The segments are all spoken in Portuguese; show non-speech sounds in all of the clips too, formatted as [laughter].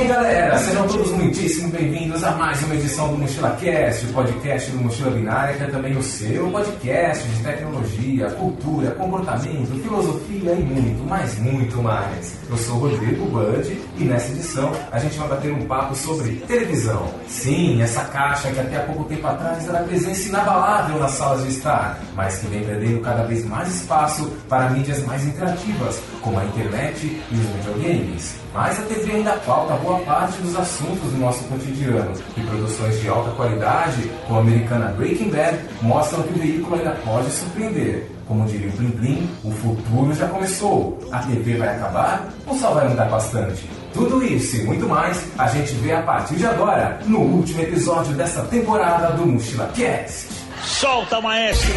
aí, galera? Sejam todos muitíssimo bem-vindos a mais uma edição do Mochila Cast, o podcast do Mochila Binária, que é também o seu podcast de tecnologia, cultura, comportamento, filosofia e muito, mas muito mais. Eu sou Rodrigo Bud e nessa edição a gente vai bater um papo sobre televisão. Sim, essa caixa que até há pouco tempo atrás era presença inabalável nas salas de estar, mas que vem perdendo cada vez mais espaço para mídias mais interativas, como a internet e os videogames. Mas a TV ainda pauta boa parte dos assuntos do nosso cotidiano e produções de alta qualidade, como a americana Breaking Bad, mostram que o veículo ainda pode surpreender. Como diria o Blim Blim, o futuro já começou. A TV vai acabar ou só vai mudar bastante? Tudo isso e muito mais a gente vê a partir de agora, no último episódio dessa temporada do Mochila Cast. Solta, maestro!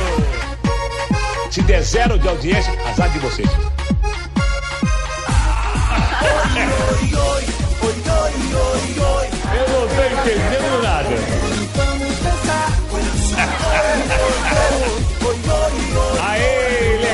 Se der zero de audiência, azar de vocês. [laughs] Eu não tô entendendo nada. Aê,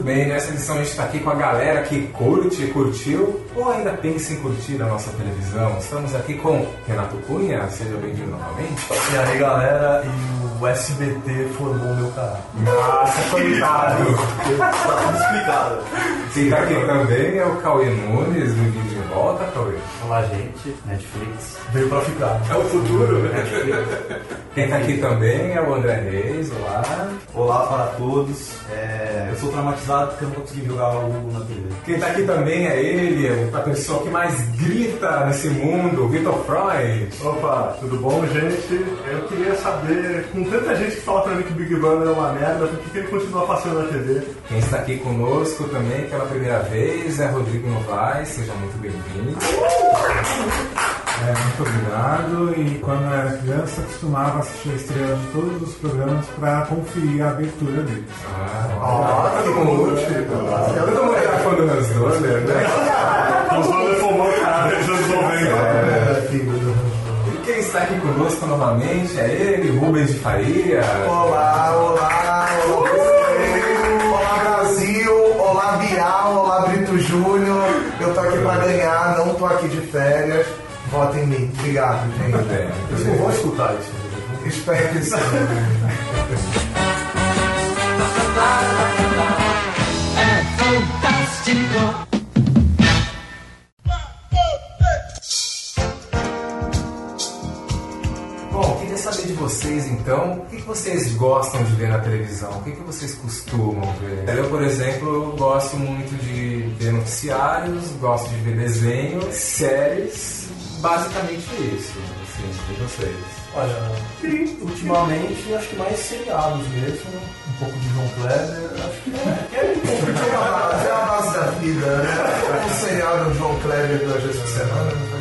Muito bem, nessa edição a gente está aqui com a galera que curte, curtiu ou ainda pensa em curtir a nossa televisão. Estamos aqui com Renato Cunha, seja bem-vindo novamente. E aí galera, e o SBT formou meu caráter. Nossa, coitado! Tá explicado. Quem está aqui também é o Cauê Nunes, do Vídeo de Volta, Cauê. Olá, gente. Netflix. Veio pra ficar. É o futuro, Netflix. [laughs] Quem está aqui também é o André Reis, olá. Olá para todos. É, eu sou traumatizado porque eu não consegui jogar o Hugo na TV. Quem está aqui também é ele, a pessoa que mais grita nesse mundo, Vitor Freud. Opa, tudo bom, gente? Eu queria saber, com tanta gente que fala pra mim que o Big Brother é uma merda, por que que ele continua passando na TV? Quem está aqui conosco também pela primeira vez é Rodrigo Novaes, seja muito bem-vindo. É, muito obrigado. E quando eu era criança, costumava assistir a estreia de todos os programas para conferir a abertura deles. Ah, todo mundo Todo mundo era fã do Hans Donner, né? Os Brother formou o cara os anos 90. E quem está aqui conosco novamente é ele, Rubens de Faria. Olá, olá, olá, olá Brasil, olá Bial, olá Brito Júnior. Eu pra ganhar, não tô aqui de férias. Vota em mim. Obrigado, gente. Eles não vão escutar isso. Espero que sim. Bom, queria saber de vocês então, o que, que vocês gostam de ver na televisão? O que, que vocês costumam ver? Eu, por exemplo, gosto muito de ver noticiários, gosto de ver desenhos, séries, basicamente isso, assim, de vocês. Olha, ultimamente acho que mais seriados mesmo. Um pouco de João Kleber. Acho que é, é um pouco de [laughs] É a base, da vida, né? [laughs] Um seriado do João Kleber duas vezes por semana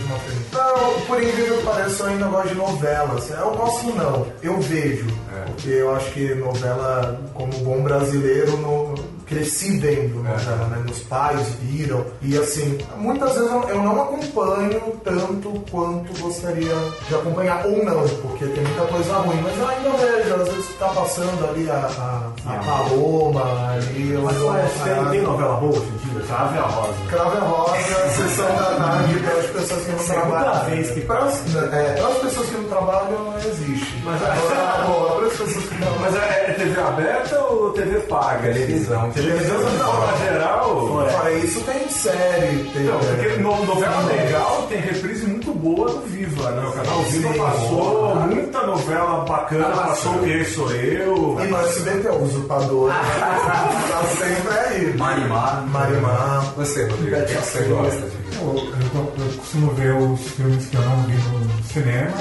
por incrível que pareça, eu ainda gosto de novelas. Eu gosto não, eu vejo. Porque eu acho que novela, como bom brasileiro, no, cresci vendo novela, né? Meus pais viram. E assim, muitas vezes eu, eu não acompanho tanto quanto gostaria de acompanhar, ou não, porque tem muita coisa ruim. Mas eu ainda vejo, às vezes tá passando ali a, a, a Paloma, ali eu Mas uma ué, tem, novela boa hoje em dia? Chave a Rosa. Cravo é rosa, sessão da tarde para as pessoas que não trabalham. vez que para as, é, para as pessoas que não trabalham não existe. Mas- agora, [laughs] para as pessoas que não Mas é, é TV aberta ou TV paga? Televisão. Televisão, de forma geral. é. Fora isso tem série, tem. Não, porque no, novela legal tem reprise muito boa no Viva, né? O canal Viva passou muita novela bacana, passou o Quem Sou Eu. E no SBT é o usurpador. [laughs] tá sempre aí. Marimar. Marimar. Você, Rodrigo, que você gosta de ver? Eu, eu- eu costumo ver os filmes que eu não vi no cinema,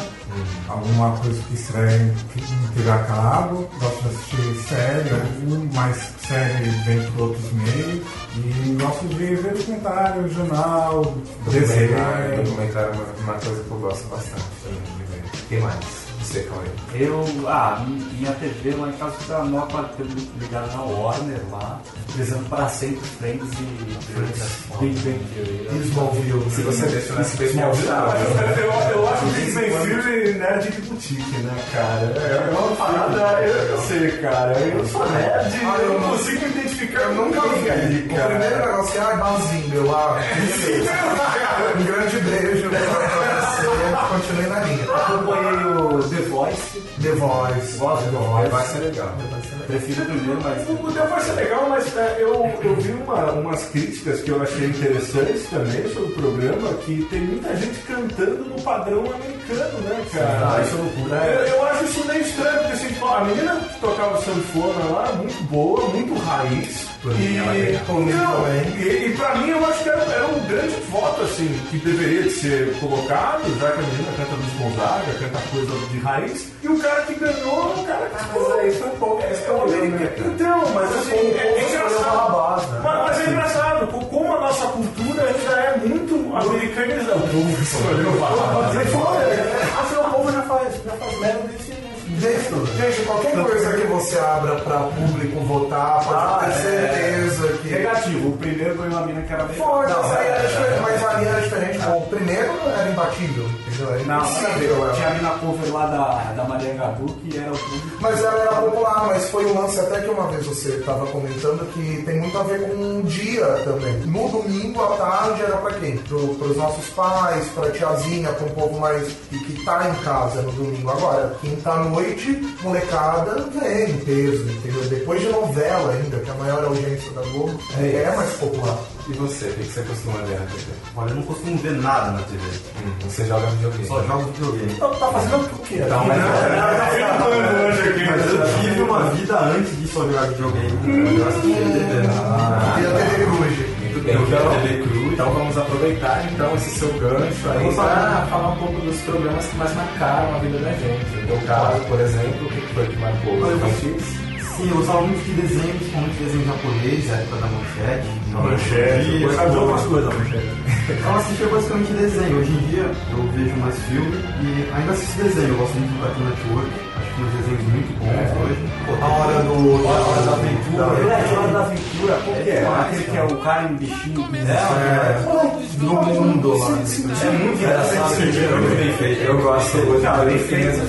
alguma coisa que em TV a cabo, gosto de assistir série, algum, mas série vem por outros meios, e gosto de ver documentário, jornal, desenho. documentário é uma, coisa que eu gosto bastante. O que mais? Você, Cauê? Eu, ah, minha TV lá em casa fica nova ligada na Warner lá, precisando para sempre Friends e Big Bang Theory. Smallville. Se você deixa na SBT, é Eu, o eu, acho que Big Bang Theory nerd de boutique, né, cara? É uma parada, eu, eu sei, cara. Eu sou nerd, Ah, eu eu não não- consigo identificar Eu nunca vi. ali, O primeiro [laughs] cara. negócio que é, ah, Bazinga, eu, ah, beleza. Um grande beijo [laughs] The Voice. gosto do The Voice, Vai ser legal. prefiro o primeiro, mas O The Voice é legal, mas é, eu, eu vi uma- umas críticas que eu achei interessantes também sobre o programa, que tem muita gente cantando no padrão americano, né, cara? Ah, isso é loucura. Eu, eu acho isso meio estranho, porque assim, a menina que tocava sanfona lá, muito boa, muito raiz. Mim, e, ela ganha. Não, e, e pra mim eu acho que era, era um grande voto, assim, que deveria de ser colocado, já que a menina canta Luiz Gonzaga, canta coisa de raiz, e o cara que ganhou é o cara que ficou. Mas aí foi um pouco. É, Esse é um americano. Então, mas assim, é, é engraçado. Né? Mas, mas é engraçado, co- como a nossa cultura ainda é muito americanizada. O povo escolheu né? Assim, o povo já faz, já faz merda Gente, qualquer coisa que você abra pra público votar, pode Ah, ter é. certeza que. negativo. O primeiro ganhou a mina que era bem. Foi, mas era diferente, mas era diferente. Bom, o primeiro era imbatível, entendeu? Era Não, impossível. tinha a mina cover lá da, da Maria Gadu, que era o público. Mas ela era popular, mas foi um lance até que uma vez você estava comentando que tem muito a ver com um dia também. No domingo à tarde era pra quem? Pro, pros nossos pais, pra tiazinha, pra um povo mais que, que tá em casa no domingo. Agora, quinta à noite, molecada vem em peso, entendeu? Depois de novela ainda, que é a maior audiência da Globo, é, é mais popular. E você, o que você costuma ver na TV? Olha, eu não costumo ver nada na TV. Hum, Você joga videogame. Só jogo videogame. Então, tá fazendo o quê? Então, mas Mas eu tive uma vida antes de só jogar videogame. Eu assistia TV. E a TV Cruz. Muito bem, Eu TV Cruz. Então vamos aproveitar então esse seu gancho aí para falar. um pouco dos programas que mais marcaram a vida da gente. No teu caso, por exemplo, o que foi que marcou? Os infantis? Sim, eu gostava muito de desenho, principalmente desenho japonês, a época da manchete. Manchete, eu gostava de outras coisas, manchete. [laughs] Eu assistia basicamente desenho. Hoje em dia eu vejo mais filme e ainda assisto desenho. Eu gosto muito do Cartoon Network. Que uns desenhos muito bons hoje. A hora do. A Hora da Aventura. É, Hora da Aventura, qual que é? É, Aquele que é o cara em bichinho. É, do mundo lá. é muito engraçado, é muito bem feito. Eu gosto muito Cara, da bem feito.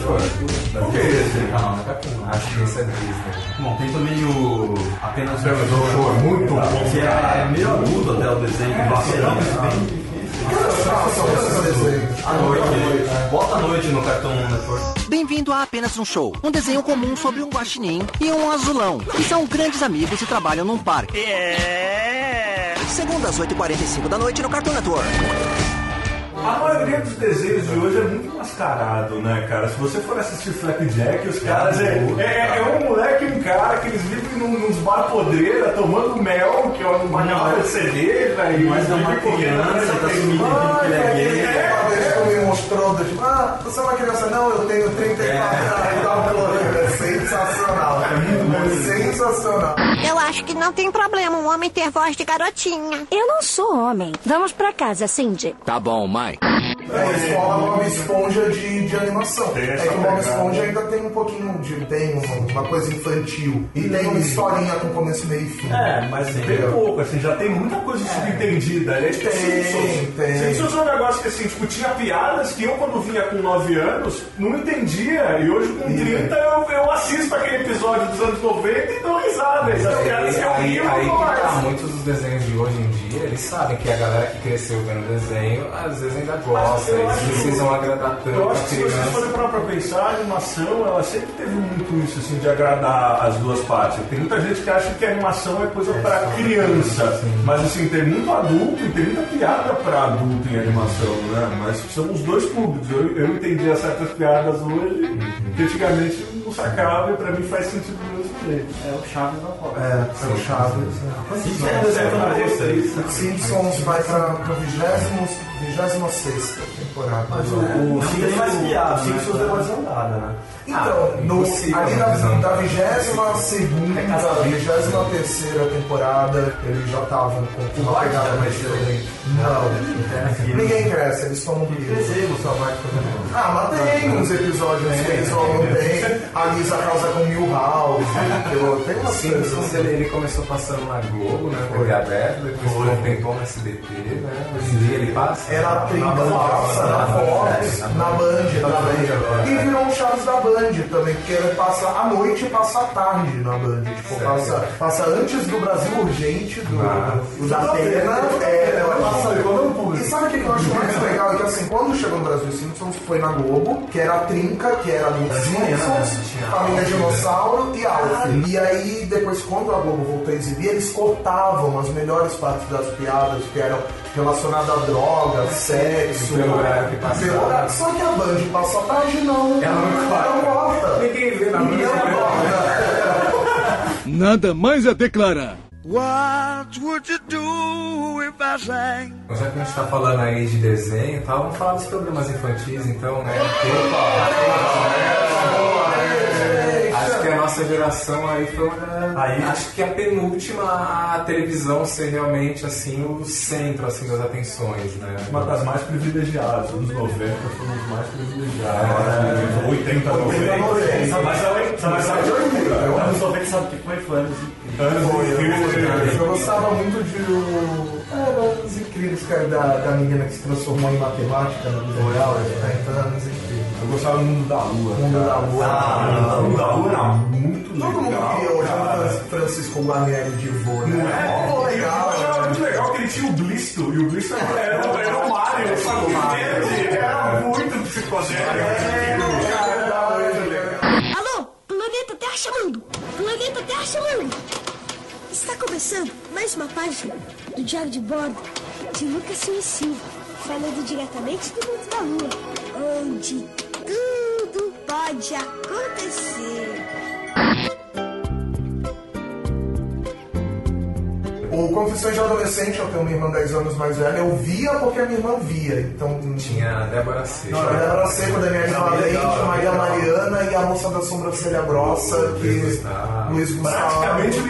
Que é é Catum. Acho que esse é Disney. Bom, tem também o Apenas um Show, é muito bom. que é, é meio adulto até o desenho, com vaqueirinhos bem À noite, bota à noite no Cartoon Network. Bem-vindo a Apenas um Show, um desenho comum sobre um guaxinim e um azulão, que são grandes amigos e trabalham num parque. É... Segunda às 8h45 da noite no Cartoon Network. A maioria dos desenhos de hoje é muito mascarado, né, cara? Se você for assistir Flapjack, os caras é, é, é um moleque e um cara que eles vivem num, nos bar podreira, tomando mel, que é uma de cerveja, e Mas é uma criança, tá da sumindo irmã, que ele é gay. é, mostrou, do tipo, ah, você é uma criança? Não, eu tenho 34 anos. Dá um colorido. É sensacional. É muito bom. Sensacional. Eu acho que não tem problema um homem ter voz de garotinha. Eu não sou homem. Vamos pra casa, Cindy. Tá bom, mãe. É a escola Bob Esponja de, de animação. Tem É essa que o Bob pegada. Esponja ainda tem um pouquinho de. tem uma, uma coisa infantil. E tem uma historinha com começo, meio e fim. É, mas tem pouco, assim, já tem muita coisa subentendida. Ele é tipo Tem, Simpsons. tem. Simpsons é um negócio que, assim, tipo, tinha que eu, quando vinha com 9 anos, não entendia. E hoje, com 30, eu, eu assisto aquele episódio dos anos 90 e dou risada. Essas piadas que eu aí, rio, aí eu que tá, muitos dos desenhos de hoje em dia, eles sabem que a galera que cresceu vendo desenho, às vezes ainda gosta, eles acho- precisam agradar tanto Eu acho que se vocês forem parar pra pensar, a animação, ela sempre teve muito isso, assim, de agradar as duas partes. Tem muita gente que acha que a animação é coisa pra criança, mas assim, tem muito adulto e tem muita piada pra adulto em animação, né? Mas são os dois públicos. Eu, eu entendi certas piadas hoje que antigamente não sacava e pra mim faz sentido do mesmo jeito. É o Chaves da Fox. É, é o Chaves. É não gostei. Simpsons vai pra, pra 26 temporada. Mas o, o Não tem mais piada, Simpsons né? é mais andada, né? Então, Ah, no, ali né, da, visão. da 22 É casa segunda, verde. 23 terceira temporada, eles já estavam com uma pegada mais diferente. Não, ninguém cresce, eles tomam também. Ah, mas tem uns episódios que eles vão bem. A Lisa causa com Milhouse. eu- Tem umas coisas Simpsons assim. ele, começou passando na Globo, né? TV aberta, depois tentou no SBT, né? Hoje em dia ele passa. Era a 30 na Band, passa, na Fox, É, na Band também. agora. E virou um Chaves da Band também, porque ele passa à noite e passa à tarde na Band. Tipo, Certo. passa, passa antes do Brasil Urgente, do, Ah. do da Atena. É, ela passa quando. E sabe o que eu acho mais legal? É que assim, quando chegou no Brasil Simpsons, foi na Globo, que era a Trinca, que era do Simpsons, Família Dinossauro e Alf. E aí, depois, quando a Globo voltou a exibir, eles cortavam as melhores partes das piadas, que eram relacionadas a droga, sexo. Pelo horário que pelo horário. Só que a Band passa a tarde, não. Ela não corta. Não corta. Ninguém vê na Band. [laughs] Nada mais a declarar. What would you do if I sang? Já que a gente tá falando aí de desenho e tal, vamos falar dos programas infantis, então, né? Porque- Acho que a nossa geração aí foi uma. Aí- Acho que a penúltima a televisão ser realmente assim o centro assim das atenções, né? Uma das mais privilegiadas, anos 90 foram os mais privilegiados. 80, 90. 90. Mas é é. Anos 90 sabe o que foi? Foi anos incríveis. eu gostava muito de o. Era os incríveis, cara, da, da menina que se transformou em matemática na vida real, né? Então, anos incríveis. Eu gostava do Mundo da Lua. Mundo da Lua. Ah, o Mundo da Lua era muito Todo mundo legal. queria hoje cara. o Francisco Guarnieri de vô, né? Não é? Pô, legal. eu achava muito legal que ele tinha o Blisto, e o Blisto era, era, era o Mario, só que verde, era muito psicodélico. Alô, planeta Terra chamando! Planeta Terra chamando! Está começando mais uma página do Diário de Bordo de Lucas Silva, falando diretamente do mundo da Lua, onde tudo pode acontecer. O Confissões de Adolescente, eu tenho uma irmã 10 anos mais velha, eu via porque a minha irmã via. Então Tinha a Débora Seco. Não, era Débora Seco, Daniela Valente, Maria. Mariana e a moça da sobrancelha grossa, que. Luiz Gustavo. Luiz Gustavo. Praticamente o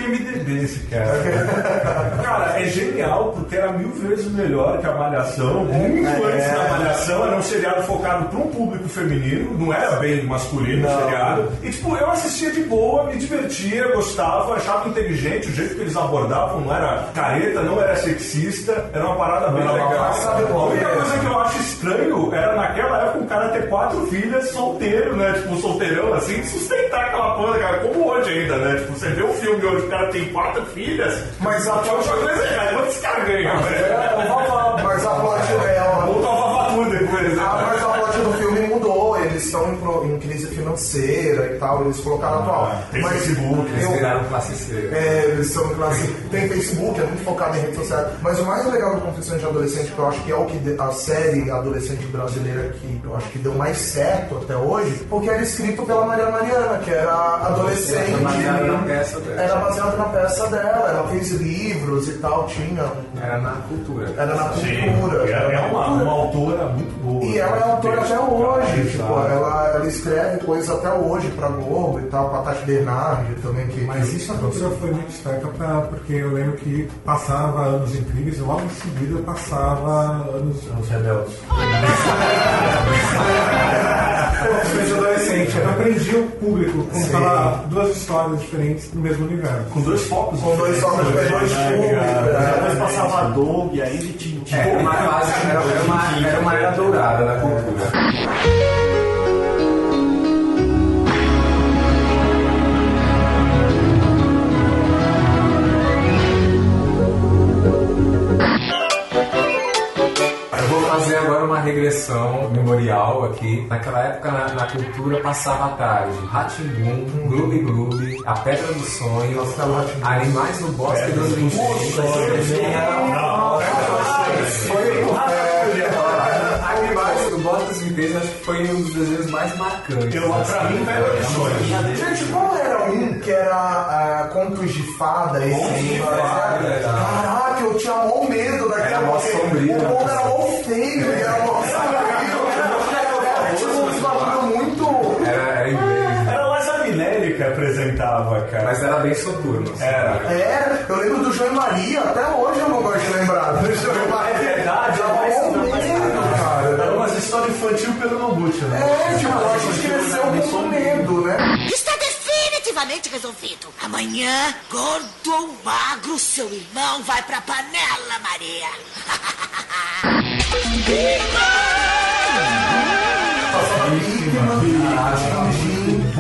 IMDB esse cara. [laughs] cara, é genial porque era mil vezes melhor que a Malhação. Muito antes da Malhação, era um seriado focado para um público feminino, não era bem masculino o seriado. E tipo, eu assistia de boa, me divertia, gostava, achava inteligente o jeito que eles abordavam, não era careta, não era sexista, era uma parada bem Não, legal. A única é? coisa que eu acho estranho era naquela época o cara ter quatro filhas solteiro, né? Tipo, solteirão, assim, sustentar aquela porra, cara, como hoje ainda, né? Tipo, você vê um filme hoje, o cara tem quatro filhas, Mas a tinha alguma coisa errada, quantos caras ganham, É, velho? Mas a plot é uma. Ou tava tudo depois, né? Ah, mas a plot do filme mudou, eles estão em, em crise financeira e tal, eles colocaram atual. Ah, tem mas Facebook, Eles viraram classe C. É, eles são classe. Tem Facebook, é muito focado em redes sociais. Mas o mais legal do Confissões de Adolescente, que eu acho que é o que a série adolescente brasileira que eu acho que deu mais certo até hoje, porque era escrito pela Maria Mariana, que era adolescente. Era baseado na peça dela. Era baseado na peça dela, ela fez livros e tal, tinha. Era na cultura. Era na cultura. e ela é uma, uma autora muito boa. E ela é autora até hoje, tipo, ela, ela escreve coisas até hoje pra Globo e tal, pra Tati Bernardi também. Que, Mas isso a cultura foi muito esperta pra, porque eu lembro que passava anos incríveis e logo em seguida passava anos. Os rebeldes. De adolescente. Eu aprendi o público, contava duas histórias diferentes no mesmo universo. Com dois focos. Com dois focos diferentes, cara? Depois passava a Doug e ainda tinha. É, uma fase, era uma, era uma era dourada da cultura. Regressão memorial aqui. Naquela época, na, na cultura, passava à tarde Ratimbum, Gloob Gloob, A Pedra dos Sonhos, Animais no Bosque dos Vinténs. Animais no Bosque dos acho que foi um dos desenhos mais marcantes. Eu, pra mim, Pedra. Gente, qual era um que era ah, contos de fada? Esse Contos de fada, era. Caraca, eu tinha mó medo daquela Era mó sombrio, O né? mundo era mó feio e era mó sombrio. Era tipo um bagulho muito. Era, era inglês, aguentava, cara. Mas era bem soturno. assim. Era. É, eu lembro do João e Maria, até hoje eu não gosto de lembrar. Do João e Maria. É verdade, mas- um medo, cara. Era umas histórias infantil pelo Noguchi, né? É, tipo, a gente cresceu com medo, né? Definitivamente resolvido. Amanhã, gordo ou magro, seu irmão vai pra panela, Maria. [laughs]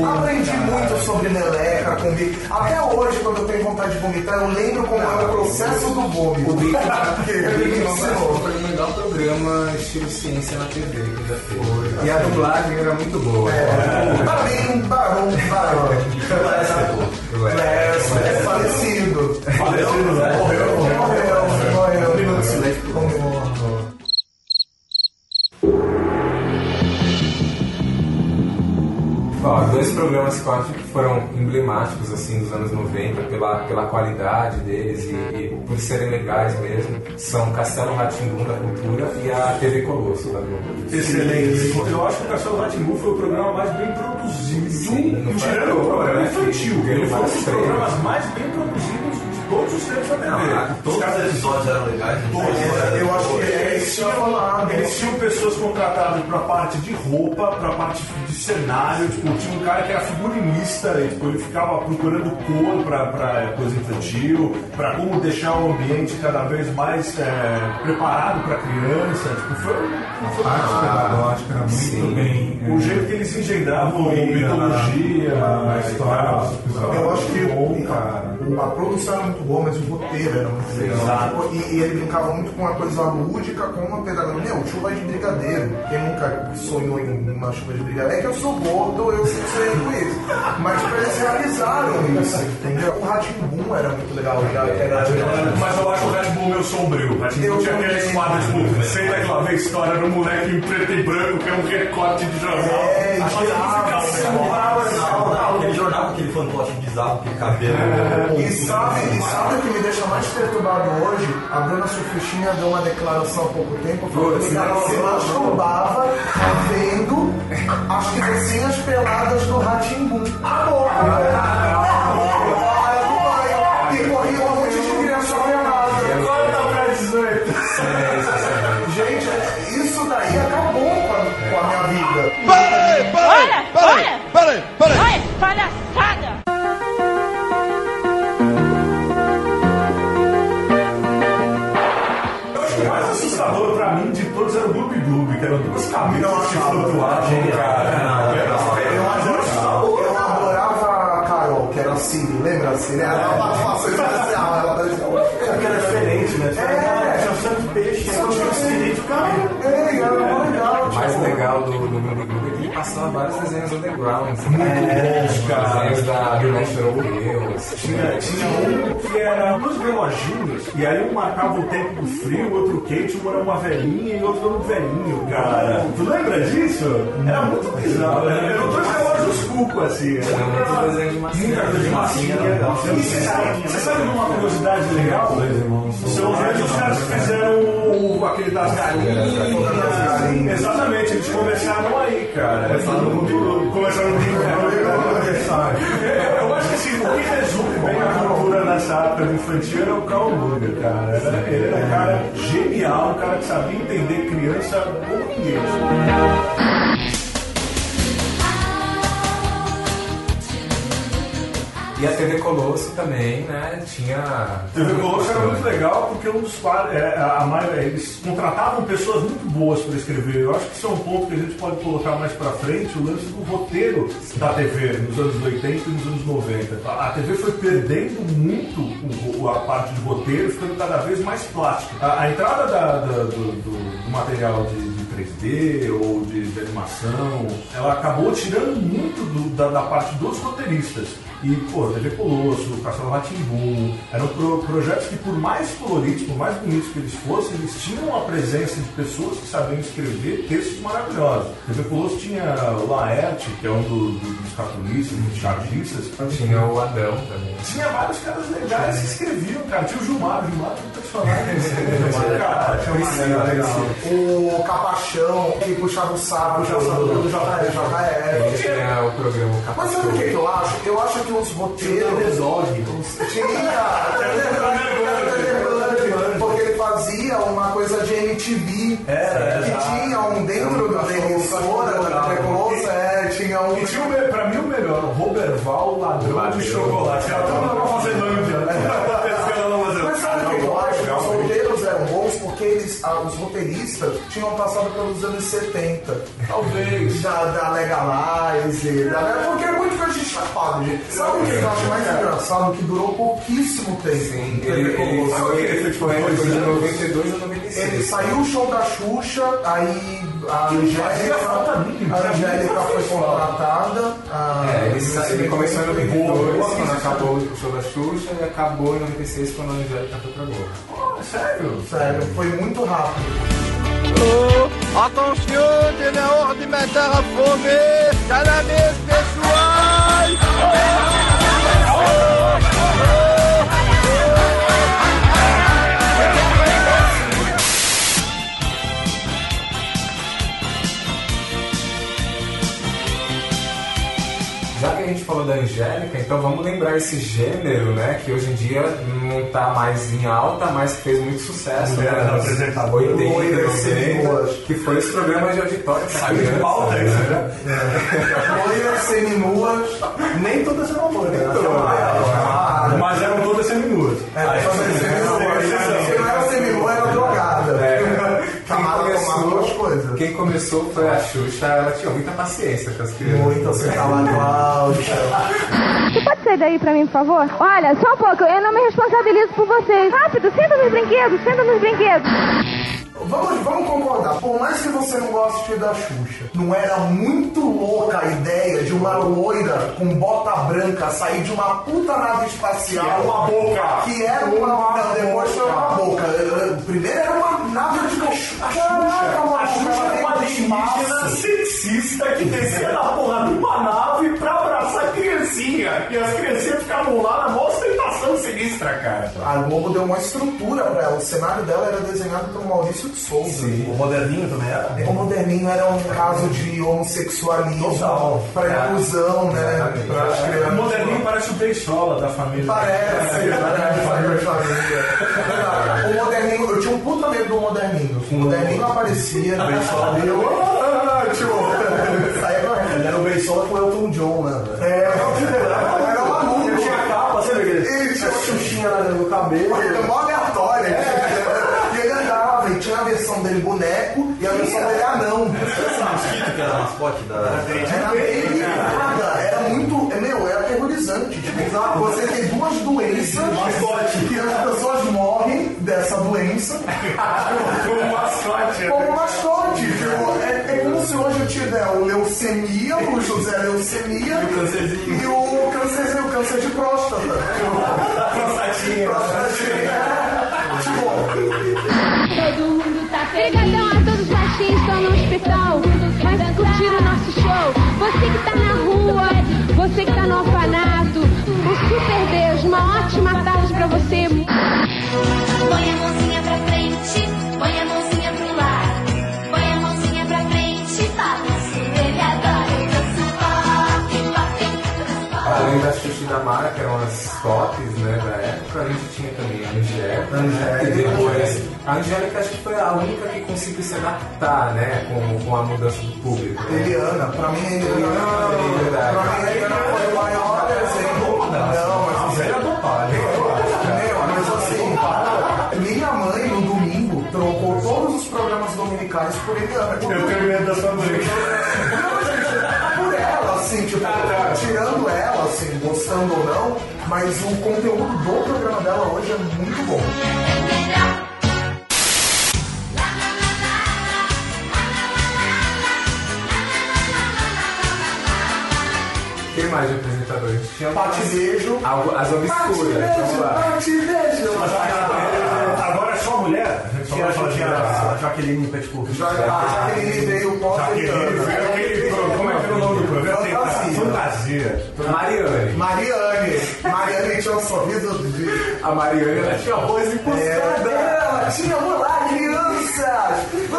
Aprendi muito sobre meleca, com bico. Até hoje, quando eu tenho vontade de vomitar, eu lembro como é o processo do vômito. O [laughs] ensinou. foi o melhor programa estilo ciência na TV que já fez. E a dublagem era muito boa. Barão, barão, barão. Lester, é falecido. Falecido, né? Morreu, Ó, dois programas que eu acho que foram emblemáticos assim dos anos 90 pela, pela qualidade deles e, e por serem legais mesmo são Castelo Ratimbum da Cultura e a TV Colosso da Globo. Excelente. Eu acho que o Castelo Ratimbu foi o programa mais bem produzido, Sim, tirando o programa né? infantil. Ele foi um dos programas mais bem produzidos todos os tempos da TV. Todos os episódios eram legais. É, Eu acho que Eles eles tinham eles tinham pessoas contratadas pra parte de roupa, pra parte de cenário, tipo, tinha um cara que era figurinista, e, tipo, ele ficava procurando cor pra, pra coisa infantil, pra como deixar o ambiente cada vez mais é, preparado pra criança, tipo, foi, foi A arte pedagógica era muito Sim. bem. o é, jeito que eles engendravam Fluida mitologia, na e história. Eu acho que Bom, cara. A, a produção era muito boa, mas o roteiro era muito legal. Exato. Tipo, E, e ele brincava muito com uma coisa lúdica, com uma pedagogia. Meu, chuva de brigadeiro. Quem nunca sonhou em uma chuva de brigadeiro? É que eu sou gordo, eu sei sonhei com isso. Mas tipo, eles realizaram isso, entendeu? O Ratinho Boom era muito legal. Já, era, Mas eu acho o Red Bull meio sombrio. Eu tinha aquele quadro, tipo, senta que lá vem a história do moleque em preto e branco, que é um recorte de jornal. É, Acho que girava, fica fantoche bizarro, aquele cabelo. E sabe, e sabe o que me deixa mais perturbado hoje? A Bruna Surfistinha deu uma declaração há pouco tempo falando que ela se masturbava vendo as criancinhas peladas do Ratimbum. Amor! E corria um monte de criança pelada. Agora tá pra 18. Gente, isso daí acabou com a, minha vida. Para, para, para, para, para. Olha, palhaçada! Duas cabeças que flutuavam, cara. Eu adorava, eu adorava a Carol, que era a Siri, lembra a Siri? Ela era uma face passava vários desenhos underground. É, cara. Desenhos da, National Heroes. Tinha, tinha um que era dois reloginhos, e aí um marcava o tempo do frio, o outro quente, um era uma velhinha e o outro era um velhinho, cara. Tu lembra disso? Era muito bizarro, né? Eram dois relógios cuco, assim. Tinha muito desenho de massinha. Muita coisa de massinha. E você sabe, uma curiosidade legal? São os mesmos caras que fizeram o, aquele das galinhas. Exatamente, eles começaram aí, cara. Começaram no Começaram no Eu acho que assim, o que resume bem a cultura nessa do infantil era o Carl Luger, cara. Ele era um cara genial, um cara que sabia entender criança como ninguém. E a TV Colosso também, né? Tinha. TV Colosso era muito legal porque um dos é, a, a maioria- eles contratavam pessoas muito boas para escrever. Eu acho que isso é um ponto que a gente pode colocar mais para frente, o lance do roteiro da TV nos anos 80 e nos anos 90. A, TV foi perdendo muito a parte de roteiro, ficando cada vez mais plástico. A, a entrada da- da- do, do- do material de 3D ou de, de animação, ela acabou tirando muito do- da, da parte dos roteiristas. E, pô, TV Colosso, Castelo Ratimbum, eram pro- projetos que, por mais coloridos, por mais bonitos que eles fossem, eles tinham a presença de pessoas que sabiam escrever textos maravilhosos. TV Colosso tinha o Laerte, que é um do- do- dos cartunistas, dos chargistas. Tinha o Adão também. Tinha vários caras legais que escreviam, cara. Tinha o Gilmar, o Gilmar era um personagem. [laughs] cara, tinha uma O Machão, que puxava o saco o saco do JR. O programa Mas sabe o que, eu acho? Eu acho que os roteiros. Tinha. Porque ele fazia uma coisa de MTV. Era, que tinha um dentro da emissora, da Trecosa, é, tinha um. E tinha pra mim o melhor, o Roberval Ladrão de Chocolate. Era tudo na eles, os roteiristas tinham passado pelos anos 70. Talvez. Da, da Legalize, da, porque é muito que a gente chapado, gente. Sabe o que eu acho mais engraçado? Que durou pouquíssimo tempo. Sim, ele, ele foi, ele foi, ele foi de 92 a 96. Ele saiu o show da Xuxa, aí a Angélica, a Angélica foi contratada. a- É, ele, sa- ele começou em 92, quando acabou o show da Xuxa, e acabou em 96, quando a Angélica foi pra Globo. Sério? Sério, foi muito rápido. Attention, il est hors de matar a fome! Na mesa, pessoal! Falou da Angélica, então vamos lembrar esse gênero, né? Que hoje em dia não tá mais em alta, mas que fez muito sucesso. Mulher né, apresentadora. 80, Loira, 90, seminuas. que foi esse programa de auditório Saiu de pauta isso, né? né? Loiras seminuas, nem todas eram loiras. Ah, Mas eram todas seminuas. É, quem começou foi a Xuxa, ela tinha muita paciência com as crianças. Muito, você tá lá, Cláudia. Você pode sair daí pra mim, por favor? Olha, só um pouco, eu não me responsabilizo por vocês. Rápido, senta nos brinquedos, senta nos brinquedos. Vamos, vamos concordar, por mais que você não goste da Xuxa, não era muito louca a ideia de uma loira com bota branca sair de uma puta nave espacial. Que era uma boca. Que era uma. não, depois foi uma boca. Primeiro era uma nave de cachorro. Caraca, uma A Xuxa era uma alienígena sexista que descia na porra de uma nave pra abraçar a criancinha. E as criancinhas ficavam lá na ostentação sinistra, cara. A Globo deu uma estrutura pra ela. O cenário dela era desenhado pelo Maurício de Souza. O moderninho também era? O moderninho era um caso de homossexualismo, Total. pra inclusão, né? Exatamente. Pra as O moderninho parece o Beisola da família. Parece, [laughs] parece família. O moderninho, eu tinha um puta medo do moderninho. O moderninho aparecia, eu. ah, saía correndo. Ele era o Beisola com o Elton John, né? É, [laughs] era maluco. Ele tinha capa, você vê que ele Ele tinha xuxinha no cabelo. Era [laughs] mó aleatório. E ele andava, e tinha a versão dele boneco e a versão dele anão. Esse mosquito que era mascote da. Era era muito. é, Meu, era aterrorizante. Tipo, você tem duas doenças que as pessoas morrem dessa doença Como [laughs] mascote. como mascote. Tipo, é, é como se hoje eu tiver o leucemia, o José leucemia e o câncer, o câncer de próstata. [laughs] Todo mundo tá Obrigadão a todos os baixinhos estão no hospital. Mas curtiram o nosso show. Você que tá na rua, você que tá no da Mara, que eram as tops né, da época, a gente tinha também a Angélica. Angélica. E depois, a Angélica acho que foi a única que conseguiu se adaptar né, com, com a mudança do público. né? Eliana, pra mim Eliana, Ah, verdade. pra mim Eliana foi o maior exemplo. Não, mas Zé do pai. Meu, mas assim, minha mãe no domingo trocou todos os programas dominicais por Eliana. Eu tenho medo da sua mãe. Assim, tipo, tirando ela, assim, gostando ou não, mas o conteúdo do programa dela hoje é muito bom. Quem mais de apresentador? A gente tinha Pati Beijo. algo- as obscuras. Vamos lá. A- mulher? A gente Tinha, só vai tinha falar a Jaqueline. Já, a Jaqueline veio. Jaqueline, pro- Como é que era o nome do programa? Tem- Fantasia. Fantasia. Mariane. Mariane. Mariane tinha um sorriso de. A Mariane, ela tinha voz É, impostada. ela tinha, vamos lá, crianças!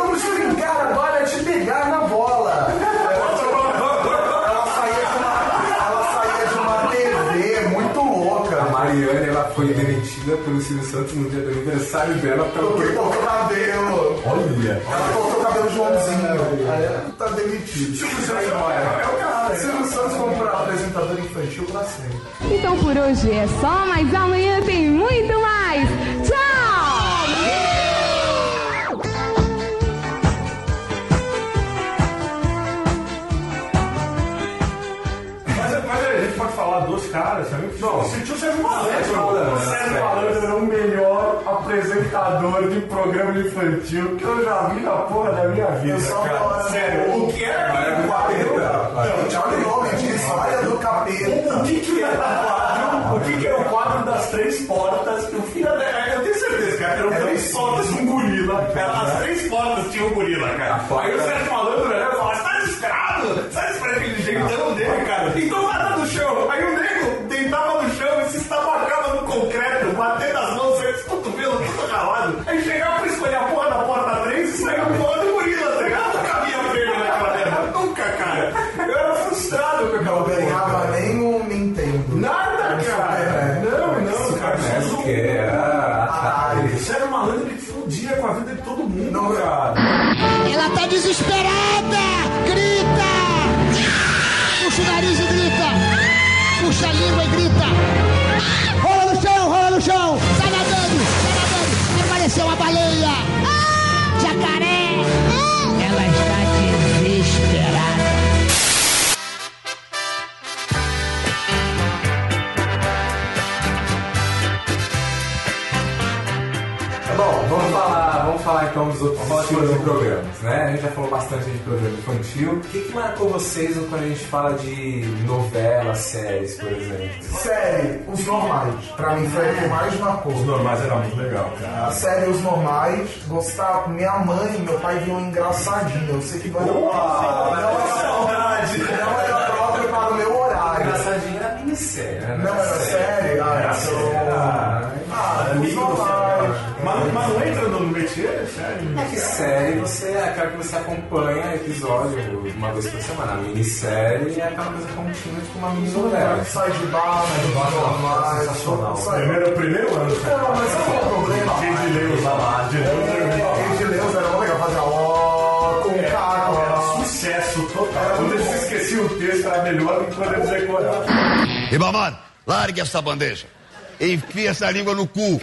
Do Silvio Santos no dia do aniversário dela pra Porque cortou o cabelo. Olha! Ela cortou o cabelo Joãozinho. Aí ela tá demitido. Silvio Santos é o cara. Silvio Santos como apresentador infantil pra sempre. Então por hoje é só, mas amanhã tem muito mais. Caras também. Não, sentiu o Sérgio Malandro. O Sérgio. Malandro era o melhor apresentador de programa infantil que eu já vi na porra da minha vida. Eu só cara. Sério, o que é Era do capeta. Tchau de nome, diz, olha do capeta. O que, que era o quadro? O que, que era o quadro das três portas? O filho da. Eu tenho certeza, cara, eram três portas e um gorila. Era, as três portas tinham um gorila, cara. Aí o Sérgio Malandro né, falava: Você tá desesperado? Você tá desesperado aquele jeitão dele, cara? Então ralado. Aí chegava pra escolher a porra da porta 3 e saía o porra do gorila, tá ligado? Não cabia ele naquela merda. Nunca, cara. Eu era frustrado com aquela Não então dos outros estilos de programas, né? A gente já falou bastante de programa infantil. O que, que marcou vocês quando a gente fala de novelas, séries, por exemplo? Série, os normais. Pra mim foi o que mais marcou. Os normais era muito legal, cara. A série Os Normais, gostava. Minha mãe e meu pai viam engraçadinho. Eu sei que não era, não era, saudade! não era próprio para o meu horário. Engraçadinho era minissérie, né? Não era você é aquela que você acompanha episódio uma vez por semana. A minissérie é aquela coisa contínua, tipo uma mini novela. Sai de baixo, os normais. Sensacional. Sai- Primeiro, primeiro ano, cara. Não, mas sabe qual é o problema? Cheio de Leus lá, de Quem de Deus era legal fazer ó com Era caco. sucesso total. Quando eles esqueciam o texto, era melhor do que quando eles decoravam. Ribamar, largue essa bandeja. Enfia essa língua no cu.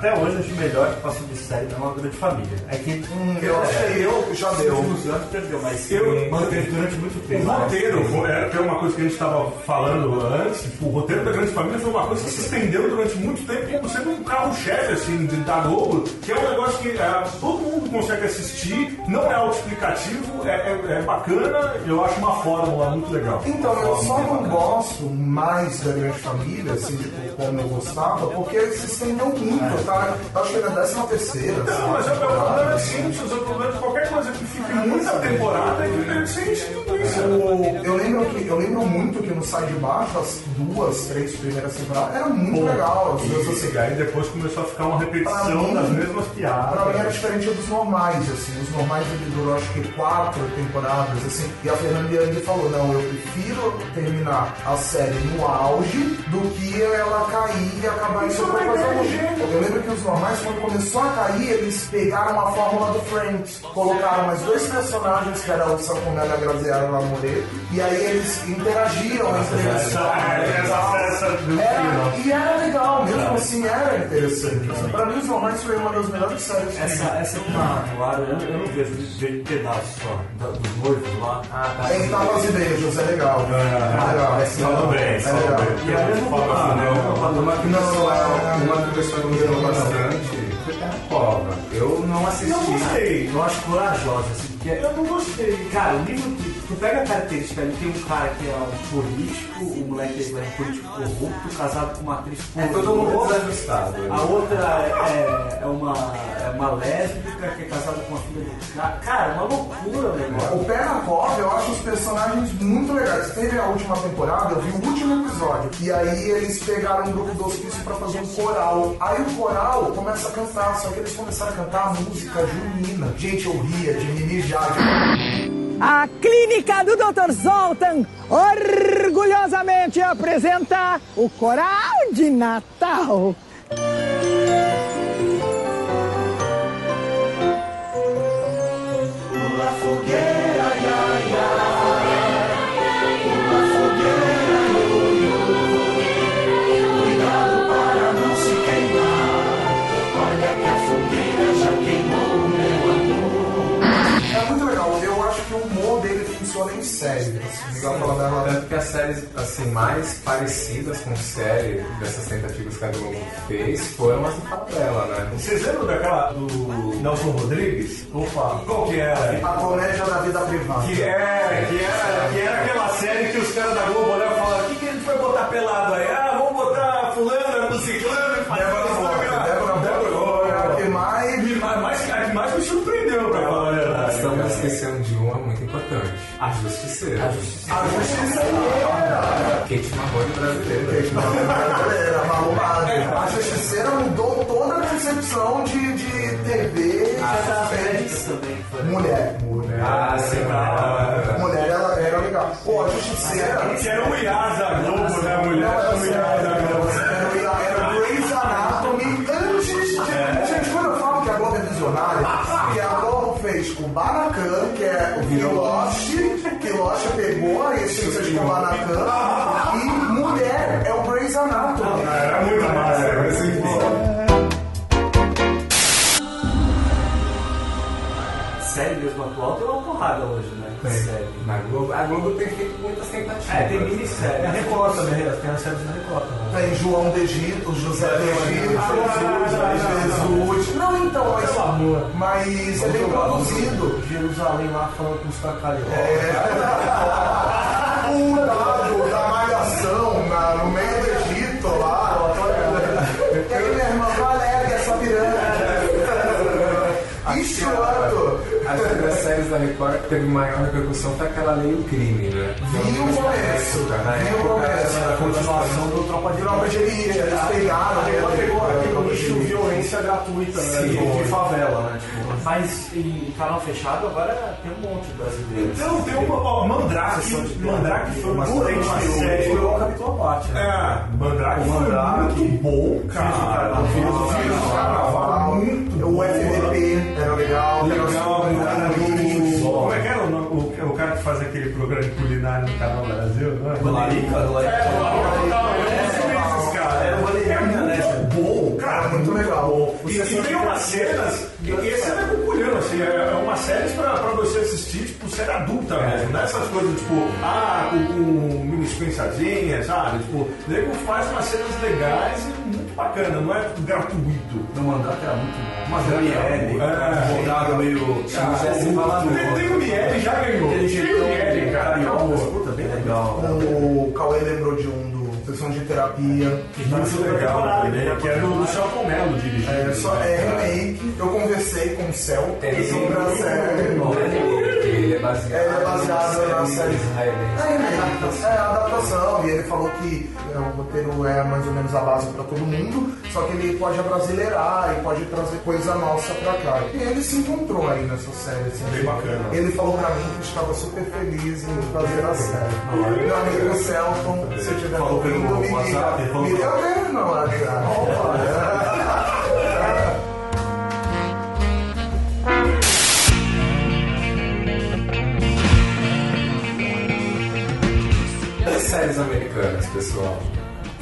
Até hoje eu acho melhor que passou de série não uma grande família. É que Hum, eu achei, eu já deu. Nos últimos anos perdeu, mas Eu- manteve durante muito O tempo. roteiro, é, que é uma coisa que a gente estava falando antes, tipo, o roteiro da Grande Família foi uma coisa que se estendeu durante muito tempo como sendo um carro-chefe, assim, de- da Globo, que é um negócio que é, todo mundo consegue assistir, não é autoexplicativo, é, é, é bacana, eu acho uma fórmula muito legal. Então, eu só não bacana. gosto mais da Grande Família, assim, tipo, como eu gostava, porque se estendeu muito, acho que era a décima terceira. Não, mas é o problema é Simpsons, é o problema de qualquer coisa que fique muita temporada e que perde sem linguiça. O- Eu lembro, que, eu lembro muito que no Sai de Baixo, as duas, três primeiras temporadas, era muito legal. As duas, assim, E aí depois começou a ficar uma repetição mim- das mesmas piadas. Pra mim era diferente dos normais, assim. Os normais ele durou acho que quatro temporadas, assim. E a Fernanda Young falou, não, eu prefiro terminar a série no auge do que ela cair e acabar Isso pra é coisa inteligente. ruim. Eu lembro que os normais, quando começou a cair, eles pegaram a fórmula do Friends. Colocaram mais dois personagens, que era o Samuel Graziara Lamoreto, e aí eles interagiam entre eles. Era, e era legal, mesmo assim era interessante. Assim, pra mim, os normais foi uma das melhores séries. que Essa, essa que tá no ar, eu, eu não vejo de pedaços só, da- dos noivos lá. Ah, tá. Tem tapas e beijos, é legal. É legal. Falou bem, É falou legal. bem. E a mesma Fala, coisa, né? Uma que Não, pessoa, é- uma que o pessoal elogiou bastante foi Terra Cova. Eu não assisti. Não gostei. Eu acho corajosa, assim, porque Eu não gostei. Cara, o livro que tu pega a característica ali, tem um cara que é um político, o moleque é um político corrupto, casado com uma atriz É todo mundo desajustado. A outra é, é uma, é uma lésbica que é casada com uma filha do cara. Cara, uma loucura o negócio. O Pé na Cova, eu acho os personagens muito legais. Teve a última temporada, eu vi o último episódio. E aí eles pegaram um grupo do hospício pra fazer um coral. Aí o coral começa a cantar, só que eles começaram a cantar a música junina. Gente, eu ria de me mijar. de- A Clínica do Dr. Zoltan orgulhosamente apresenta o Coral de Natal. Fogueira, série. Igual falar dela. Tanto que as séries assim, mais parecidas com série dessas tentativas que a Globo fez foram as do Favela, né? Vocês lembram daquela do Nelson Rodrigues? Opa. Qual que era? A comédia da vida privada. Que era, que era, que era aquela série que os caras da Globo olhavam e falavam: o que, que a gente vai botar pelado aí? Ah, vamos botar fulano, no ciclano e fazer Débora cara." Débora Moura, Débora a que mais- Me- mais, mais, mais me surpreendeu, pra falar a verdade. Estamos esquecendo de uma muito importante: a Justiceira. A Justiceira. Kate Marrone brasileira. Kate Marrone brasileira, malumada. A Justiceira mudou toda a concepção de, de TV. Mulher. Mulher. Ah, sim, ah, Mulher ela era legal. Pô, a Justiceira. Que era o Iás da Globo, né, mulher? Era o Iás da Globo. Era, o Ia- era o Grey's Anatomy antes de. Gente, quando eu falo que a Globo é visionária, que a Globo fez Kubanacan, que é o Lost, Lost pegou a essência de Kubanacan, e mulher é o Grey's Anatomy. Era muito era. Série mesmo atual tem uma porrada hoje, né? Série. Na Globo, a Globo tem feito muitas tentativas. É, tem minissérie. A Record também, tem as séries da Record também. Tem João de Egito, José de Egito, Jesus, Jesus. Não, então, mas, Pelo amor. mas é bem produzido. Jerusalém lá falando com os caralhos. O dado da malhação na- no meio Acho que das séries da Record que teve maior repercussão foi aquela Lei do Crime, né? Vi o começo, Na vi o época, começo. A continuação do Tropa de Tropa de Elite, eles pegaram. Aí ela pegou aquele nicho violência gratuita, né? Sim. De, favela, né? Tipo, Mas em canal fechado agora tem um monte de brasileiros. Então tem uma. Ó, Mandrake. Mandrake foi uma Durante uma o série. foi um capítulo à parte, né? É, Mandrake O foi Mandrake, muito bom, cara. Filhos do Carnaval, muito O FDP era legal. Legal. Como é que era o, o, o cara que faz aquele programa de culinária no canal Brasil? Não é? Do Larica, do Larica. Umas cenas, e e esse é culhando, assim, é é uma série pra, pra você assistir, tipo, série adulta mesmo, não é essas coisas, tipo, ah, com, com mini sequenciazinha, sabe? Tipo, o nego faz umas cenas legais e muito bacana, não é gratuito. No Mandrake era muito bom. Mas é Miele, É. rodado meio. Ah, Jesse Valador. tem, tem o Miele, já ganhou. Tem o Miele, cara, puta, bem legal. O Cauê lembrou de um do Sessão de Terapia. Muito legal, né? que é do, do Celton Mello dirigido. É, só, é remake. Eu conversei com o Cel Tem sobre a série. Ele é baseado, Ele é baseado na série israelense. É, remake. é a adaptação. E ele falou que é, o roteiro é mais ou menos a base pra todo mundo, só que ele pode abrasileirar e pode trazer coisa nossa pra cá. E ele se encontrou aí nessa série. Assim, Bem bacana. Ele falou pra mim que estava super feliz em fazer a série. Meu amigo Celton, se você estiver Falou pelo ouvindo, me WhatsApp, falou Me pelo- liga mesmo no WhatsApp. [laughs] séries americanas, pessoal.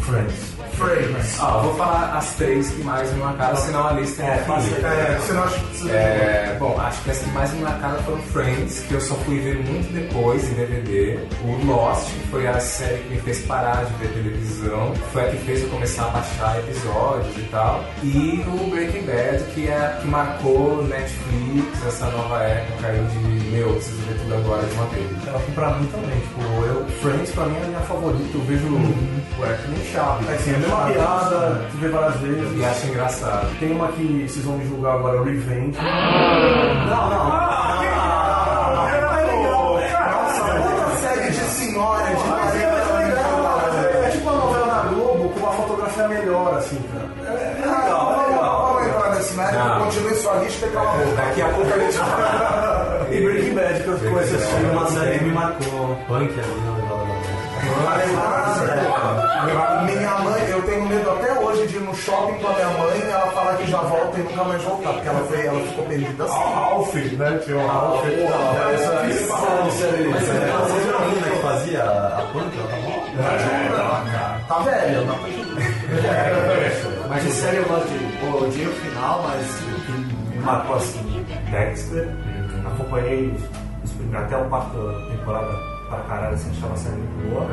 Friends. Friends. Ah, vou falar as três que mais me marcaram, senão a lista é infinita. É, você não acha que. É, bom, acho que as que mais me marcaram foram Friends, que eu só fui ver muito depois em DVD. O Lost, que foi a série que me fez parar de ver televisão, foi a que fez eu começar a baixar episódios e tal. E o Breaking Bad, que é a que marcou Netflix, essa nova época aí de, meu, preciso ver tudo agora de uma vez. Ela foi pra mim também, tipo, eu, Friends pra mim é a minha favorita, eu vejo o é que nem chave. É assim, a mesma piada, tu vê várias vezes. E acho engraçado. Tem uma que vocês vão me julgar agora, Revenge. Não, não. Nossa, outra série de senhora de Mas é, mas é legal, é, é tipo uma novela da Globo com uma fotografia melhor, assim, cara. É, é é mérito, Não. continue sua lista e cala a boca. Daqui a pouco a gente [laughs] E Breaking Bad, que eu comecei a assistir uma série que me marcou. Punk ali, não Minha mãe, eu tenho medo até hoje de ir no shopping com a minha mãe e ela falar que já volta e nunca mais voltar, porque ela, foi, ela ficou perdida assim. Ralph, né? Tinha o Ralph. Mas isso, você né? você viu a menina que fazia a punk? Ela tá bom? Tá velha, tá [laughs] Mas de série eu gosto de. Pô, final, mas o que me marcou assim, Dexter. Acompanhei até o quarto temporada para caralho, assim, achava a série muito boa.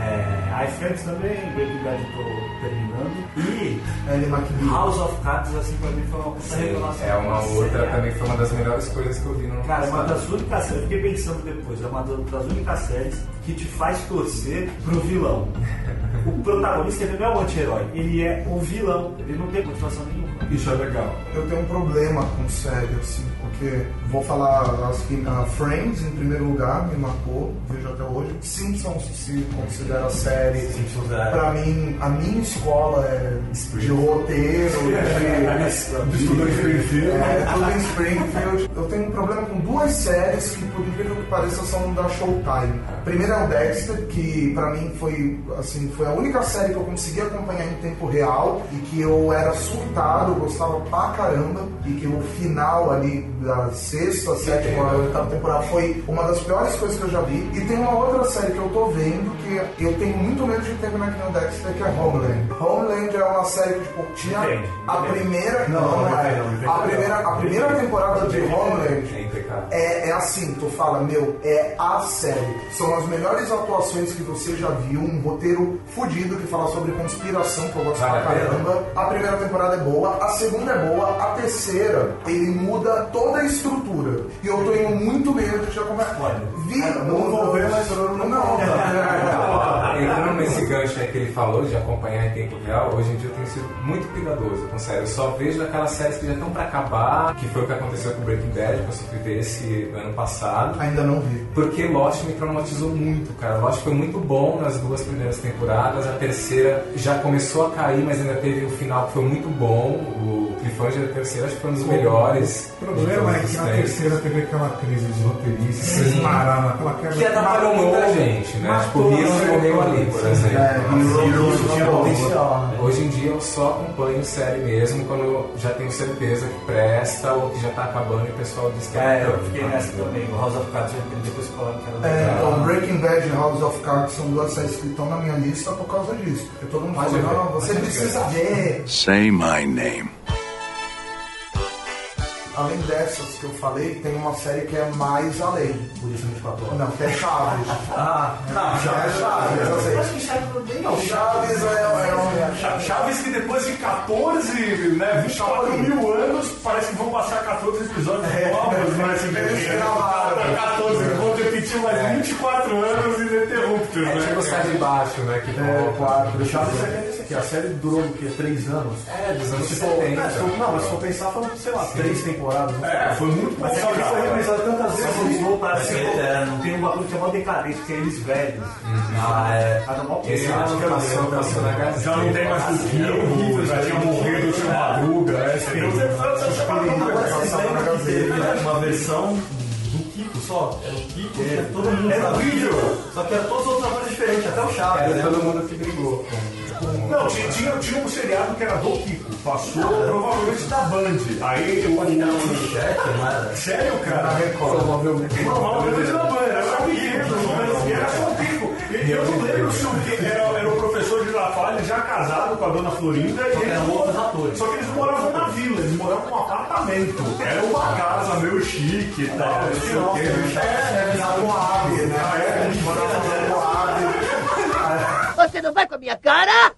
É, I Friends também, Breaking Bad tô terminando. E McBeal. House of Cards, assim, pra mim foi uma puta revelação. é uma outra, Série. também foi uma das melhores coisas que eu vi no ano Cara, é uma das únicas séries, eu fiquei pensando depois, é uma das únicas séries que te faz torcer pro vilão. [laughs] O protagonista ele não é o anti-herói, ele é o vilão, ele não tem motivação nenhuma. Isso é legal. Eu tenho um problema com série, assim, porque vou falar as que a Friends em primeiro lugar, me marcou, vejo até hoje. Simpsons se considera série. Simpsons é. Pra mim, a minha escola é de roteiro, de. [laughs] Estudou em Springfield. É, tudo em Springfield. Eu tenho um problema com duas séries que, por incrível que pareça, são da Showtime. A primeira é o Dexter, que pra mim foi, assim, foi a única série que eu consegui acompanhar em tempo real e que eu era surtado, gostava pra caramba e que o final ali da sexta, sétima, oitava temporada foi uma das piores coisas que eu já vi. E tem uma outra série que eu tô vendo que eu tenho muito medo de terminar aqui no Dexter, que é Homeland. Homeland é uma série que, tipo, tinha Entende, a primeira... Não, Não, não não é. não. A primeira, a primeira temporada de Homeland É é, é assim, tu fala, meu, é a série. São as melhores atuações que você já viu, um roteiro fudido que fala sobre conspiração, que eu gosto pra caramba. A primeira temporada é boa, a segunda é boa, a terceira, ele muda toda a estrutura. E eu tô indo muito medo de já começar. Vi, não vou ver, mas não, não, não. [laughs] Entrando nesse gancho aí que ele falou de acompanhar em tempo real, hoje em dia eu tenho sido muito cuidadoso com séries. Eu só vejo aquelas séries que já estão pra acabar, que foi o que aconteceu com Breaking Bad, que eu só fui ver esse ano passado. Ainda não vi. Porque Lost me traumatizou muito, cara. Lost foi muito bom nas duas primeiras temporadas, a terceira já começou a cair, mas ainda teve o final que foi muito bom. O cliffhanger da terceira acho que foi um dos melhores. O problema é que na terceira teve aquela crise dos roteiristas, eles pararam naquela quebra. Que atrapalhou muita gente, né? Tipo, morreu toda. Ali, por Sim. exemplo. É, potencial, né? Hoje em dia eu só acompanho série mesmo quando eu já tenho certeza que presta ou que já tá acabando e o pessoal diz que É, eu bacana. fiquei nessa também, o House of Cards eu entendi depois que falaram que era É, legal. então, Breaking Bad e House of Cards são duas séries que estão na minha lista por causa disso. Porque todo mundo fala, não, você precisa ver. Say my name. Além dessas que eu falei, tem uma série que é mais além. Polícia 24 horas. Não, que é Chaves. [laughs] Ah, Não, já é Chaves, eu sei. Acho que Chaves bem Não, Chaves é, é um... Cha- Chaves que depois de 14, né, 24 mil anos, parece que vão passar 14 episódios novos, né? Assim, Eles gravaram. 14, vão repetir mais 24 anos ininterruptos, É né? tipo sai de baixo, né? Que É, quatro. Chaves é esse aqui, a série durou o quê? Três anos? É, dos anos Se for- 70. é, se for- Não, mas se for pensar, foram, sei lá, três temporadas. não sei. É, foi muito. Mas é que foi reprisado tantas Só vezes. que eles voltaram É, ser eterno. Tem um bagulho que é mó decadente, que é eles velhos. Ah, é. Cada mó. Já não tem mais o Kiko, já tinha morrido o seu Madruga, né? Os uma versão só? Era o Kiko, que todo mundo Era sabia. horrível. Só que era todos os outros atores diferentes, até o Chaves, Era né? todo mundo que brigou Não, tinha, tinha, tinha um seriado que era do Kiko. Passou provavelmente da Band. Aí o. Cheque, não era? Sério, cara? Provavelmente. Provavelmente da Band. Era só o Kiko. Era só o Kiko. Eu não lembro se o que era, já casado com a dona Florinda. e que eles outros atores. Só que eles moravam na vila, eles moravam num apartamento. Era uma casa meio chique e tal. não sei o quê. É, na Moab, né? Ah, é? Na Moab. Você não vai com a minha cara?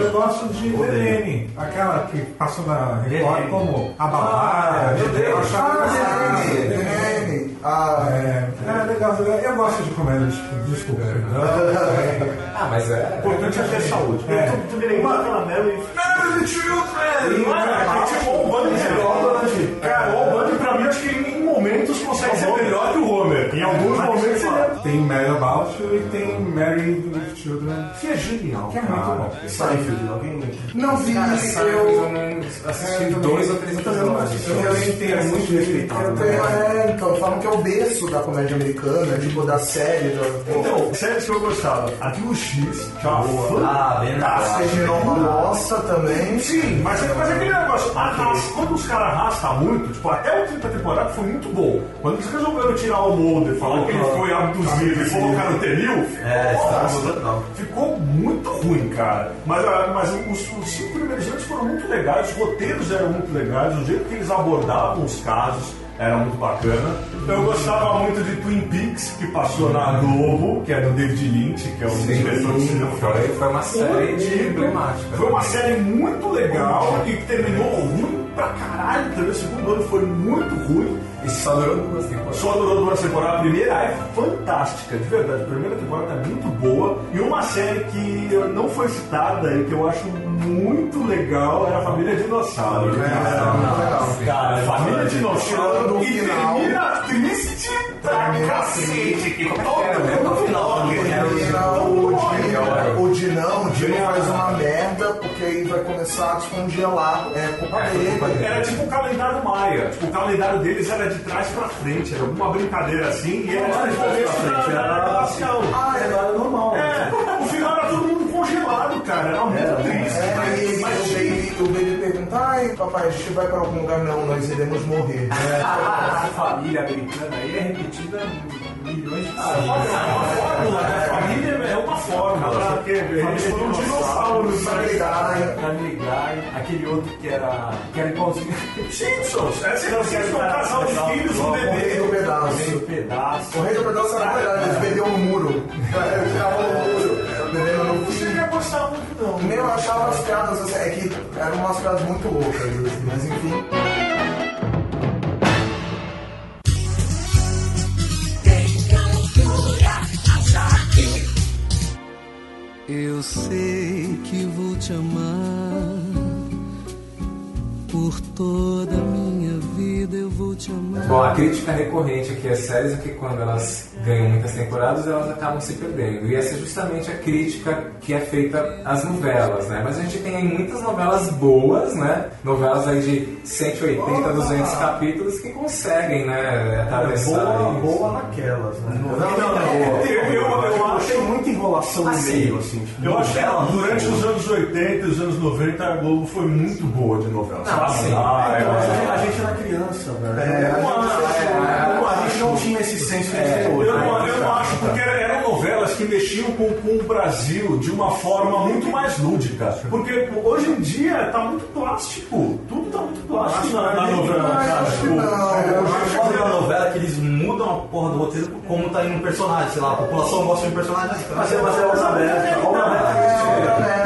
Eu gosto de Lelene, aquela que passou na Record como a Bavária. meu Deus. Eu achava Ah, Nene. Ah, É, é legal, eu gosto de comédia, desculpa. [laughs] Ah, mas é. O importante é ter saúde. É. Tu me lembrou aquela Mary Mary the Children! Não é? Que tipo o Band. Cara, o Band pra mim acho que em momentos consegue ser melhor que o Homer. Em alguns momentos ele é Tem Mary About You e tem Mary with Children. Que é genial. Que é muito bom. Seinfeld, alguém? Não vi, eu assisti dois ou três episódios. Eu entendo, É muito respeitado. Eu tenho, é, então, falam que é o berço da comédia americana, tipo, da série. Da, Então, séries que eu gostava. Arquivo X, que é uma fã. Ah, bem bosta também. Sim, mas, é- é aquele negócio, arrasta, quando os caras arrastam muito, tipo, até a quinta temporada foi muito bom. Quando eles resolveram tirar o Mulder, falar que ele foi abduzido e colocar no Tenil, É, nossa, ficou muito ruim, cara. Mas, ah, mas os, os cinco primeiros anos foram muito legais, os roteiros eram muito legais, o jeito que eles abordavam os casos era muito bacana. Eu gostava muito de Twin Peaks, que passou na Globo, que é do David Lynch, que é um Sim, diretor de cinema foi, foi uma série emblemática. Foi uma série muito legal e que terminou ruim pra caralho. Também o segundo ano foi muito ruim. E só durou duas temporadas. Só durou duas temporadas. A primeira é fantástica, de verdade. A primeira temporada é muito boa. E uma série que não foi citada e que eu acho muito legal era a Família Dinossauro. Cara, a Família Dinossauro No e final. termina triste pra cacete. Que todo no final, o cara. Dinão, o Dino faz uma merda, porque aí vai começar a descongelar. É culpa dele. Era tipo o calendário maia. Tipo, o calendário deles era de trás pra frente. Era alguma brincadeira assim. E era de trás pra frente, era-. Ah, é. Era normal. É, o final congelado, cara. Era muito Era, triste. É, mas- e ele, mas o, baby, o baby pergunta, ai papai, a gente vai pra algum lugar? Não, nós iremos morrer. [laughs] A família americana aí é repetida milhões de Ah, é uma fórmula, né? Família é uma fórmula. Porque eles foram dinossauros. Family Guy. Family Guy, aquele outro que era, que era igualzinho. [laughs] Simpsons. É Simpsons. Um casal de filhos, um O Rei bebê. do Pedaço. Meio pedaço. O Rei do Pedaço era verdade, eles beberam no muro. Eles ficavam no muro. Bebendo gostar muito, não. Meu, eu achava as piadas, assim, é que eram umas piadas muito loucas, assim, mas enfim. Eu sei que vou te amar. Por toda a minha vida eu vou te amar. Bom, a crítica recorrente aqui às séries é que quando elas ganham muitas temporadas, elas acabam se perdendo. E essa é justamente a crítica que é feita às novelas, né? Mas a gente tem aí muitas novelas boas, né? Novelas aí de 180, 200 capítulos que conseguem, né? Atravessar Boa, isso. boa naquelas, né? Não, não, eu, eu, eu acho Tem muita enrolação no Assim, meio, assim. Tipo, Eu acho que durante os anos 80 e os anos 90 a Globo foi muito boa de novela. Não, sim. Ah, é, gente- a gente era criança, velho. É, a Como a gente não tinha esse senso gente tem hoje. Eu não, né? eu não acho, porque eram novelas que mexiam com, com o Brasil de uma forma muito mais lúdica. Porque hoje em dia tá muito plástico. Tudo tá muito plástico na, na novela, cara. Tipo, acho foda da novela é que eles mudam a porra do roteiro como tá indo um personagem. Sei lá, a população gosta de um personagem. Mas é, mas é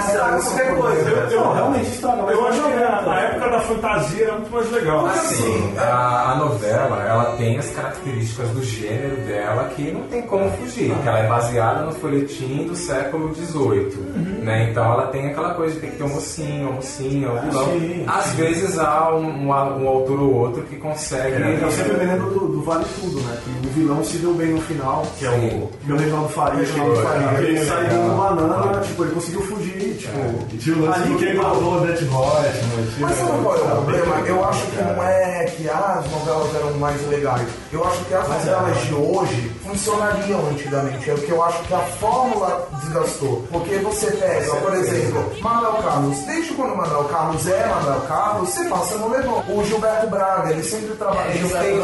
Estraga qualquer coisa. Eu, eu, Não, realmente estraga. eu acho que a, a época da fantasia era muito mais legal. Assim, a, a novela, ela tem as características do gênero dela que não tem como fugir, que ela é baseada no folhetim do século XVIII, né? Então ela tem aquela coisa de ter que ter um mocinho, uma mocinha, um vilão. sim, Às vezes há um, um, um autor ou outro que consegue... É, eu sempre me lembro do, do Vale Tudo, né? Que o vilão se deu bem no final, que é o, que é o Reginaldo Faria. Reginaldo que- Faria. que Ele saiu com banana, tipo, ele conseguiu fugir, tipo. E tinha o lance que o Death Royce, Mas sabe qual é o problema? Eu acho que não é que as novelas eram mais legais. Eu acho que as novelas de hoje funcionariam antigamente. É o que eu acho que a fórmula desgastou. Porque você pega, por exemplo, Manuel Carlos. Desde quando Manuel Carlos é Manuel Carlos, você passa no Leblon. O Gilberto Braga, ele sempre trabalha. Esse ele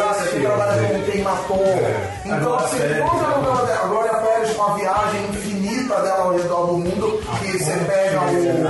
trabalha estilo, com quem matou. Então, assim, toda a novela dela, a Glória Pérez com a viagem dela ao redor do mundo, que você pega o.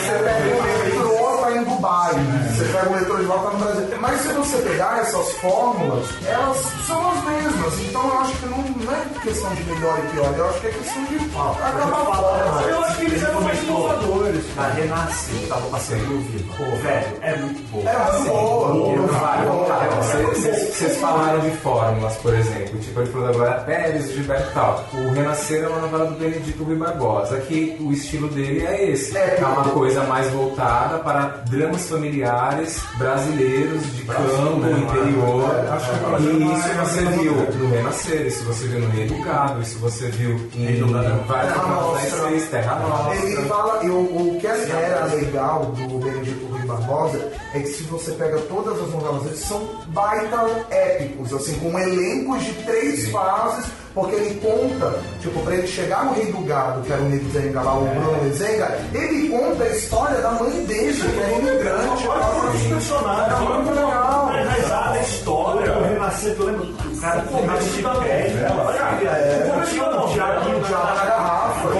Você pega o metrô, tá em Dubai. Você pega o metrô de volta no Brasil. Mas se você pegar essas fórmulas, elas são as mesmas. Então eu acho que não, não é questão de melhor e pior, eu acho que é questão de acabar a fórmula. Eu acho que eles eram mais inovadores. A Renascer, tava passando no ouvido. Pô, velho, é muito boa. É muito cara, vocês- falaram de fórmulas, por exemplo, tipo ele falou da Glória Pérez, Gilberto e tal. O Renascer é uma novela do Benedito Rui Barbosa, que o estilo dele é esse. É, uma coisa mais voltada para dramas familiares brasileiros de campo, né? interior. É, acho que o e isso é você viu moderno. no Renascer, isso você viu no Rei do Gado, isso você viu em várias Terra novelas da Nostra. E6, Terra Nostra. Ele fala, e o, o que era legal do Benedito Rui Barbosa é que se você pega todas as novelas, eles são baita épicos, assim, com elencos de três fases, porque ele conta, tipo, pra ele chegar no Rei do Gado, que era o Nezenga lá, o Bruno Nezenga, ele conta a história da mãe dele, que é imigrante. Olha os personagens, É muito legal. enraizada a história. Eu renasci, eu lembro que o cara O começo de pé. novela, é, o começo da novela, Tiaguinho, Tiago na garrafa. No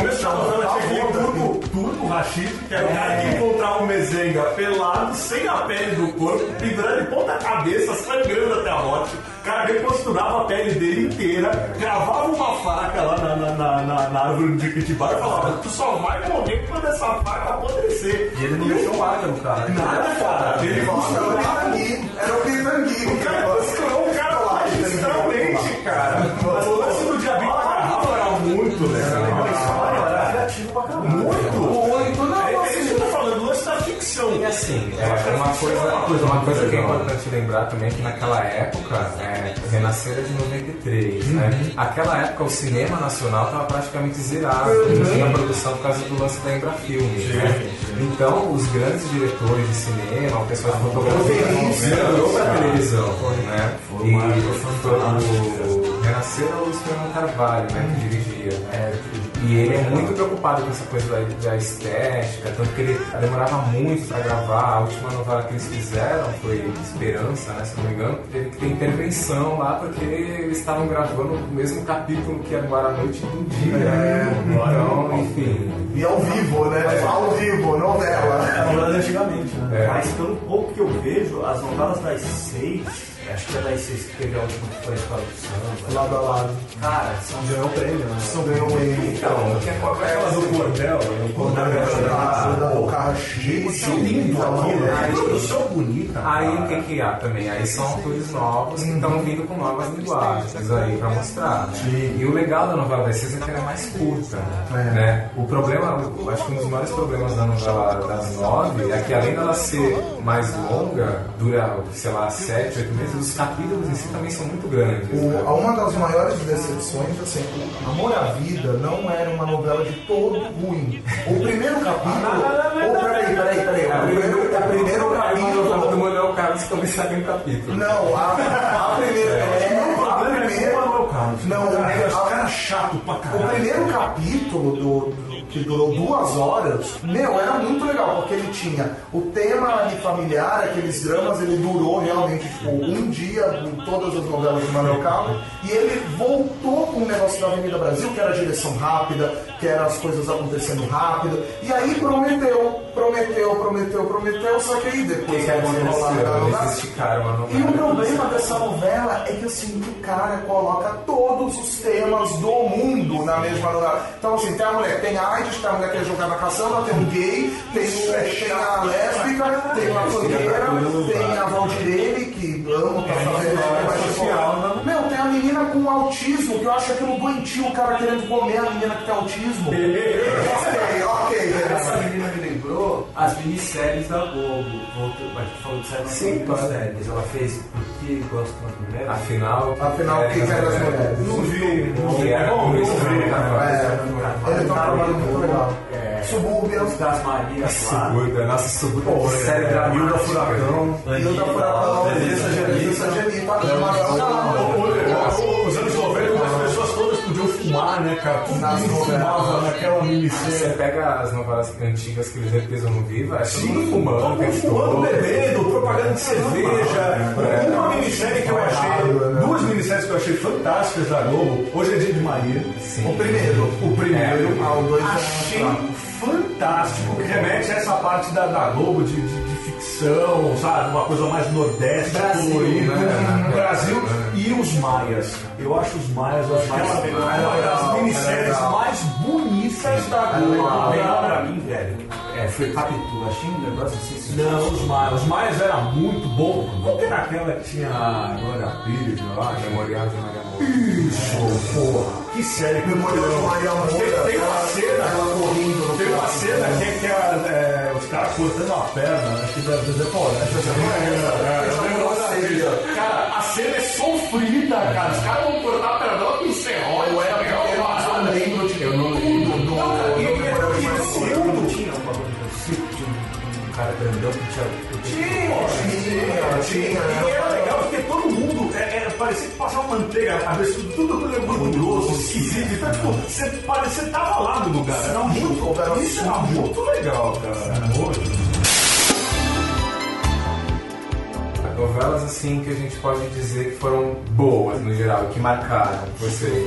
Rashid, que era o cara que encontrava o Mezenga pelado, sem a pele do corpo, pendurado de ponta cabeça, sangrando até a morte. O cara reposturava a pele dele inteira, gravava uma faca lá na, na, na, na, na árvore de Jequitibá e falava: Tu só vai morrer quando essa faca apodrecer. E ele não deixou marca no cara. Nada, cara. Ele era o Pitangui. Era o Pitangui. O cara costurou o cara magistralmente, cara. Mas o lance do garrafa era muito legal. Assim, é uma coisa, uma coisa que é importante lembrar também é que naquela época, é, Renascer é de 93, né? Aquela época o cinema nacional estava praticamente zerado, não tinha produção por causa do lance da Embrafilme, né? Então os grandes diretores de cinema, o pessoal de fotografia, migrou para televisão, né? E o Renascer é o Fernando Carvalho, né? Que dirigia. E ele é muito preocupado com essa coisa da, da estética, tanto que ele demorava muito para gravar. A última novela que eles fizeram foi Esperança, né, se não me engano. Teve que ter intervenção lá porque eles estavam gravando o mesmo capítulo que era agora à noite do dia. então, enfim. E ao vivo, né? Ao vivo, novela. É novela antigamente, né? É. Mas pelo pouco que eu vejo, as novelas das seis, acho que é das seis que teve a última que foi a Escola do Samba. Lado a lado. Cara, são ganhou prêmio, né? São ganhou ele. Então, o que acontece? Aquela do Cordel, né? o Cordel O carro cheio, Isso é lindo aquilo, né? Aí- Produção bonita. Aí o que, que há também? Aí são autores novos que estão vindo com novas linguagens aí pra mostrar. né? E o legal da novela das seis é que ela é mais curta. Né? O problema, acho que um dos maiores problemas da novela das nove é que além dela ser mais longa, dura, sei lá, sete, oito meses, os capítulos em si também são muito grandes. né? O- uma das maiores decepções, assim, o Amor à Vida não era uma novela de todo ruim. O primeiro capítulo. Oh, peraí, peraí, peraí. O primeiro, o primeiro capítulo. do Manuel Carlos começar em um capítulo. Não, a, a primeira. É, a é primeira. com o. Não, Cara, a- chato pra O caralho. primeiro capítulo do- que durou duas horas, meu, era muito legal, porque ele tinha o tema ali familiar, aqueles dramas, ele durou realmente tipo, um dia em todas as novelas de Manuel Carlos, e ele voltou com o negócio da Avenida Brasil, que era a direção rápida, que era as coisas acontecendo rápido, e aí prometeu, prometeu, prometeu, prometeu, só que aí depois que, aconteceu? e o problema dessa novela é que assim, o cara coloca todos os temas do mundo na mesma novela. Então assim, tem a mulher, tem a A mulher que jogar na caçamba, tem um gay, tem, tem a lésbica, tem a fogueira, tem a Valdirene, que amo, tá fazendo mas social, Meu, tem a menina com autismo, que eu acho aquilo doentio, o cara querendo comer a menina que tem autismo. ok, ok. As minisséries da Globo. Voltou, mas tu falou de série, mas Sim, minisséries. Ela fez Por que Gosto das Mulheres? Afinal, Afinal, o que que era das mulheres? Não vi, não vi. Que era Bom, não vi. É, ele tá trabalhando muito legal. Subúrbia. Das Marias lá. Subúrbia, nossa, Subúrbia. Série é, dramática. Hilda Furacão. Hilda Furacão, Elisa Gelita, Gelita, Manuel Carlos. Fumar, né, cara? Todo Nas fumava naquela Você minissérie. pega as novelas antigas que eles reprisam no Viva, é Sim, fumando, todo mundo fumando, bebendo, propaganda de cerveja. É. Uma minissérie que eu achei, duas minisséries que eu achei fantásticas da Globo. Hoje é Dia de Maria. Sim. O primeiro. O primeiro. Ah, o dois achei é fantástico, que remete a essa parte da, da Globo de, de- ficção, sabe? Uma coisa mais nordeste, Brasil, colorida. né? Brasil e os Maias. Eu acho os Maias é uma, uma das minisséries mais bonitas da Globo. Legal pra mim, velho. É, foi Capitu. Achei um negócio assim. Não, os Maias. Os Maias era muito bom. Qual que era aquela que tinha a Glória Pires, eu acho? Memorial de Maria. Isso, porra. Que série que Memória de Maria Moura, Tem, tem uma ela- cena, ela correndo no tem uma cena que é, que é, é, os caras cortando a perna, acho que deve ser acho que é, eu. Cara, a cena é sofrida, cara. Os caras vão cortar a perna dela com Eu era é uma mas eu parada. lembro de. Eu não lembro. Não, cara, e- e- e- e-. Não tinha um bagulho de circo, tinha um cara grandão que tinha. Tinha, tinha. E parecia que passava manteiga na cabeça, tudo é gorduroso, esquisito. Então, tipo, você, parecia, você tava lá no lugar. Era muito, isso era muito legal, cara. Novelas assim que a gente pode dizer que foram boas no geral, que marcaram você.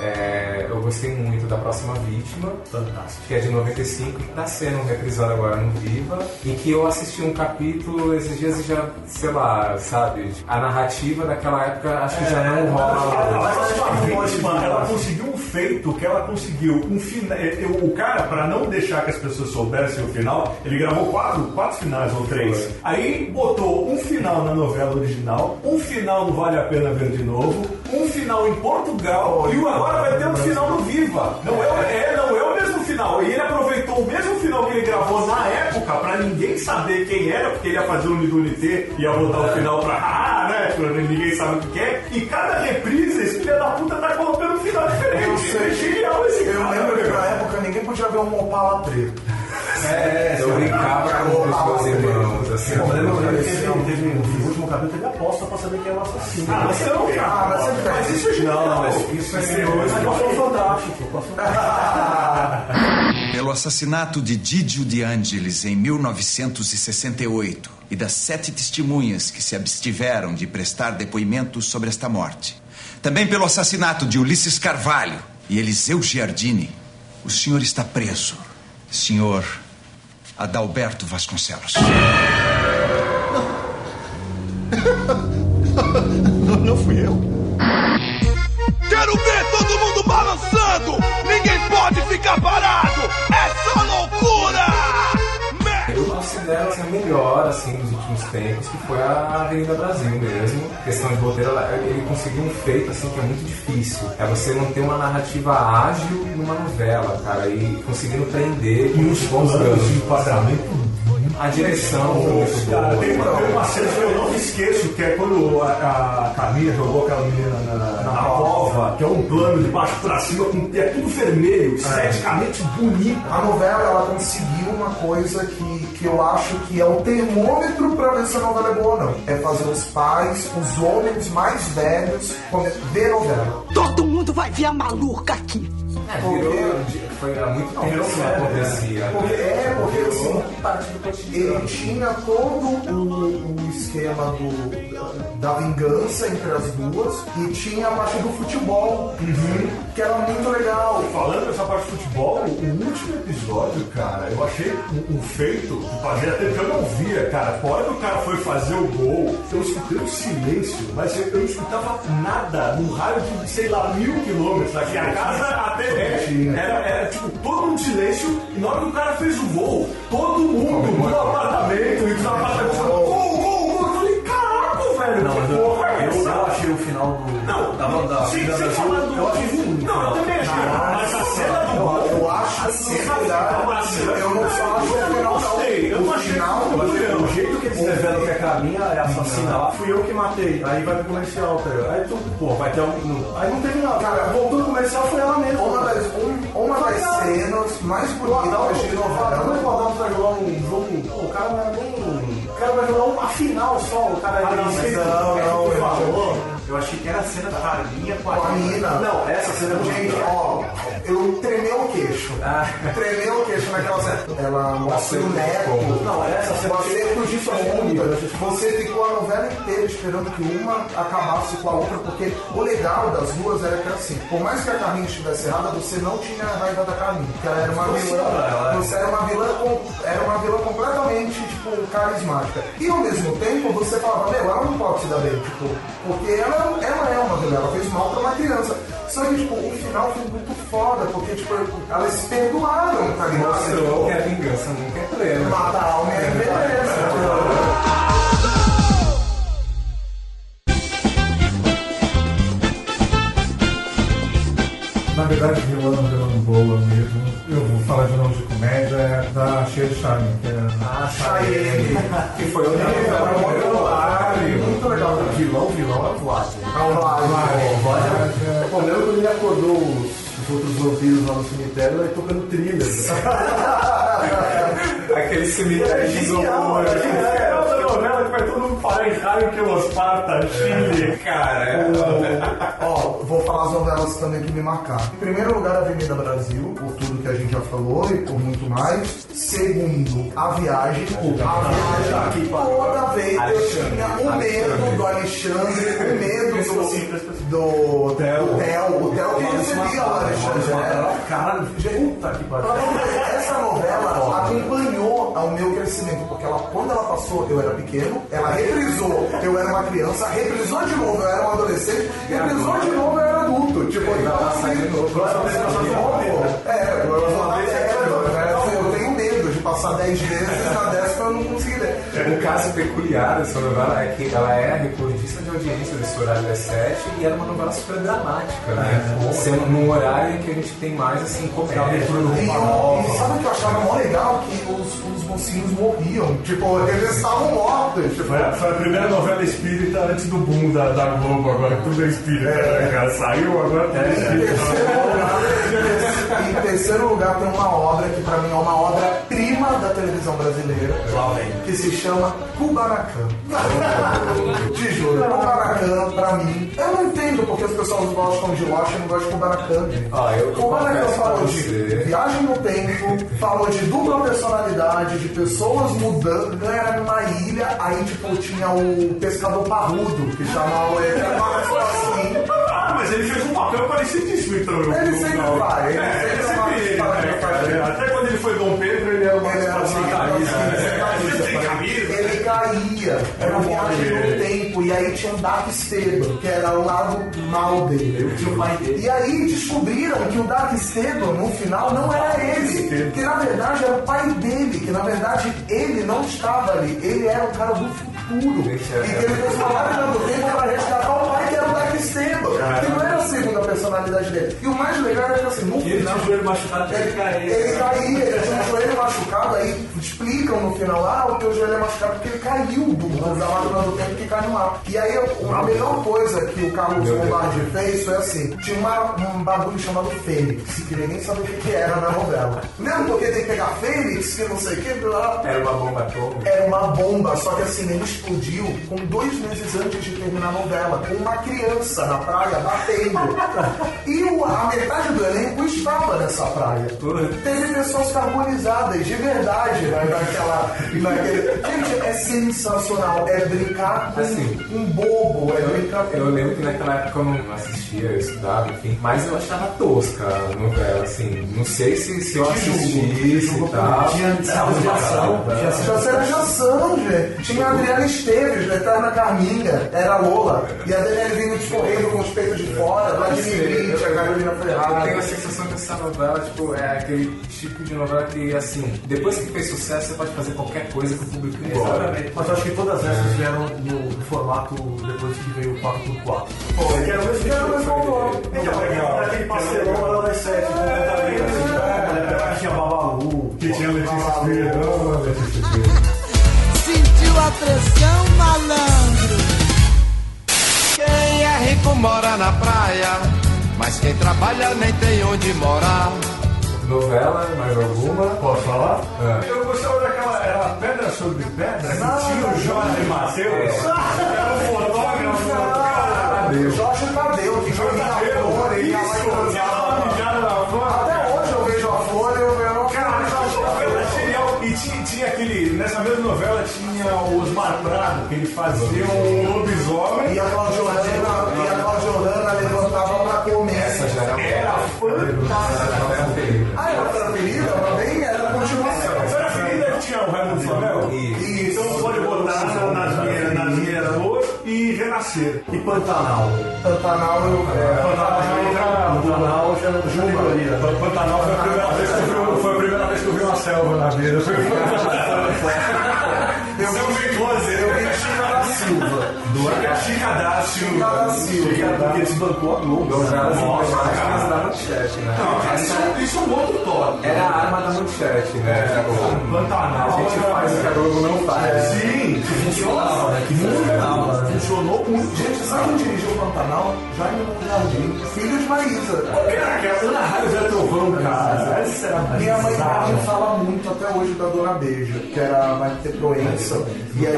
É, eu gostei muito da Próxima Vítima, Fantástico. que é de 95, que está sendo reprisada agora no Viva, e que eu assisti um capítulo esses dias e já, sei lá, sabe, a narrativa daquela época acho que já não rola. A vítima, ela conseguiu um feito que ela conseguiu um final. O cara, pra não deixar que as pessoas soubessem o final, ele gravou quatro, quatro finais ou três. Aí botou um final na novela original, um final no Vale a Pena Ver de Novo, um final em Portugal e o agora vai ter um final no Viva. Não é, o- é, não é o mesmo final. E ele aproveitou o mesmo final que ele gravou na época pra ninguém saber quem era, porque ele ia fazer o Unidunité, ia botar o final pra [laughs] ah, né? Pra ninguém sabe o que é. E cada reprise, esse filho da puta tá colocando um final diferente. É genial esse Eu cara. lembro que na época ninguém podia ver um Opala preto. É, eu brincava com os meus irmãos, assim. Eu lembro teve, é no último capítulo teve aposta pra saber quem era o assassino. Ah, mas não, cara. Ah, mas isso é. Não, não, mas isso é Mas Mas sou fantástico. Pelo assassinato de Didio de Angelis em 1968 e das sete testemunhas que se abstiveram de prestar depoimentos sobre esta morte. Também pelo assassinato de Ulisses Carvalho e Eliseu Giardini. O senhor está preso. Senhor Adalberto Vasconcelos. Considero assim, a nos últimos tempos, que foi a Avenida Brasil mesmo. Questão de roteiro, ele conseguiu um feito assim, que é muito difícil. É você não ter uma narrativa ágil numa novela, cara, e conseguindo prender com os bons planos de enquadramento A direção Cara, tem uma, tem uma cena que eu não me esqueço, que é quando a, a Camila jogou aquela menina na, na cova, que é um plano de baixo pra cima, com, é tudo vermelho, esteticamente bonito. A novela ela conseguiu uma coisa que, que eu acho que é o termômetro pra ver se a novela é boa ou não. É fazer os pais, os homens mais velhos, ver novela. Todo mundo vai ver a maluca aqui. É, virou, foi há muito tempo que acontecia. Porque, é, porque Virou assim, parte do cotidiano. ele tinha todo o, o esquema do, da vingança entre as duas e tinha a parte do futebol, que era muito legal. Falando dessa parte de futebol, o último episódio, cara, eu achei um, um feito fazia tempo que eu não via, cara. A hora que o cara foi fazer o gol, eu escutei um silêncio, mas eu, eu não escutava nada num raio de, sei lá, mil quilômetros daqui. A casa até era, era tipo todo mundo em silêncio, e na hora que o cara fez o gol, todo mundo no apartamento e dos apartamentos. Gol, gol, gol! Eu falei, caraca, velho, Não, que porra é eu, essa? eu achei o final do. Não, da, da, sim, da sim, Brasil, falando- eu achei ruim. Não, eu também achei. Mas a cena do Eu, gol. eu acho que final, eu não só jeito que eles revelam que a Carminha é assassina lá, fui eu que matei. Aí vai pro comercial, tá ligado? Aí tu, pô, vai ter um. não- Aí não teve nada. Cara, voltou no comercial, foi ela mesma. Uma das, um- uma das cenas mais bonitas de Como é que o novela. Adalto vai jogar um jogo? Pô, o cara não é nem. O cara vai jogar uma final só, o cara Ah, não, mas não, é não, tu eu- falou. Eu achei que era a cena da Carminha com Com a a mina. Não, essa cena é Gente, bonita. ó, eu tremei o queixo. Tremei o queixo naquela cena. Ela mostra o neto. Não, essa cena Você é fugiu Você ficou a novela inteira esperando que uma acabasse com a outra, porque o legal das duas era que assim, por mais que a Carminha estivesse errada, você não tinha a raiva da Carminha, porque ela era uma vilã. Você era uma vilã, com- era uma vilã completamente, tipo, carismática. E ao mesmo tempo você falava, meu, ela não pode se dar bem, tipo, porque ela, ela é uma vilã, ela fez mal pra uma criança. Só que, tipo, o final foi muito foda, porque, tipo, elas se perdoaram, tá ligado? Mostrou que a vingança nunca é plena. Matar a alma é beleza. verdade, vilã, vilã boa mesmo. Eu vou falar de novo de comédia, é da de Charme, que é Ah, Cheyenne, que foi o Muito legal. Vilão, vilão é Vlad. É o Vlad. Acordou os, os outros vampiros lá no cemitério, ele tocando trilha. [laughs] Aquele cemitério de isopor. É outra novela que vai todo mundo parar em raio que os Esparta, Chile. Cara, Ó, vou falar as novelas também que me marcaram. Em primeiro lugar, Avenida Brasil, por tudo que a gente já falou e por muito mais. Segundo, A Viagem. A Viagem, toda vez eu tinha o medo do Alexandre, o medo do, do Theo. O Theo, o Theo que recebia o Alexandre. né? Caralho, puta que ver, Essa novela acompanhou ao meu crescimento, porque ela, quando ela passou, eu era pequeno, ela reprisou, eu era uma criança, reprisou de novo, eu era um adolescente, reprisou de novo, eu era adulto. Tipo, assim, próxima vez que eu é, próxima vez é, eu tenho medo de passar 10 vezes na Um caso peculiar dessa novela é que ela é recordista de audiência desse horário das sete e era uma novela super dramática, né? Sendo num horário em que a gente tem mais assim comédia. E, eu- e sabe o que eu achava mó legal? Que os, os mocinhos morriam. Tipo, eles estavam mortos. Tipo, Foi a, foi a primeira novela espírita antes do boom da, da Globo, agora tudo é espírita, né, cara? Saiu, agora tá espírita. Em terceiro lugar, tem uma obra que pra mim é uma obra-prima da televisão brasileira, que se chama Kubanacan. [laughs] Te juro, Kubanacan, pra mim, eu não entendo porque as pessoas gostam de Lost e não gostam de Kubanacan. Ah, eu falou de viagem no tempo, falou de dupla personalidade, de pessoas mudando, era numa ilha, aí tipo tinha o pescador parrudo, que chamava ele, uma coisa assim. Ah, mas ele fez um papel parecidíssimo, então. Ele sempre faz, ele É, sempre ele faz, sempre faz, né? Até quando ele foi Dom Pedro, ele era Ele era assim, caía, era uma viagem no tempo, e aí tinha o Dark Esteban, que era o lado mal dele. o. E aí descobriram que o Dark Esteban, no final, não era ele, que na verdade era o pai dele, que na verdade ele não estava ali, ele era um cara do futuro. E que ele fez uma máquina do tempo para resgatar o pai, que era o Dark Esteban, que não era a segunda personalidade dele. E o mais legal era que assim, no Ele tinha o joelho machucado, ele caía. Ele caía, ele tinha um joelho machucado, aí explicam no final, ah, o teu joelho é machucado porque ele caiu do, da máquina do tempo que cai no mar. E aí a melhor coisa que o Carlos Lombardi fez foi assim, tinha uma- um bagulho chamado Fênix, que ninguém sabia o que, que era na novela. Mesmo porque tem que pegar Fênix, que não sei o que, blá, Era uma bomba atômica. era uma bomba, só que assim, ele explodiu com dois meses antes de terminar a novela, com uma criança na praia batendo. [laughs] E o- a metade do elenco estava nessa praia. Teve pessoas carbonizadas, de verdade, né, naquela, naquele... Gente, é sensacional. É brincar com Assim, um bobo, é brincar com... Eu lembro que naquela época eu não assistia, eu estudava, enfim, mas eu achava tosca a novela, assim. Não sei se, se eu assistisse e tal. Tinha ação. Tinha Tinha ação, gente. Tinha a Adriana Esteves, da Eterna Carminha, era a Lola. E a Daniela vindo escorrendo com os peitos de fora, Vladimir Brito, a Carolina Eu tenho a Ferrari. sensação que essa novela, tipo, é aquele tipo de novela que, assim, depois que fez sucesso, você pode fazer qualquer coisa que o público gosta. Exatamente. Mas eu acho que todas essas vieram no, no formato depois que veio o 4x4. Foi. Que era o mesmo Que era o mesmo valor. Então, era aquele pastelão lá das sete, né? Que tinha Babalu. Que tinha Letícia Spirão, Pressão, malandro? Quem é rico mora na praia, mas quem trabalha nem tem onde morar. Novela, mais alguma? Posso falar? É. Eu gostava daquela. Era Pedra sobre Pedra, que tinha o Jorge Matheus. Era um fotógrafo. O Jorge Tadeu, que Jorge Tadeu, tinha o Osmar Prado, que ele fazia um lobisomem. E a Claudiolana, e a levantava pra comer. Essa já era Era fantástica. Ah, era preferida? Também era continuação. Será que ainda tinha o Raimundo Flamel? Isso. Então pode botar na- nas minhas, nas minhas e renascer. E Pantanal. Pantanal eu. É, Pantanal era- Pantanal já não. Pantanal foi a primeira vez que eu vi, foi a primeira vez que eu vi uma selva na vida. [laughs] Foi Eu vi, Selva em close. eu vi China na Silva. Chica, Chica da Silva. Chica da Silva. Chica da- Porque desbancou a Globo. Já as Nossa, imagens cara. da manchete, né? Não, cara, isso, é- isso é um outro toque. Era a arma da manchete, né? da Globo. Pantanal. A gente faz o que a Globo não faz. Sim, funcionava, né? Que funcionava. né? Funcionou. Gente, sabe quem dirigiu o Pantanal? Jaime Jardim, filho de Maísa. Cara, que a Ana Raio Zé Trovão, cara. Essa era a Minha mãe fala muito até hoje da Dona Beija, que era vai ter Proença. E aí,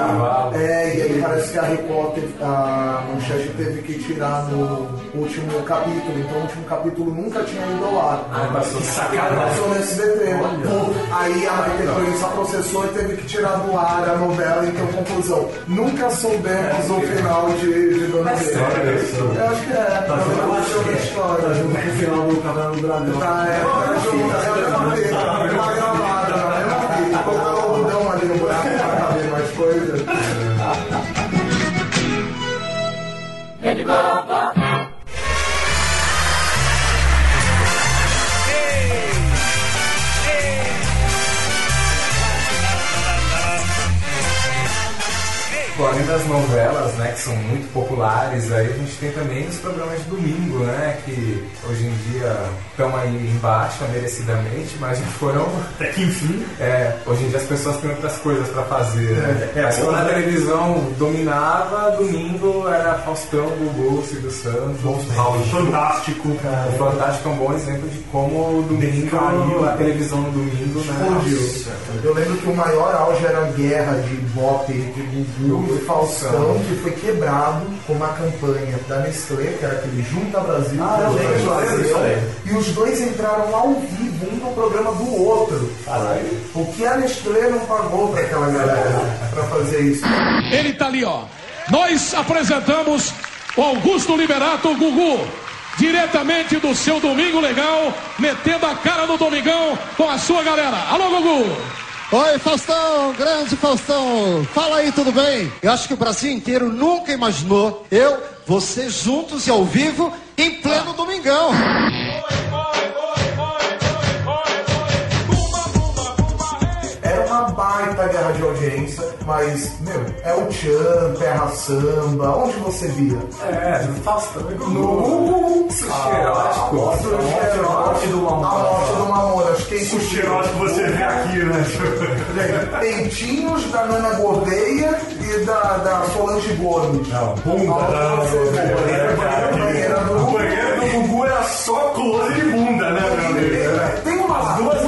é, e aí parece que a Record, teve, a Manchete teve que tirar no último capítulo. Então o último capítulo nunca tinha ido ao ar. Ah, passou Sacanagem. Passou no SBT. Aí a Maite Proença processou e teve que tirar do ar a novela. Então, conclusão, nunca soubemos o final de. Eu acho que é. Tá junto da história. Tá junto com o final do Cavalo do Dragão. Tá, é, tá junto, é a mesma fita, tá gravada, mesma fita. Colocar o algodão ali no buraco pra caber mais coisa. Pô, além das novelas, né, que são muito populares, aí a gente tem também os programas de domingo, né, que hoje em dia estão aí embaixo, merecidamente, mas já foram... Até que enfim. [laughs] É, hoje em dia as pessoas têm outras coisas pra fazer, né? É, é mas quando a né? televisão dominava, domingo era Faustão, Gugu, Silvio Santos, Raul Gil. Fantástico, cara. O Fantástico é um bom exemplo de como o domingo, Decaiu. a televisão no domingo, né? Explodiu. Eu lembro que o maior auge era a guerra de Ibope, de Gugu e Faustão, que foi quebrado com uma campanha da Nestlé, que era aquele Junta Brasil, Ah, Junta eu lembro disso aí. e os dois entraram ao vivo, um no programa do outro. O que a Nestlé não pagou pra aquela galera pra fazer isso? Ele tá ali, ó. Nós apresentamos o Augusto Liberato Gugu. Diretamente do seu Domingo Legal, metendo a cara no Domingão com a sua galera. Alô, Gugu! Oi, Faustão, grande Faustão. Fala aí, tudo bem? Eu acho que o Brasil inteiro nunca imaginou eu, você juntos e ao vivo em pleno domingão. Era uma baita guerra de audiência, mas, meu, é o Tchan, Terra Samba, onde você via? É, no Faustão. No Sushi erótico. A morte do Mamona. A morte do Mamona. Acho que é O cheirote que você vê aqui, né? Peitinhos da Nana Gordeia e da, da Solange Gomes. Não, bunda da Banheira banheira do O banheiro do Gugu era só close de bunda, né, meu amigo? Tem uma Às duas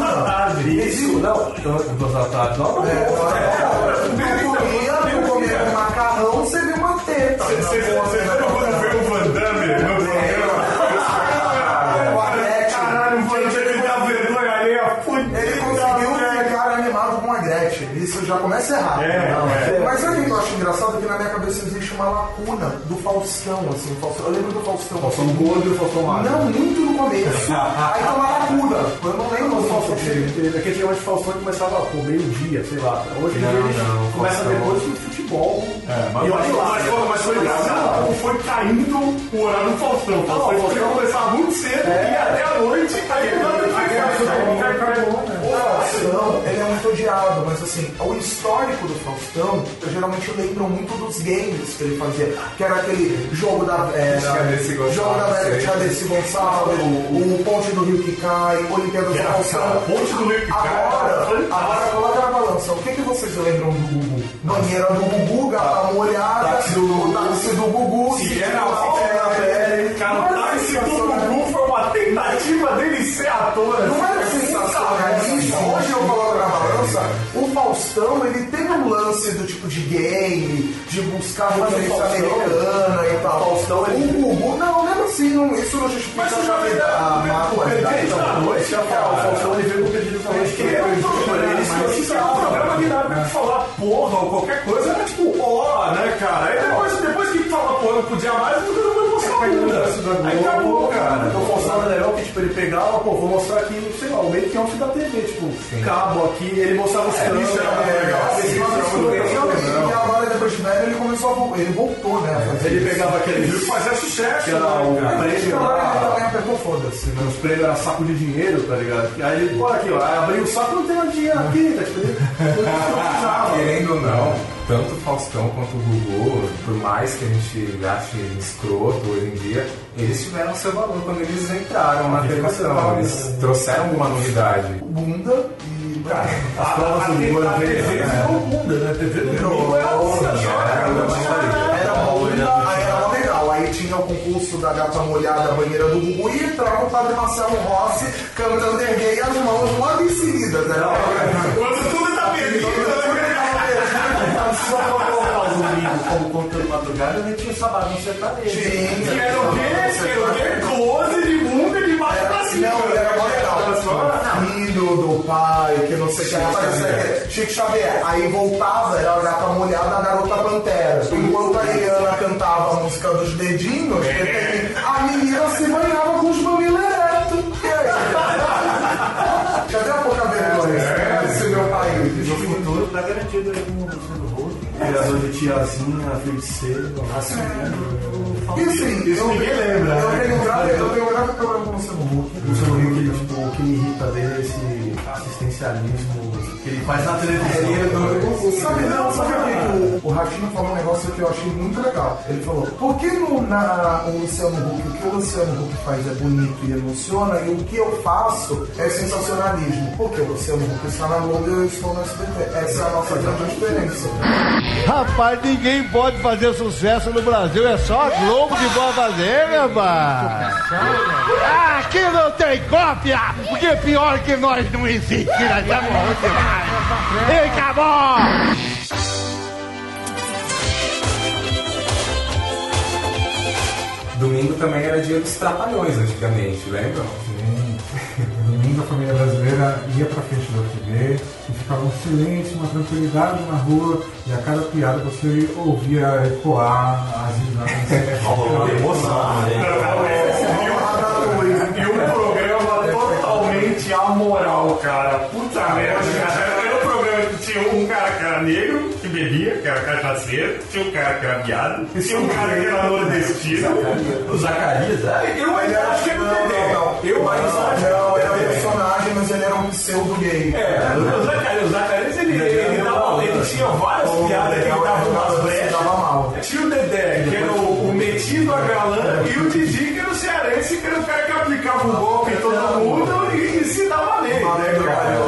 não. Duas da tarde, não. É, comia, tu comia com macarrão, você viu uma teta. Você veio o Van Damme no programa? Caralho, o Van Damme dá vergonha alheia, fudida. Ele conseguiu ficar animado com a Gretchen. Isso já começa errado. É, não, é. Mas sabe o que eu acho engraçado? Que na minha cabeça existe uma lacuna do Faustão, assim. Faustão, eu lembro do Faustão. Faustão gordo e o Faustão magro. Não, muito no começo. Aí tem uma lacuna. Eu não lembro do Faustão. Porque antigamente o Faustão começava pô, meio-dia, sei lá. Hoje em dia Não, ele não, começa Faustão. depois do futebol. É, mas, e mas, olha lá. mas, foi- mas foi engraçado como foi caindo o horário do Faustão. O Faustão Faustão- começava muito cedo e até a noite. Aí ele O Faustão, ele é muito odiado, mas assim, o histórico do Faustão, eu geralmente lembro muito dos games que ele fazia, que era aquele jogo da, é, Gonçalves, jogo da velha. Cadê-se Gonçalves, o, Ponte do Rio que cai, Olimpíada do Cara, Faustão. Ponte do Rio que cai, Agora, agora coloca na balança, o que, que vocês lembram do Gugu? Banheira do Gugu, gata molhada, Táxi do táxi do Gugu, Se era o Cara, o táxi do Gugu foi uma tentativa dele ser ator. Não era assim, sensacionalista. Hoje eu coloco O Faustão, ele tem um lance do tipo de game, de buscar referência americana e tal. Faustão, ele- O Gugu, não, lembra assim, não, isso não justifica Mas a o o qualidade. Da Noite, É, o Faustão ele veio com o pedido da noite que era Ele é um programa que época que falar porra ou qualquer coisa era tipo, ó, né, cara? Aí depois, depois que fala porra não podia mais, não podia mostrar bunda. Aí acabou, cara. Então o Faustão era legal que tipo, ele pegava, pô, vou mostrar aqui, sei lá, o make off da TV, tipo, cabo aqui, ele mostrava os canos. isso era muito legal. É, muito legal. Agora, velho, ele começou a ele voltou, né? fazer Ele pegava Ele aquele que fazia sucesso, que era o né, cara? prêmio ele apertou foda-se, né? os prêmios era saco de dinheiro, tá ligado? Aí ele, olha aqui, ó, abriu o saco não tem mais dinheiro aqui, tá precisava. Querendo ou não, tanto o Faustão quanto o Gugu, por mais que a gente ache escroto hoje em dia, eles tiveram seu valor quando eles entraram na televisão. Eles trouxeram alguma novidade. Bunda e. Cara, as provas do Gugu a TV virou bunda, né? A TV Era bunda. bunda. O concurso da gata molhada, a banheira do Gugu, e entrava o padre Marcelo Rossi cantando erguei as mãos logo em seguida. Né? Quando tudo tá perdido, Só pra colocar o domingo como conteúdo madrugada, a gente tinha sabado no sertanejo. Sim. Que era o quê? Que era o quê? Close de bunda de baixo pra cima. Não, era mó legal. Filho do pai, que não sei o que- Chico Xavier. Aí voltava, era a gata molhada, a garota pantera. Enquanto a música dos dedinhos, tem- a menina se banhava com os mamilos eretos. Cadê a pouca vergonha? Esse meu pai. No futuro tá garantido aí no Huck, criador de tiazinha, feiticeiro, E assim, eu, ninguém lembra, Eu né? tenho um grave, eu tenho um grave problema com o Luciano Huck. O Luciano Huck, tipo, o que me irrita dele é esse assistencialismo que ele faz na televisão. Ele é doido. Sabe, não, sabe o que o, Ratinho falou um negócio que eu achei muito legal. Ele falou, por que no, na, o Luciano Huck, o que o Luciano Huck faz é bonito e emociona, e o que eu faço é sensacionalismo. Porque o Luciano Huck está na Globo e eu estou no SBT. Essa é a nossa grande diferença. Rapaz, ninguém pode fazer sucesso no Brasil, é só a Globo que pode fazer, meu pai. Aqui não tem cópia, porque pior que nós não existe, nós estamos demais. Ei, acabou! Domingo também era dia dos trapalhões antigamente, lembram? Sim. Domingo a família brasileira ia pra frente da TV e ficava um silêncio, uma tranquilidade na rua e a cada piada você ouvia ecoar as risadas. emoção, E um programa totalmente amoral, cara. Puta merda, cara. Era um programa que tinha um cara que era negro, bebia, que era cachaceiro, tinha um cara que era viado, tinha um cara que era nordestino. O Zacarias, é? Eu ainda acho que era o Dedé. Eu ainda acho que era Não, o era um personagem, mas ele era um pseudo gay. É, o Zacarias, o Zacarias ele, ele, dava, ele tinha várias piadas que ele dava umas brechas. Tinha o Dedé, que era o, o metido a galã, e o Didi, que era o cearense, que era o cara que aplicava o golpe em todo mundo e, e se dava nele, né, cara?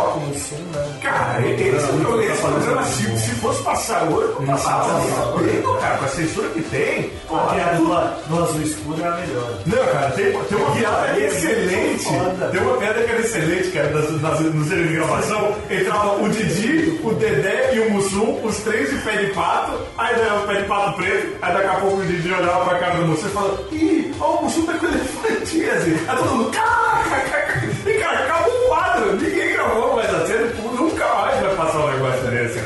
Cara, esse, esse programa, se, se fosse passar hoje, não passava nem cara, com a censura que tem. Pô, A piada é do, do azul escuro era a melhor. não, cara, tem, tem uma piada é excelente. Tem uma piada que era excelente, cara, das, no serviço de gravação. Entrava o Didi, o Dedé e o Mussum, os três de pé de pato. Aí daí o pé de pato preto. Aí daqui a pouco o Didi olhava pra cara do Mussum e falava: Ih, ó, o Mussum tá com elefante. Assim. Aí todo mundo, caraca, e cara, acabou o quadro. Ninguém gravou mais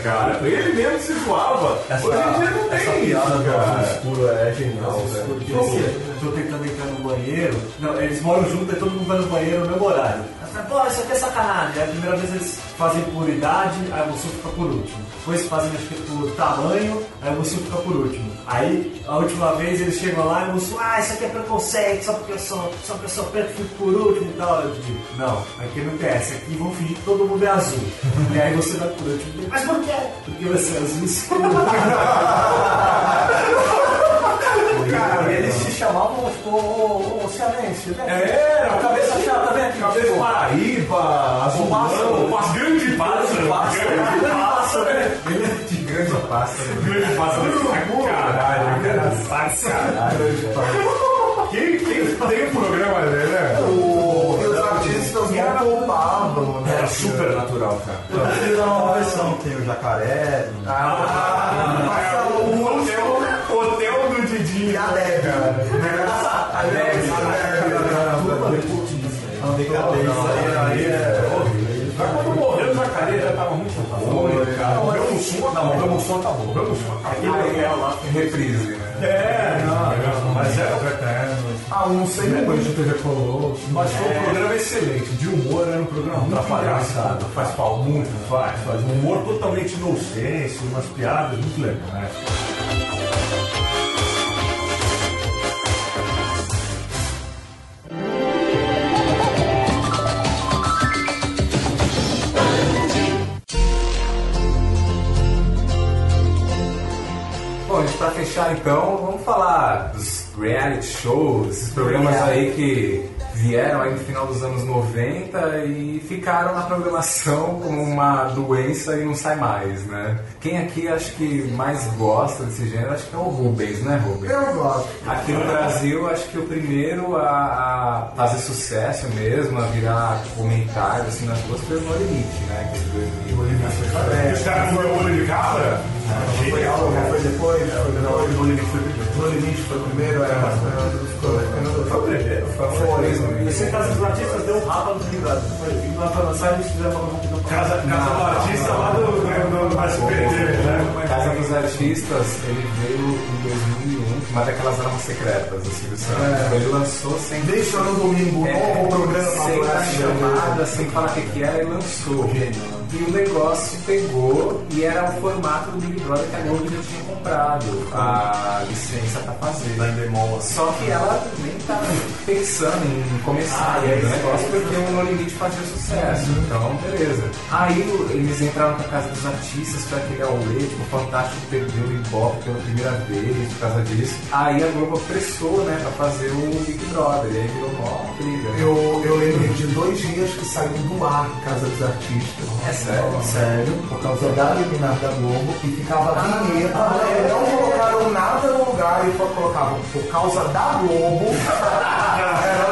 cara. Ele mesmo se zoava. Essa, Hoje em dia não essa tem piada do azul cara. escuro é genial, velho. Quê? Eu tô tentando entrar no banheiro. Não, eles moram juntos e todo mundo vai no banheiro no mesmo horário. Fala, Pô, isso aqui é sacanagem. Aí a primeira vez eles fazem por idade, aí moça fica por último. Depois fazem acho que por tamanho, aí moça fica por último. Aí a última vez eles chegam lá e o moço, ah, isso aqui é preconceito, só porque eu sou, só porque eu sou preto fico por último e tal. Eu digo, não, aqui não tem essa, aqui vão fingir que todo mundo é azul. [laughs] e aí você vai por último. Mas por quê? Porque você é azul escuro. [laughs] Cara, eles se chamavam, tipo, o, cearense, né? É, a cabeça chata, né? Cabeça Paraíba, azul, pássaro. pássaro, grande pássaro, grande pássaro, né? De grande pássaro. Grande pássaro, caralho, cara, sacanagem. Quem, quem tem um programa dele, né? O, os artistas não poupavam, né? Era super natural, cara. Dar uma versão, tem o jacaré. Ah, não, o acabou. Morreu o Mussum acabou. Aquele é lá reprise, né? É, não, mas era o Eternos. Ah, não sei Depois de. TV Colosso. Mas foi um programa excelente, de humor, era um programa muito engraçado, faz pau muito, faz, faz um humor totalmente inocente, umas piadas muito legais. Fechar então, vamos falar dos reality shows, esses programas aí que vieram aí no final dos anos 90 e ficaram na programação como uma doença e não sai mais, né? Quem aqui acho que mais gosta desse gênero, acho que é o Rubens, né Rubens? Eu gosto. Aqui no Brasil, acho que o primeiro a, a fazer sucesso mesmo, a virar comentário assim nas ruas foi o No Limite, né? Que de 2000. Os caras foram o olho de cabra? Não foi foi depois, foi depois. No Limite foi primeiro. No Limite foi primeiro, é. Foi E caso dos artistas deu um rapa no o Big Brother foi lançado e eles fizeram competição. Casa, casa do artista lá do, do, do SBT, né? Casa dos Artistas, ele veio em 2001, uma daquelas armas secretas do Silvio Santos. Ele lançou sem... Deixa no domingo, É, novo programa. sem dar chamada, sem falar o que que era, e lançou. E o negócio pegou e era o formato do Big Brother que a Globo já tinha comprado a licença pra fazer. Só que ela nem tá pensando em começar Ah, é o isso. negócio porque o No Limite fazia sucesso. Então, beleza. Aí eles entraram pra casa dos artistas pra criar o leite, tipo, o Fantástico perdeu o Ibope pela primeira vez por causa disso. Aí a Globo pressou, né, pra fazer o Big Brother. E aí virou mó briga. Eu, eu lembro de dois dias que saiu do ar Casa dos Artistas. É sério? Sério, por causa da liminar da Globo, e ficava a vinheta, né? não colocaram nada no lugar e colocavam por causa da Globo. [laughs]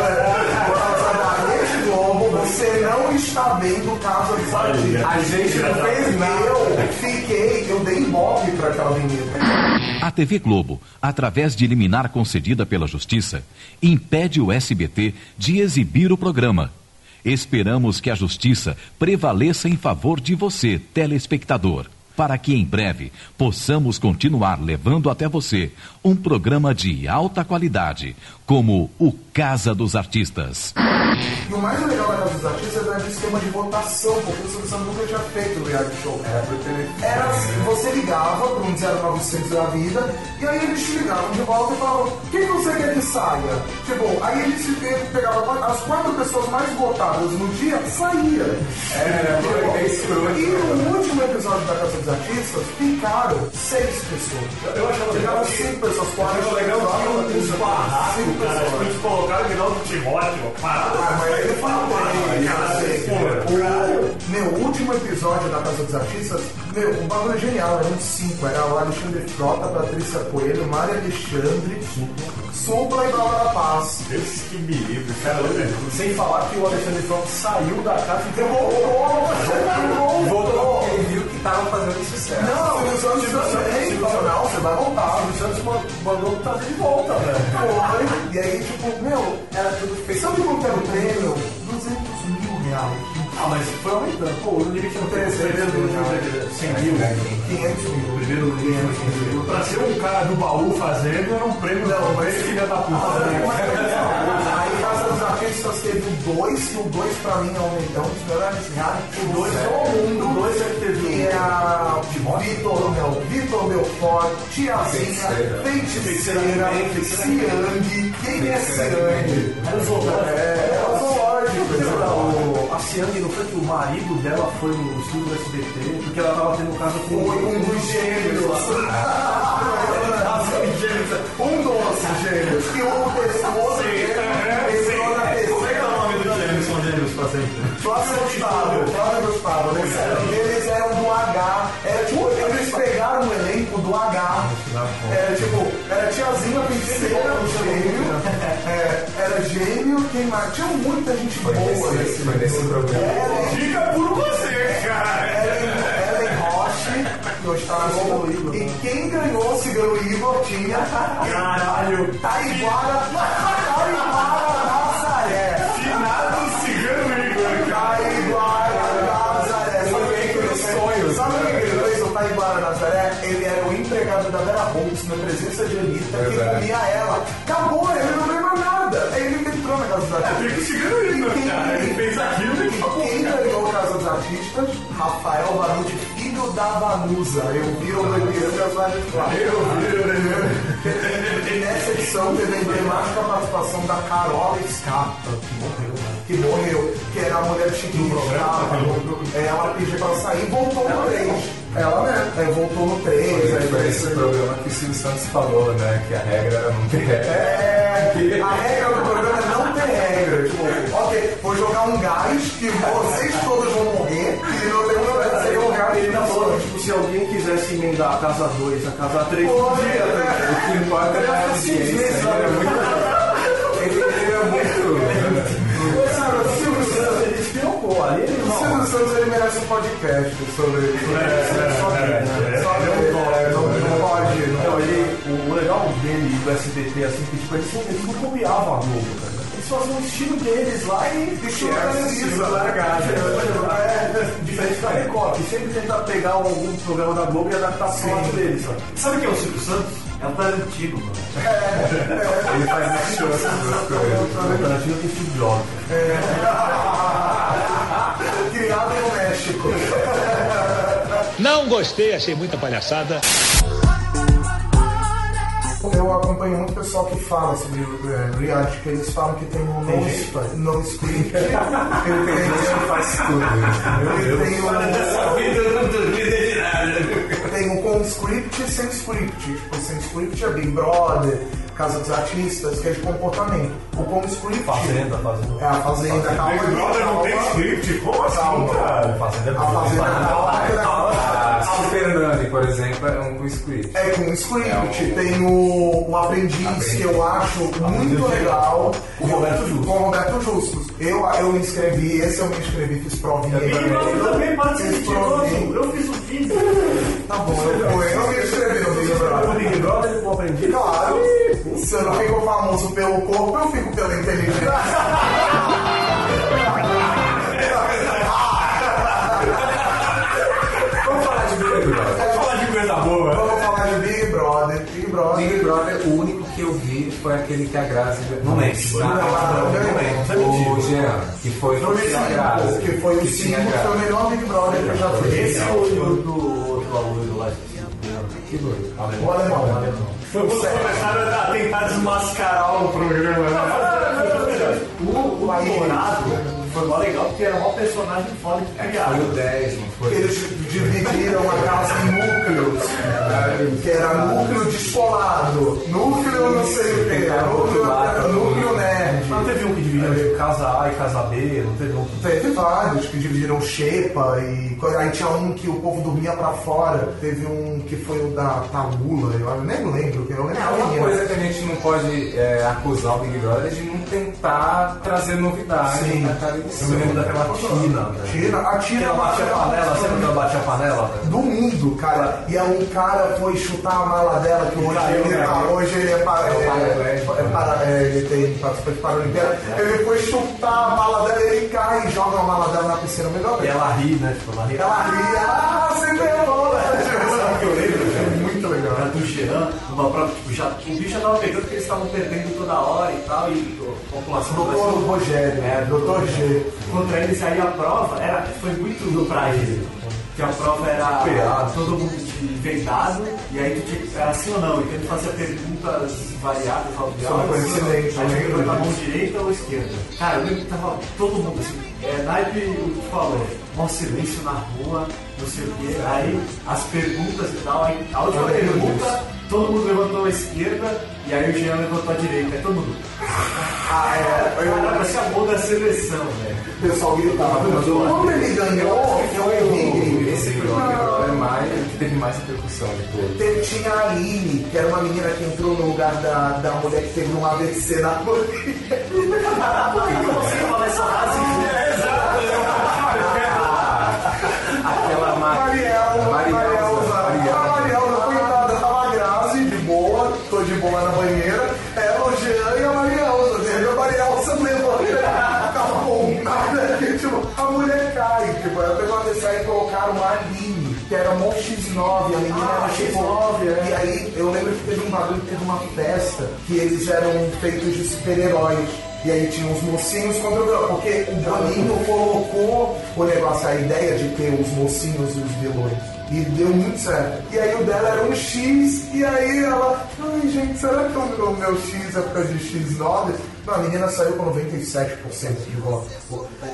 você não está vendo Casa dos Artistas. A gente não fez nada. Eu fiquei, eu dei ibope pra aquela vinheta. A TV Globo, através de liminar concedida pela Justiça, impede o SBT de exibir o programa. Esperamos que a Justiça prevaleça em favor de você, telespectador, para que em breve possamos continuar levando até você um programa de alta qualidade, como o Casa dos Artistas. E o mais legal da Casa dos Artistas era o esquema de votação, porque o Silvio Santos nunca tinha feito o reality show. Era assim, você ligava para um 0900 da vida, e aí eles te ligavam de volta e falavam, quem você quer que saia? Tipo, aí eles pegavam as quatro pessoas mais votadas no dia, saía. É, Tipo, foi escroto. E no último episódio da Casa dos Artistas, ficaram seis pessoas. Eu achava legal Ficaram que- cinco pessoas, quatro Eu legal que cinco barracos, pessoas. cara. Tipo, eles colocaram que não do Timóteo, para. Ah, mas ele fala bem, Cara, pô, O meu último episódio da Casa dos Artistas, meu, um bagulho genial, eram cinco. Era o Alexandre Frota, Patrícia Coelho, Mário Alexandre, Supla e Bárbara Paz. Esse que me livre, cara. Sem falar que o Alexandre Frota saiu da casa e Voltou, Voltou ele viu que tava fazendo sucesso. Não, o Santos também falou, não, você vai voltar. O Santos mandou trazer de volta, velho. E aí, tipo, meu, era tudo feito. Sabe quanto era o prêmio? 200 mil Ah, mas foi aumentando. Pô, o limite não tem esse primeiro do limite 100 mil. 500 mil. Primeiro limite 100 mil. Pra ser um cara do baú fazendo, era um prêmio não, mas- filha da puta. Aí Casa dos Artistas teve o 2, que o 2 pra mim é um melhores reais. O 2 é o mundo. O dois é que teve É a Vitor, não, Vitor Belfort, Tiazinha, Feiticeira. Ciang. Quem é Ciang? Era o zoológico. É, é o zoológico. A Ciane, não foi que o marido dela foi no estúdio do SBT, porque ela tava tendo um caso com um dos gêmeos. [laughs] Um dos gêmeos. E o outro gêmeo entrou na Como é que é o nome dos gêmeos? São gêmeos pra sempre. Flávio Gustavo, Flávio Gustavo, né? Mais? Tinha muita gente boa nesse Foi nesse programa. Ellen, Fica por você, cara. Ellen, Ellen Roche, gostava. E quem ganhou Cigano Igor tinha. Caralho. Taiguara. Taiguara Nazaré. Finado cigano Igor. Taiguara Nazaré. Sabe o que que. Sabe o que ele fez? O Taiguara Nazaré, ele era o empregado da Vera Holmes na presença de Anitta, que comia ela. Acabou, ele não Rafael Vanucci, filho da Vanusa. Eu vi o das várias classes. Eu. E nessa edição teve a participação da Carola Scarpa, que morreu, né? Que morreu, que era a mulher chiquinha Scarpa. É, ela pediu pra sair e voltou no três. Ela mesmo. Aí voltou no 3. Foi, aí foi esse programa que o Silvio Santos falou, né? Que a regra era não ter regra. É, a regra do programa é não ter regra. Tipo, ok, vou jogar um gás que vocês todos vão morrer e tem um. Ele tá falando, tipo, se alguém quisesse emendar a casa 2, a casa 3, Pô, podia. é, né? O que importa é a audiência. Ele é muito. Ele, ele é o Silvio Santos, ele despirocou ali, ele O não. Silvio Santos ele merece um podcast sobre É, é, né? é, ele é um é, não, ele é um pode. ele, o, o legal dele e do SBT, assim, que tipo, eles, não- copiavam a Globo, cara. Eles faziam o estilo deles lá e era televisa, estilo largado. É, diferente da Record, que sempre tenta pegar algum programa da Globo e adaptar pro lado deles, sabe? Sabe quem é o Silvio Santos? É o Tarantino, mano. Ele faz mais show essas duas [laughs] coisas. O Tarantino tem Steve Jobs. [laughs] Criado no México. Não gostei, achei muita palhaçada. Eu acompanho muito pessoal que fala sobre é, reality, que eles falam que tem um Tem faz. no script. [laughs] Eu tenho, faz tudo. eu tenho, vida eu não duvido de nada. tenho com script e sem script. Tipo, sem script é Big Brother, Casa dos Artistas, que é de comportamento. O com script. Fazenda, Fazenda. É a Fazenda, calma Big Brother não tem calma. script? Como assim, Calma. cara? Fazenda é A Fazenda, calma, calma. A Fernanda, por exemplo, é um com script. É com script, tem o, o Aprendiz, que eu acho muito legal. O Roberto Justus. Com o Roberto Justus. Eu, eu me inscrevi, esse eu me inscrevi, fiz provinha. Big Brother também Fiz participou. provinha. Eu fiz o vídeo. Tá bom, eu, eu me inscrevi no Big O Brother. Big Brother o aprendiz. Claro, se eu não fico famoso pelo corpo, eu fico pela inteligência. [laughs] boa. Vamos falar de Big Brother. Big Brother. Big Brother, o único que eu vi foi aquele que a Grazi. Não lembro. Não, Não, não, não, não. O Jean, que foi o que a Grazi. que foi o 5, foi o melhor Big Brother que eu já fiz. Esse é o do outro aluno lá. Que doido. O alemão, o alemão. Foi quando começaram a tentar desmascarar o programa. né? O, o namorado foi mó legal porque era mó personagem foda que Foi criaram. o 10, não foi? Eles dividiram a casa em núcleos, que era núcleo descolado, núcleo não sei o que, núcleo, núcleo nerd. Não teve um que dividiu tipo, casa A e casa B, não teve um. Teve vários que dividiram Xepa e aí tinha um que o povo dormia pra fora. Teve um que foi o da Tabula, eu nem lembro, que eu lembro. É, uma coisa que a gente não pode é, acusar o Big Brother é de não tentar trazer novidade Sim. na cada Eu me lembro daquela Tina, né? Tina, a Tina ela batia a panela, sempre que ela batia a panela, velho. do mundo, cara. E aí um cara foi chutar a mala dela, que hoje caiu, ele, né? tá, hoje ele é para, É é, é para- ele tem participante paralimpíada. Ele foi chutar a mala dela, ele cai e joga a mala dela na piscina. Melhor E ela ri, né? Tipo, ela ri. Ela ri, ah, você ganhou, [laughs] Sabe o que eu lembro? É muito legal. Era do Jean, numa prova, tipo, já, o bicho já tava pegando porque eles estavam perdendo toda hora e tal, e população Doutor Rogério, É, doutor G. contra eles aí a prova era, foi muito pra ele. Que a prova era todo mundo de vendado, e aí tu tinha que era assim ou não, então ele fazia perguntas variadas, obviamente. conhecimento, Aí né? botar a mão direita ou esquerda. Cara, eu lembro que tava todo mundo assim, é, naipe o que tu falou, mó silêncio na rua, não sei o quê. Aí as perguntas e tal, aí a última pergunta, todo mundo levantou a esquerda, e aí o Jean levantou a direita, aí todo mundo. Ah, é. Eu, Cara, parecia a boa da seleção, velho. o pessoal gritava. Quando ele ganhou, o Big. Esse Brother mais, que teve mais repercussão de todos. Teve- Tinha a Aline, que era uma menina que entrou no lugar da, da mulher que teve um AVC na [laughs] Bolívia. Você fala essa frase? Colocaram a Aline, que era mó X9, a menina Ah, era tipo. X9, é. E aí, eu lembro que teve um bagulho, que teve uma festa, que eles eram feitos de super-heróis. E aí tinha os mocinhos contra o vilão, porque o Boninho colocou o negócio, a ideia de ter os mocinhos e os vilões. E deu muito certo. E aí o dela era um X, e aí ela, ai gente, será que o o meu X é por causa de X9? Não, a menina saiu com 97% de voto.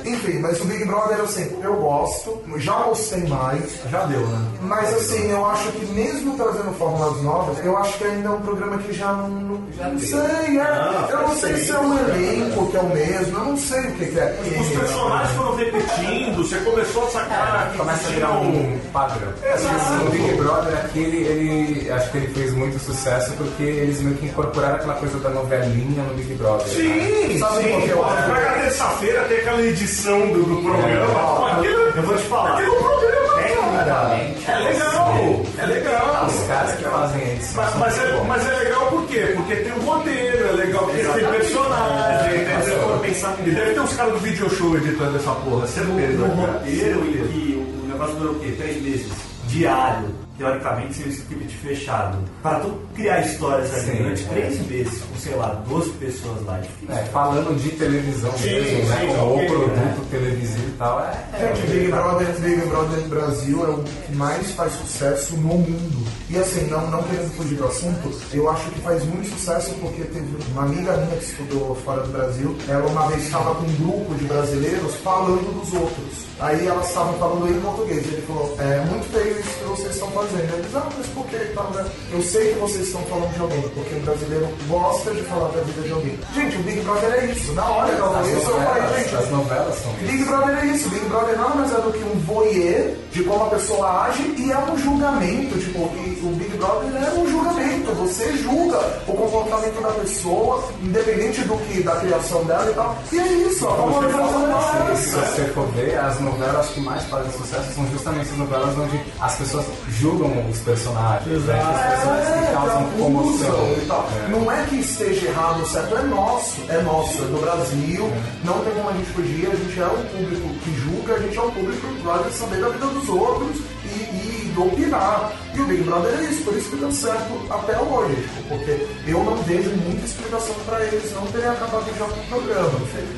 Enfim, mas o Big Brother, assim, eu gosto, já gostei mais. Já deu, né? Mas assim, eu acho que mesmo trazendo fórmulas novas, eu acho que ainda é um programa que já não. não, não sei, é. Ah, eu não sei sim, se é um elenco que é o mesmo, eu não sei o que, que é. Os personagens foram repetindo, você começou a sacar que Começa a virar um padrão. Exato. O Big Brother aqui, ele, ele- acho que ele fez muito sucesso porque eles meio que incorporaram aquela coisa da novelinha no Big Brother. Sim, Sabe sim. eu acho? Pra terça-feira ter aquela edição do, do programa. Aquilo, Eu vou te falar. aquilo é um programa. Tecnicamente, É legal, é legal. Os caras que fazem edição. Mas, mas é, mas é legal por quê? Porque tem um roteiro, é legal porque tem personagem, eu pensar E deve ter uns caras do video show editando essa porra, certeza. cara. roteiro e que o negócio durou o quê? Três meses. Diário. Teoricamente seria um script fechado. Para tu criar histórias ali Sim, durante é. três meses, com sei lá, 12 pessoas lá, é difícil. É, falando de televisão Sim, mesmo, né? sim, Ou ok, produto televisivo e tal, é. Gente, Big Brother, Big Brother Brasil é o que mais faz sucesso no mundo. E assim, não, não querendo fugir do assunto, eu acho que faz muito sucesso porque teve uma amiga minha que estudou fora do Brasil, ela uma vez estava com um grupo de brasileiros falando dos outros. Aí elas estavam falando em português. Ele falou, é muito feio isso que vocês estão fazendo. Eles, ah, mas por que? e tal, né? Eu sei que vocês estão falando de alguém, porque o brasileiro gosta de falar da vida de alguém. Gente, o Big Brother é isso. Na hora que eu falei isso, eu falei, gente, As novelas são isso. Big Brother é isso. Big Brother nada mais é do que um voyeur de como a pessoa age e é um julgamento. Tipo, o Big Brother é um julgamento. Você julga o comportamento da pessoa, independente do que da criação dela e tal. E é isso. A forma de fazer Se você for ver, as novelas que mais fazem sucesso são justamente as novelas onde as pessoas julgam os personagens, né? As pessoas que causam comoção. e tal. É. Não é que esteja errado ou certo, é nosso, é nosso, é do Brasil, não tem como a gente fugir, a gente é um público que julga, a gente é um público que gosta de saber da vida dos outros e, e opinar. E o Big Brother é isso, por isso que deu certo até hoje, tipo, porque eu não vejo muita explicação para eles não terem acabado já com o programa.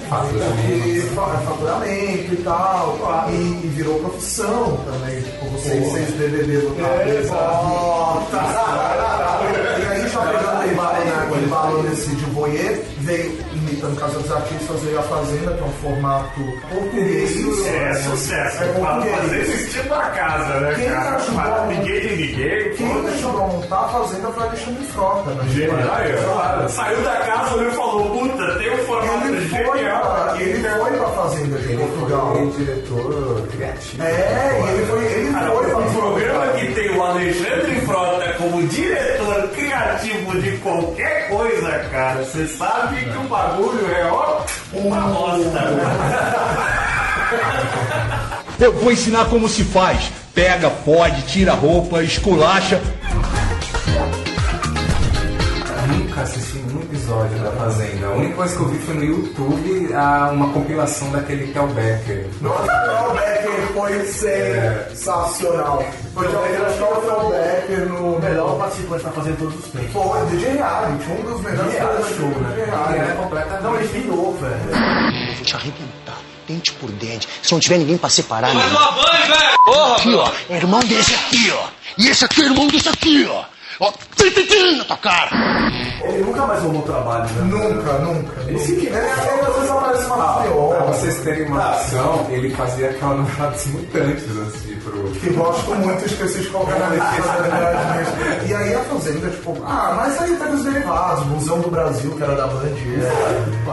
Faturamento. E fa- faturamento e tal, e, e virou profissão também, tipo, vocês, vocês BBB votaram. E aí, já pegando o embalo nesse de voyeur, veio, imitando Casa dos Artistas, veio a Fazenda, que é um formato português. É, sucesso. É Fazer português. esse tipo da casa, né, Quem cara? ajudou? Para Ninguém de ninguém. Quem ajudou a montar a Fazenda foi Alexandre Frota, né? Genial. Saiu da casa olhou e falou, puta, tem um formato Ele foi, genial. pra, ele foi pra Fazenda de Portugal. Ele foi diretor criativo. É, e ele foi, ele Cara, foi pra um programa que tem o Alexandre Frota como diretor criativo de qualquer coisa, cara, você sabe que o bagulho é ó, uma bosta. Eu vou ensinar como se faz. Pega, pode, tira a roupa, esculacha. Nunca assisti um episódio da Fazenda. A única coisa que eu vi foi no YouTube ah, uma compilação daquele Kel Becker. Nossa, o Becker foi sensacional. Porque eu acho que o Becker no O melhor participante tá fazendo todos os tempos. Foi, de reality, um dos melhores Reality show, né? de é completamente. Não, ele virou, velho. Eu vou te arrebentar, dente por dente. Se não tiver ninguém pra separar, Mais meu uma banho, velho! Aqui, ó, é irmão desse aqui, ó. E esse aqui é irmão desse aqui, ó. Ó, tim, tim, tim, na tua cara. Ele nunca mais arrumou trabalho, né? Nunca, nunca. Ele se Ele, ele às vezes aparece uma Pra pior. vocês terem uma noção, ele fazia aquela novela dos mutantes pro. Que gosto muito, de [laughs] colocar na lista. E aí a Fazenda, tipo, ah, mas aí teve os derivados, Museu do Brasil, que era da Band,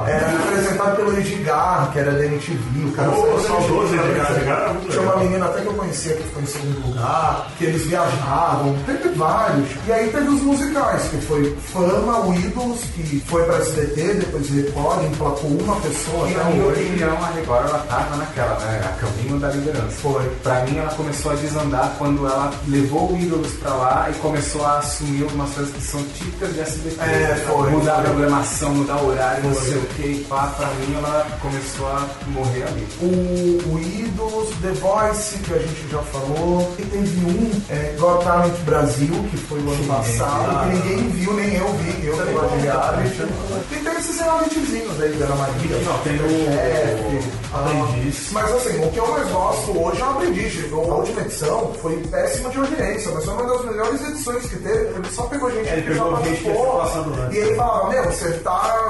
é, era apresentado pelo Edgar, que era da MTV, o cara da saudoso Edgar, Edgar Tinha uma menina até que eu conhecia que ficou em segundo lugar, que eles viajavam, teve vários. E aí teve os musicais, que foi Fama, o Ídolos, que foi pra SBT, depois Record, emplacou uma pessoa E na hoje. opinião, a Record ela tava naquela, né? A caminho da liderança. Foi. Pra mim, ela começou a desandar quando ela levou o Ídolos pra lá e começou a assumir algumas coisas que são típicas de SBT. É, foi, Mudar foi. a programação, mudar o horário, não sei o que, e pá. Pra mim, ela começou a morrer ali. O, o Ídolos, The Voice, que a gente já falou. E teve um, é, Got Talent Brasil, que foi o ano passado, que ninguém viu, nem eu vi, eu que gosto de reality. E tem esses realityzinhos aí, da Ana Maria. Não, tem o- Chefe, Além ah, disso. Mas assim, o que eu mais gosto hoje é um aprendiz. A última edição foi péssima de audiência, mas foi uma das melhores edições que teve. Ele só pegou gente ele que pegou já gente participou. E ele falava, meu, você tá,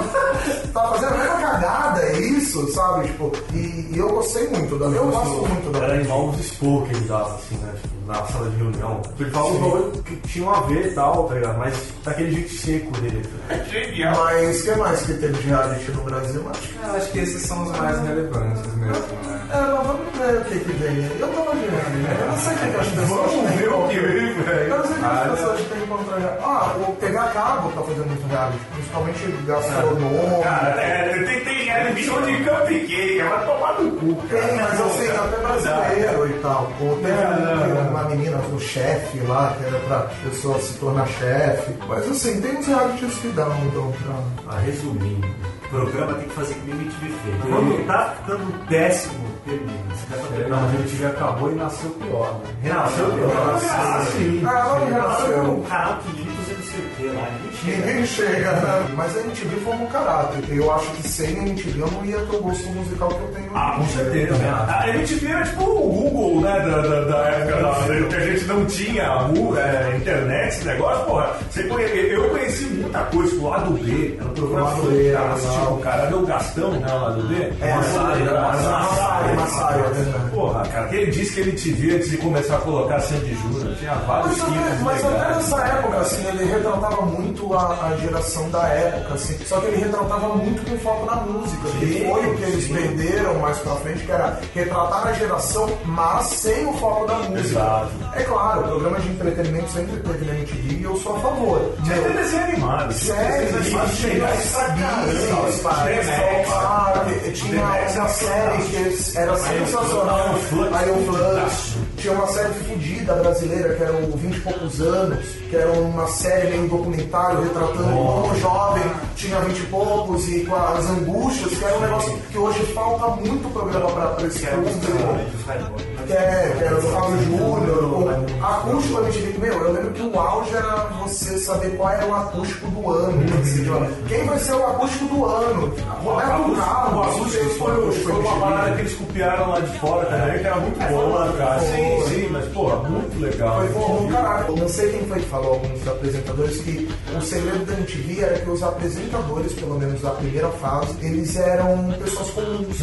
tá fazendo a mesma cagada, é isso, sabe? Tipo, e, e eu gostei muito da Eu gosto muito da Era igual os expor que ele dava, assim, né? Tipo, na sala de reunião. Ele falava bagulho que tinham a ver e tal, tá ligado? Mas daquele jeito seco dele. Mas o que mais que teve de reality no Brasil? Acho que Eu acho que esses são os mais relevantes mesmo, né? É, mas vamos ver o que que vem. Eu tava vendo, né? Eu não sei o que, que as pessoas Vamos ver o que vem, velho. Eu não sei o que Ah, as pessoas têm contra. Ah, o TV a cabo tá fazendo muito reality, principalmente gastronômico. Cara, é, tem, tem reality show de cupcake, vai tomar no cu. Tem, mas assim, até brasileiro e tal. Ou teve um- uma menina, o chefe lá, que era pra pessoa se tornar chefe. Mas assim, tem uns realities que dão, dão pra. Ah, resumindo, o programa tem que fazer que nem o MTV fez. Quando tá ficando péssimo, termina. Se der pra terminar, mas o MTV acabou e nasceu pior, né? Renasceu pior. Ah, sim. Ah, não renasceu. Um canal que não sei o que lá. Chega. Ninguém chega, né? Mas a MTV formou um caráter. Eu acho que sem a MTV eu não ia ter o gosto musical que eu tenho. Ah, com certeza. A MTV era tipo o Google, né, da, da, da época da, que a gente não tinha mu- é, internet, esse negócio, porra. Você conhe- eu conheci muita coisa, tipo, o lado B, era um programa Lado B, fantástico, legal. cara. Era o Gastão, né, o lado B? É, Massaia, era Massaia, Massaia, Massaia, é verdade. Porra, cara, ele disse que ele te via antes de começar a colocar Sandy Júnior, tinha vários Mas, até, nessa época, assim, ele retratava muito a, a geração da época, assim. Só que ele retratava muito com foco na música. que foi o que eles perderam mais pra frente, que era retratar a geração, mas sem o foco da música. Exato. É claro, o programa de entretenimento sempre teve na MTV e eu sou a favor. Tinha até desenho animado. Sério, tinha uma série que era sensacional, Iron Flux. Tinha uma série fodida brasileira, que era o 20 e poucos anos, que era uma série meio documentário retratando como jovem tinha 20 e poucos e com as angústias, que era um negócio que hoje falta muito programa pra, pra esse público. Que é, que era do Fábio Júnior, o acústico da MTV, meu, eu lembro que o auge era você saber qual era o acústico do ano. Assim, tipo, Quem vai ser o acústico do ano? Roberto Carlos, O acústico foi, uma parada que eles copiaram lá de fora também, que era muito lá, cara. Sim, sim, mas, pô, muito legal. Foi bom, um caralho. Eu não sei quem foi que falou, alguns apresentadores, que o segredo da MTV era que os apresentadores, pelo menos da primeira fase, eles eram pessoas comuns.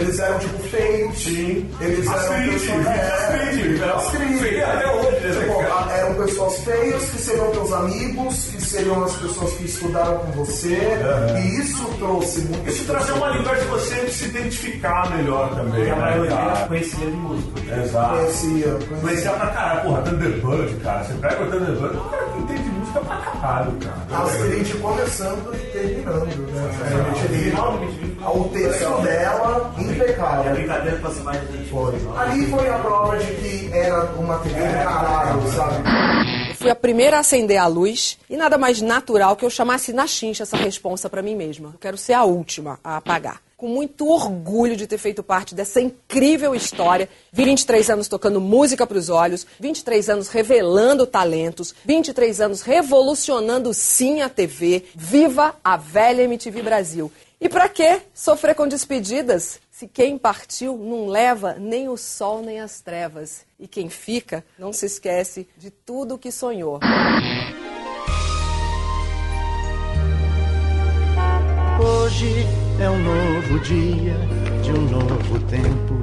Eles eram, tipo, feios. Sim. Eles eram Astrid, pessoas... Astrid, Astrid. feia até hoje, né, Tipo, eram pessoas feias, que seriam teus amigos, que seriam as pessoas que estudaram com você. E isso trouxe muito... Isso trazia uma linguagem de você se identificar melhor também. A né, maioria cara? conhecia de música. Exato. Conhecia, Conhecia pra caralho, porra, Thunderbird, cara. Você pega o Thunderbird, o cara que entende música pra caralho, cara. Astrid começando e terminando, né? O texto dela, E a impecável. brincadeira pra mais de gente. Foi. Ali foi a prova de que era uma TV do caralho, sabe? Eu fui a primeira a acender a luz e nada mais natural que eu chamasse na chincha essa responsa pra mim mesma. Eu quero ser a última a apagar. Com muito orgulho de ter feito parte dessa incrível história. 23 anos tocando música pros olhos, 23 anos revelando talentos, 23 anos revolucionando sim a TV. Viva a velha MTV Brasil. E pra que sofrer com despedidas se quem partiu não leva nem o sol nem as trevas? E quem fica não se esquece de tudo o que sonhou. Hoje é um novo dia de um novo tempo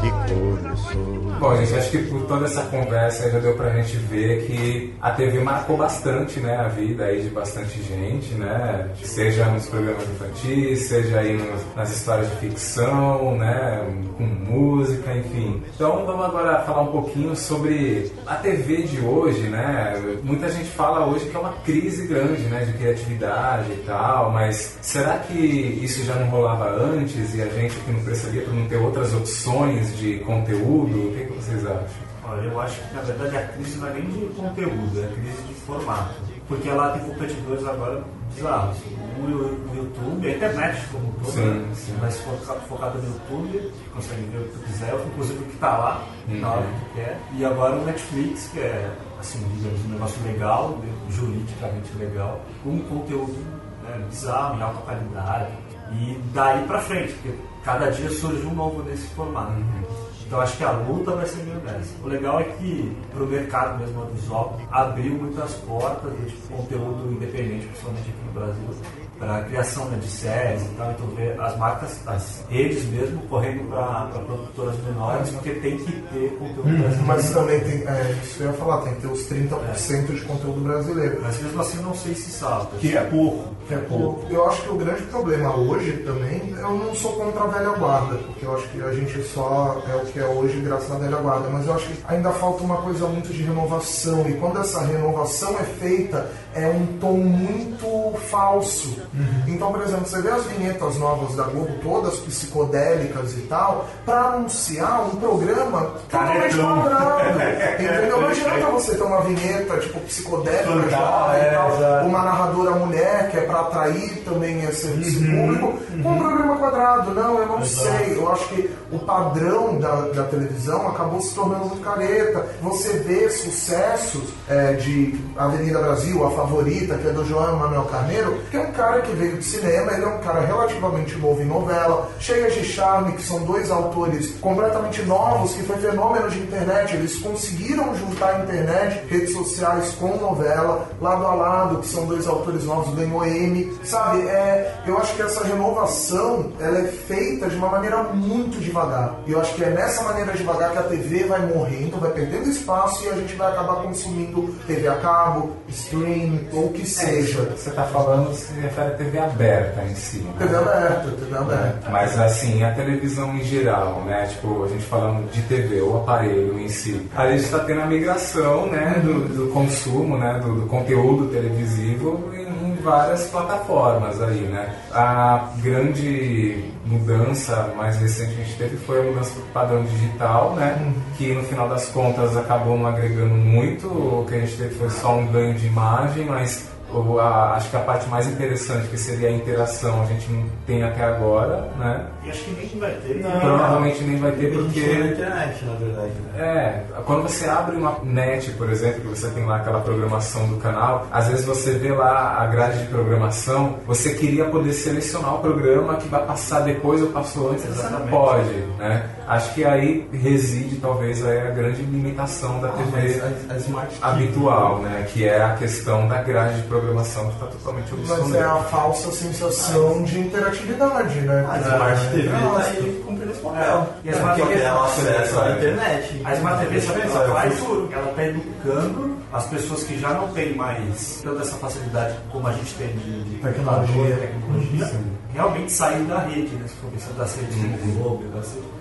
que começou. Bom, gente, acho que por toda essa conversa já deu pra gente ver que a TV marcou bastante, né, a vida aí de bastante gente, né? Seja nos programas infantis, seja aí nos- nas histórias de ficção, né, com música, enfim. Então vamos agora falar um pouquinho sobre a TV de hoje, né? Muita gente fala hoje que é uma crise grande, né, de criatividade e tal, mas será que isso já não rolava antes e a gente aqui não percebia por não ter outras opções de conteúdo? O que, que vocês acham? Olha, eu acho que na verdade a crise não é nem de conteúdo, é crise de formato. Porque ela tem competidores agora bizarros. O, o YouTube, a internet como um todo, Sim, né? sim. mas foca- focada no YouTube, consegue ver o que tu quiser, inclusive o que tá lá, na hora que tu quer. E agora o Netflix, que é, assim, digamos, um negócio legal, juridicamente legal, com um conteúdo né, bizarro, em alta qualidade. E daí pra frente, porque cada dia surge um novo nesse formato. Uhum. Então acho que a luta vai ser meio nessa. O legal é que pro mercado mesmo audiovisual abriu muitas portas de tipo, conteúdo independente, principalmente aqui no Brasil, para a criação né, de séries e tal. Então vê as marcas, as redes mesmo, correndo para produtoras menores, porque tem que ter conteúdo brasileiro. Mas também tem, é, isso eu ia falar, tem que ter os 30% de conteúdo brasileiro. Mas mesmo assim não sei se salta. Que é pouco. Que é pouco. Eu acho que o grande problema hoje também, eu não sou contra a velha guarda, porque eu acho que a gente só é o que é hoje graças à velha guarda, mas eu acho que ainda falta uma coisa muito de renovação, e quando essa renovação é feita, é um tom muito falso. Então, por exemplo, você vê as vinhetas novas da Globo, todas psicodélicas e tal, para anunciar um programa totalmente quadrado. [laughs] Entendeu? Não adianta você ter uma vinheta tipo psicodélica jovem e é, tal, uma narradora mulher que é para atrair também esse, esse público, com um programa quadrado. Não, eu não Exato. sei. Eu acho que o padrão da, da televisão acabou se tornando muito careta. Você vê sucessos é, de Avenida Brasil, a favorita, que é do João Manuel Carneiro, que é um cara que veio de cinema, ele é um cara relativamente novo em novela, Cheias de Charme, que são dois autores completamente novos, que foi fenômeno de internet. Eles conseguiram juntar internet, redes sociais com novela, lado a lado, que são dois autores novos, ganhou M. Sabe, é, eu acho que essa renovação ela é feita de uma maneira muito devagar. E eu acho que é nessa maneira devagar que a TV vai morrendo, vai perdendo espaço e a gente vai acabar consumindo TV a cabo, stream ou o que seja. É, Você está falando se refere à TV aberta em si. Né? TV aberta, TV aberta. Mas assim, a televisão em geral, né? Tipo, a gente falando de TV, o aparelho em si. A gente está tendo a migração, né? Do, do consumo, né? Do, do conteúdo televisivo em, em várias plataformas aí, né? A grande mudança mais recente que a gente teve foi a mudança para o padrão digital, né? Que no final das contas acabou não agregando muito. O que a gente teve foi só um ganho de imagem, mas o- a- acho que a parte mais interessante que seria a interação a gente não tem até agora, né? E acho que nem vai ter. Provavelmente nem vai ter porque na internet, na verdade. né? é, quando você abre uma net, por exemplo, que você tem lá aquela programação do canal, às vezes você vê lá a grade de programação, você queria poder selecionar o programa que vai passar depois ou passou antes, você não pode, né? Acho que aí reside talvez aí a grande limitação da TV a, a Smart TV, habitual, né? Que é a questão da grade de programação que está totalmente Mas é a falsa sensação de interatividade, né? A Smart TV É, tá aí cumprindo esse papel. E a É, Smart que TV ela acesso à internet. A Smart TV sabe o que ela faz? Ela está educando as pessoas que já não têm mais toda essa facilidade como a gente tem de, de Tecnologia. tecnologia, realmente sair da rede, né? Se for pensar das redes como Globo,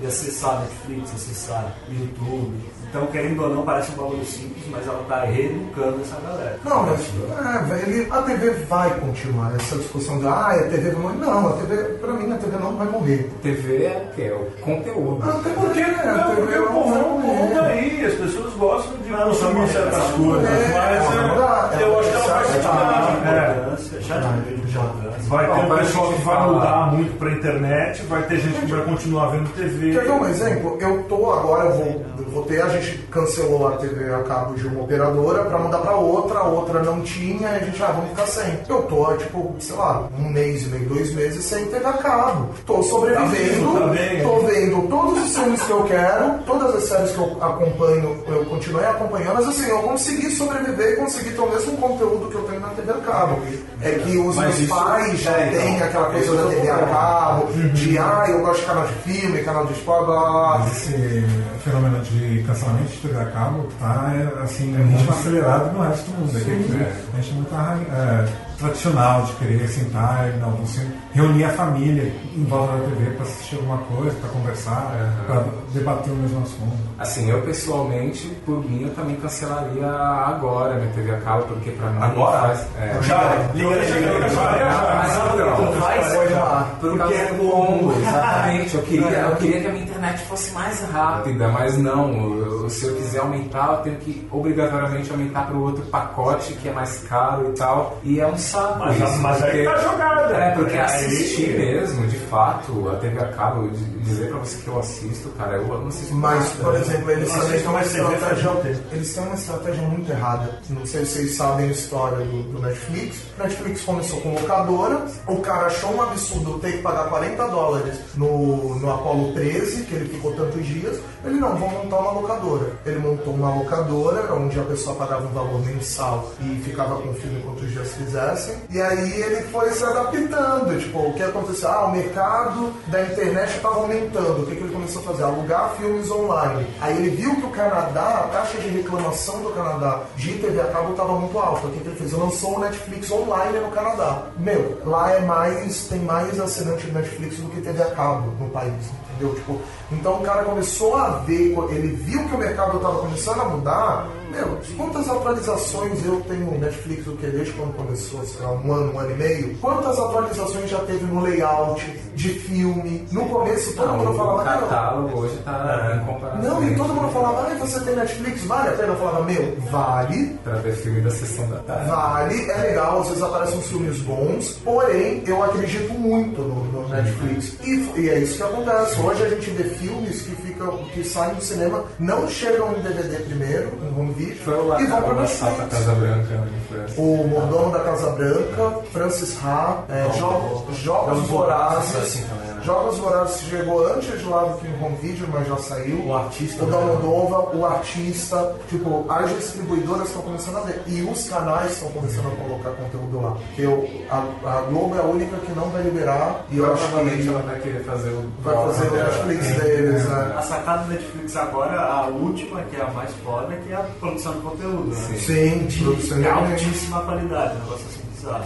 e acessar Netflix, acessar YouTube. Então, querendo ou não, parece um bagulho simples, mas ela está reeducando essa galera. Não, mas é, ele- a TV vai continuar. Essa discussão de ah, a TV vai morrer. Não, a TV, pra mim, a TV não vai morrer. TV é o quê? É o conteúdo. Até porque, né? A Não, TV porque o não vai povão morrer. muda aí, as pessoas gostam de consumir certas essa coisas, é, ela muda, é, eu acho que ela vai se já de importância. Vai ter um pessoal que vai mudar muito pra internet, vai ter gente que vai continuar vendo TV. Quer ver um exemplo? Eu tô agora, eu vou, eu vou ter, a gente cancelou a TV a cabo de uma operadora pra mudar pra outra, a outra não tinha, e a gente, ah, vamos ficar sem. Eu tô, tipo, sei lá, um mês e meio, dois meses sem TV a cabo. Tô sobrevivendo, Tá bem, tá bem. tô vendo todos os filmes que eu quero, todas as séries que eu acompanho, eu continuei acompanhando, mas assim, eu consegui sobreviver e consegui ter o mesmo conteúdo que eu tenho na TV a cabo. É que os meus isso- pais já é, então, têm aquela coisa da TV a tô- cabo, de ah, eu gosto de canal de filme, canal de esporte, blá, blá, esse fenômeno de cancelamento de TV a cabo tá assim, muito acelerado no resto do mundo. Aqui, né? A gente é muito é, tradicional de querer sentar e não, você reunir a família em volta da TV para assistir alguma coisa, para conversar, para debater o mesmo assunto. Assim, eu pessoalmente, por mim, eu também cancelaria agora minha TV a cabo, porque pra mim Agora? faz. É, Já, liga, liga, liga, liga, Mas então, Faz, pode lá. por causa do exatamente. Eu queria, eu queria que a minha internet fosse mais rápida, mas não. eu- se eu quiser aumentar, eu tenho que obrigatoriamente aumentar para o outro pacote que é mais caro e tal. E é um saco. Mas- isso, mas aí tá jogada. É, porque É, assistir aí- mesmo, de fato, a TV a cabo, de- dizer pra você que eu assisto, cara, eu não assisto Mas, nada. por exemplo, eles isso têm uma estratégia. Eles têm uma estratégia muito errada. Não sei se vocês sabem a história do, do Netflix. Netflix começou com locadora. O cara achou um absurdo ter que pagar 40 dólares no, no Apollo 13, que que ele ficou tantos dias. Ele não, vou montar uma locadora. Ele montou uma locadora onde a pessoa pagava um valor mensal e ficava com o filme quantos dias fizessem. E aí ele foi se adaptando. Tipo, o que aconteceu? Ah, o mercado da internet estava aumentando. O que, que ele começou a fazer? Alugar filmes online. Aí ele viu que o Canadá, a taxa de reclamação do Canadá de TV a cabo estava muito alta. O que, que ele fez? Ele lançou o Netflix online no Canadá. Meu, lá é mais, tem mais assinante de Netflix do que TV a cabo no país. Entendeu? Tipo, então o cara começou a ver, ele viu que o mercado estava começando a mudar. Meu, quantas atualizações eu tenho no Netflix, o que desde quando começou, sei lá, um ano, um ano e meio? Quantas atualizações já teve no layout de filme? No começo todo Não, mundo o falava, "Meu, catálogo hoje tá em comparação. não, e todo mundo falava, ai, você tem Netflix, vale a pena? Eu falava, meu, vale, Pra ver filme da sessão da tarde. Vale, é legal, às vezes aparecem uns filmes bons, porém eu acredito muito no, no Netflix. E, e é isso que acontece. Hoje a gente vê filmes que ficam, que saem do cinema, não chegam em DVD primeiro, em home Foi o e vão para. Casa Branca. O Mordomo da Casa Branca, Francis Ha, é, Jo-. Jogos Jogos Vorazes, assim também? Jogos Vorazes chegou antes de lá do no home video, mas já saiu. O artista, O né? da Moldova, o artista, tipo, as distribuidoras estão começando a ver. E os canais estão começando a colocar conteúdo lá. Porque eu, a, a Globo é a única que não vai liberar. E eu acho que ela vai querer fazer o vai fazer o. Netflix deles, né? A sacada do Netflix agora, a última, que é a mais foda, que é a produção de conteúdo. Né? Sim, de produção de altíssima qualidade, um negócio assim.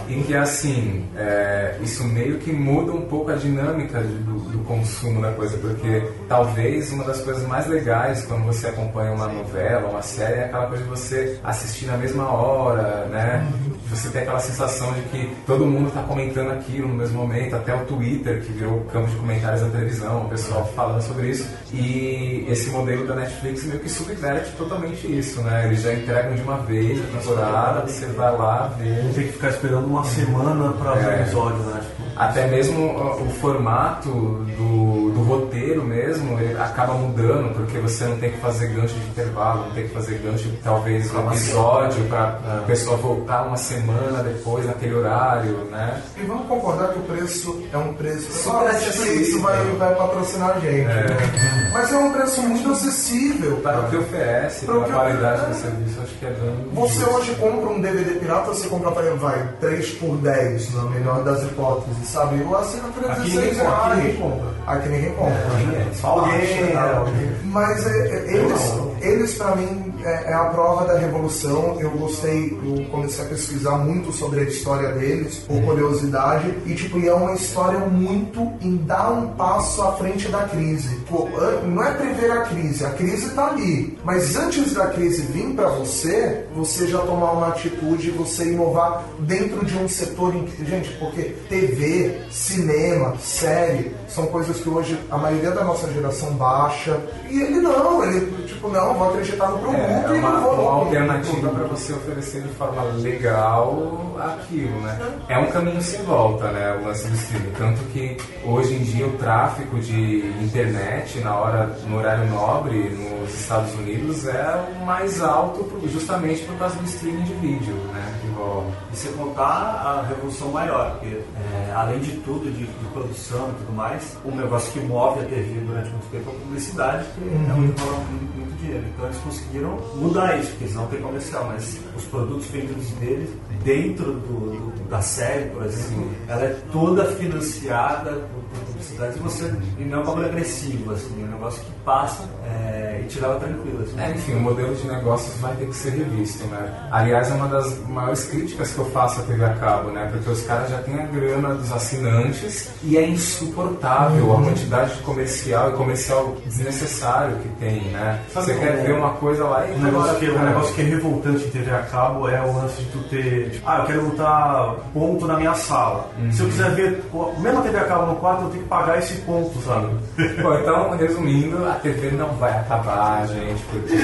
Em que assim, é, isso meio que muda um pouco a dinâmica do, do consumo da coisa, porque talvez uma das coisas mais legais quando você acompanha uma novela, uma série, é aquela coisa de você assistir na mesma hora, né? Você tem aquela sensação de que todo mundo está comentando aquilo no mesmo momento, até o Twitter, que virou campo de comentários da televisão, o pessoal falando sobre isso. E esse modelo da Netflix meio que subverte totalmente isso, né? Eles já entregam de uma vez a temporada, você vai lá ver. Tem que ficar esperando uma semana pra ver o É. episódio, né? Tipo, Até mesmo o, o formato do, do roteiro mesmo, ele acaba mudando, porque você não tem que fazer gancho de intervalo, não tem que fazer gancho, talvez, um episódio para a pessoa voltar uma semana depois, naquele horário, né? E vamos concordar que o preço é um preço. Só a Netflix acessível. vai, vai patrocinar a gente. É. né? Mas é um preço muito acessível. Para o que oferece, Para que qualidade do serviço, acho que é bem. Você justo. hoje compra um DVD pirata, você compra, por exemplo, vai, 3 por 10, na melhor das hipóteses, sabe? Assino por Aqui 16 ninguém compra, aqui reais. ninguém compra. Aqui ninguém compra. É, só alguém, Acha, é, não. alguém. Mas é, é, eles, eles para mim, é, é a prova da revolução. Eu gostei, eu comecei a pesquisar muito sobre a história deles, por curiosidade, e tipo, e é uma história muito em dar um passo à frente da crise. Não é prever a crise, a crise tá ali. Mas antes da crise vir para você, você já tomar uma atitude, você inovar dentro de um setor em que, gente, porque TV, cinema, série, são coisas que hoje a maioria da nossa geração baixa. E ele não, ele tipo, não, vou acreditar no produto É e uma, não vou. uma alternativa para você oferecer de forma legal aquilo, né? É um caminho sem volta, né? O lance do streaming. Tanto que hoje em dia o tráfego de internet na hora, no horário nobre nos Estados Unidos é o mais alto justamente por causa do streaming de vídeo, né? Rola. E sem contar a revolução maior, porque é, além de tudo, de, de produção e tudo mais, um negócio que move a TV durante muito tempo é a publicidade, que é Uhum. muito, muito dinheiro. Então eles conseguiram mudar isso, porque eles não tem comercial, mas os produtos vendidos deles, dentro do, do- da série, por exemplo, ela é toda financiada por, por publicidade e você e não é um bagulho agressivo, assim, é um negócio que passa é, e te leva tranquilo. Assim. É, enfim, o modelo de negócios vai ter que ser revisto, né? Aliás, é uma das maiores críticas que eu faço à TV a cabo, né? Porque os caras já têm a grana dos assinantes e é insuportável a quantidade de comercial e comercial desnecessário que tem, né? Você quer o- ver uma coisa lá e Um negócio, que, um cara, negócio que é revoltante em TV a cabo é o lance de tu ter. Tipo, ah, eu quero botar ponto na minha sala. Se eu quiser ver mesmo a TV a cabo no quarto, eu tenho que pagar esse ponto, sabe? [laughs] Bom, então, resumindo, a TV não vai acabar, gente, porque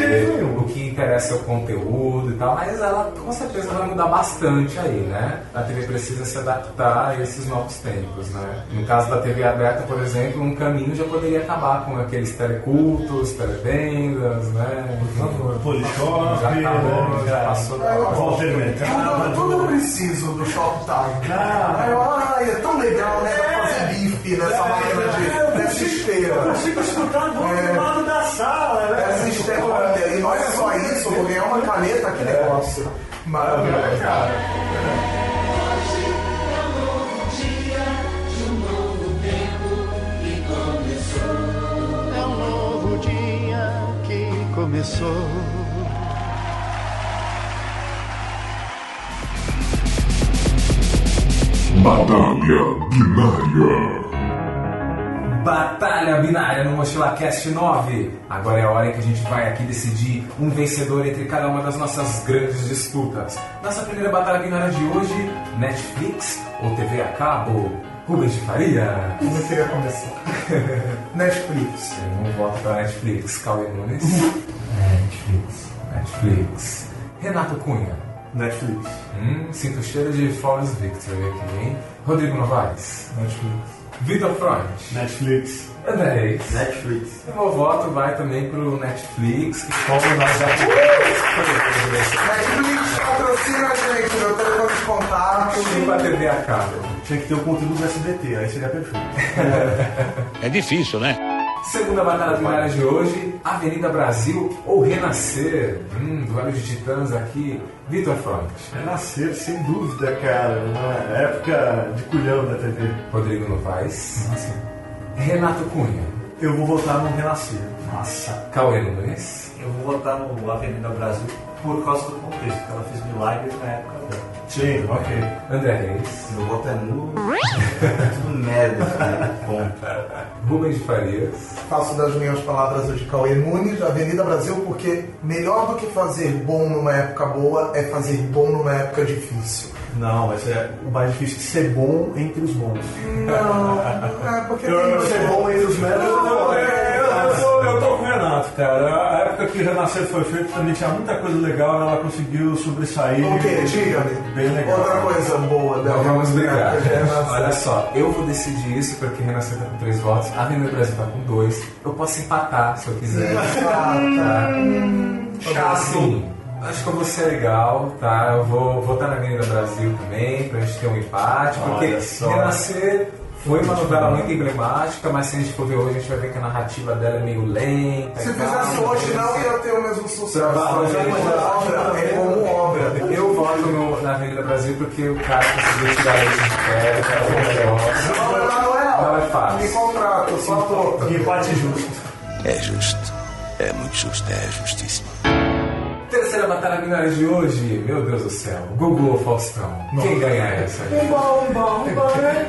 o que interessa é o conteúdo e tal, mas ela com certeza vai mudar bastante aí, né? A TV precisa se adaptar a esses novos tempos, né? No caso da TV aberta, por exemplo, um caminho já poderia acabar com aqueles telecultos, televendas, né? Por favor, Polishop, já acabou, já passou da hora. Tudo, Mercado. Tudo eu preciso do Shoptime. Aí eu, ai, é tão legal, né? Fazer bife nessa máquina de, nessa essa esteira. Eu consigo escutar do outro lado da sala, né? Essa esteira, olha, e não é só isso, vou ganhar uma caneta, que negócio. Maravilhoso. É um novo dia que começou. Batalha Binária. Batalha Binária no MochilaCast 9. Agora é a hora em que a gente vai aqui decidir um vencedor entre cada uma das nossas grandes disputas. Nossa primeira Batalha Binária de hoje, Netflix ou TV a cabo? Rubens de Faria. Como [laughs] eu queria começar? Netflix. Um voto para Netflix. Cauê Nunes. [laughs] Netflix. Netflix. Renato Cunha. Netflix. Hum, sinto o cheiro de Forrest Victory aqui, hein? Rodrigo Novaes. Netflix. Vitor Front. Netflix. Andrés. Netflix. E meu voto vai também pro Netflix, que como nós já... Netflix patrocina a gente, meu telefone de contato. Sim, pra TV a cabo. Tinha que ter o conteúdo do SBT, aí seria perfeito. [laughs] É difícil, né? Segunda batalha binária de hoje, Avenida Brasil ou Renascer? Hum, duelo de titãs aqui. Vitor Front. Renascer, sem dúvida, cara. Uma época de culhão da TV. Rodrigo Novaes. Renato Cunha. Eu vou votar no Renascer. Nossa. Cauê Nunes. Eu vou votar no Avenida Brasil por causa do contexto, porque ela fez milagres na época dela. Sim, ok. André Reis. Meu voto é nulo. Tudo merda. Bom. Rubens de Farias. Faço das minhas palavras de Cauê Nunes, Avenida Brasil, porque melhor do que fazer bom numa época boa é fazer bom numa época difícil. Não, mas é o mais difícil de ser bom entre os bons. Não, é porque Eu tem não ser bom entre os médios. Não, é, eu, eu, tô, eu tô com o Renato, cara. A época que o Renascer foi feito também tinha muita coisa legal, ela conseguiu sobressair. O quê? Diga-me. Bem legal. Outra coisa boa dela. Vamos brigar. é. Olha só, eu vou decidir isso porque Renascer tá com três votos, a Avenida Brasil tá com dois. Eu posso empatar se eu quiser. Ah, tá. Assim, acho que eu vou ser legal, tá? Eu vou votar na Avenida Brasil também, pra gente ter um empate, porque. Renascer foi uma novela muito emblemática, mas se a gente for ver hoje, a gente vai ver que a narrativa dela é meio lenta. Se fizesse hoje, não ia ter o mesmo sucesso. Mas é como obra, é como obra. Eu voto no- na Avenida Brasil porque o cara conseguiu tirar leite de pé, o cara foi negócio. Não, é fácil. me contrato, só tô. Empate justo. É justo. É muito justo, é justíssimo. Terceira batalha binária de hoje, meu Deus do céu, Gugu ou Faustão? Quem ganha essa? aí? Bom, bom, bom, né?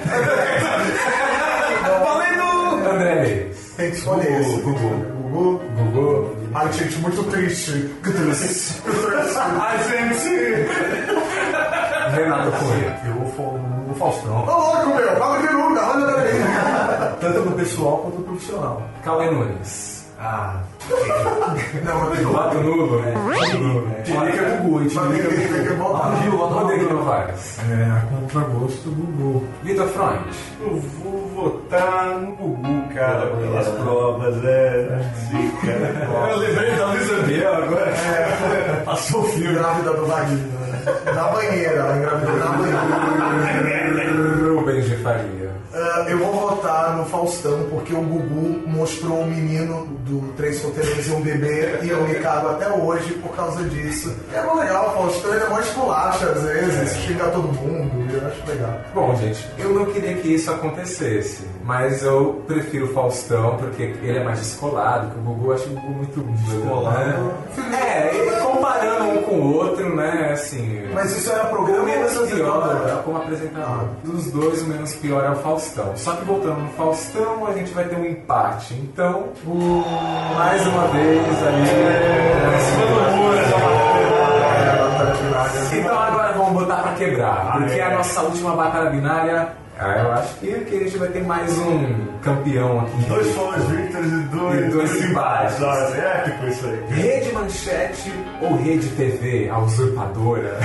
Valendo! André Reis. Tem que escolher esse. Gugu. Gugu. Gugu. Ai, gente, muito triste. Que triste. Ai, gente! Renato Cunha. Eu vou no Faustão. Ô, louco, meu. Fala de número, olha também. Tanto no pessoal quanto no profissional. Cauê Nunes. Ah. [laughs] Não, mas eu Voto nulo, né? Tirica é Gugu, hein? Mas tem que- Tirica tem que voltar. Rodrigo Novaes. É, a contragosto do Gugu. Vitor Front. Eu vou votar no Gugu, cara, pelas provas, é. Sim, cara. Eu lembrei da Luísa Biel agora. É, passou o filme. Grávida do Wagner. né? Na banheira, ela engravidou na banheira. [laughs] Rubens de Faria. Ah, eu vou votar no Faustão porque o Gugu mostrou o menino do Três Solteiros e um Bebê e eu me cago até hoje por causa disso. É mó legal, o Faustão ele é mó esculacha às vezes, xinga todo mundo, e eu acho legal. Bom, gente, eu não queria que isso acontecesse, mas eu prefiro o Faustão porque ele é mais descolado, que o Gugu eu acho o Gugu muito descolado. É, e comparando um com o outro, né, assim... Mas isso era programa menos ou pior, apresentador? é como apresentador. Dos dois, o menos pior é o Faustão. Só que voltando no Faustão, a gente vai ter um empate. Então, mais uma vez ali... Então agora vamos botar pra quebrar, porque a nossa última batalha binária, ah, eu acho que, que a gente vai ter mais um campeão aqui. Dois Forrest Victors e dois, E dois. Olha, é épico isso aí. Rede Manchete ou Rede TV, a usurpadora?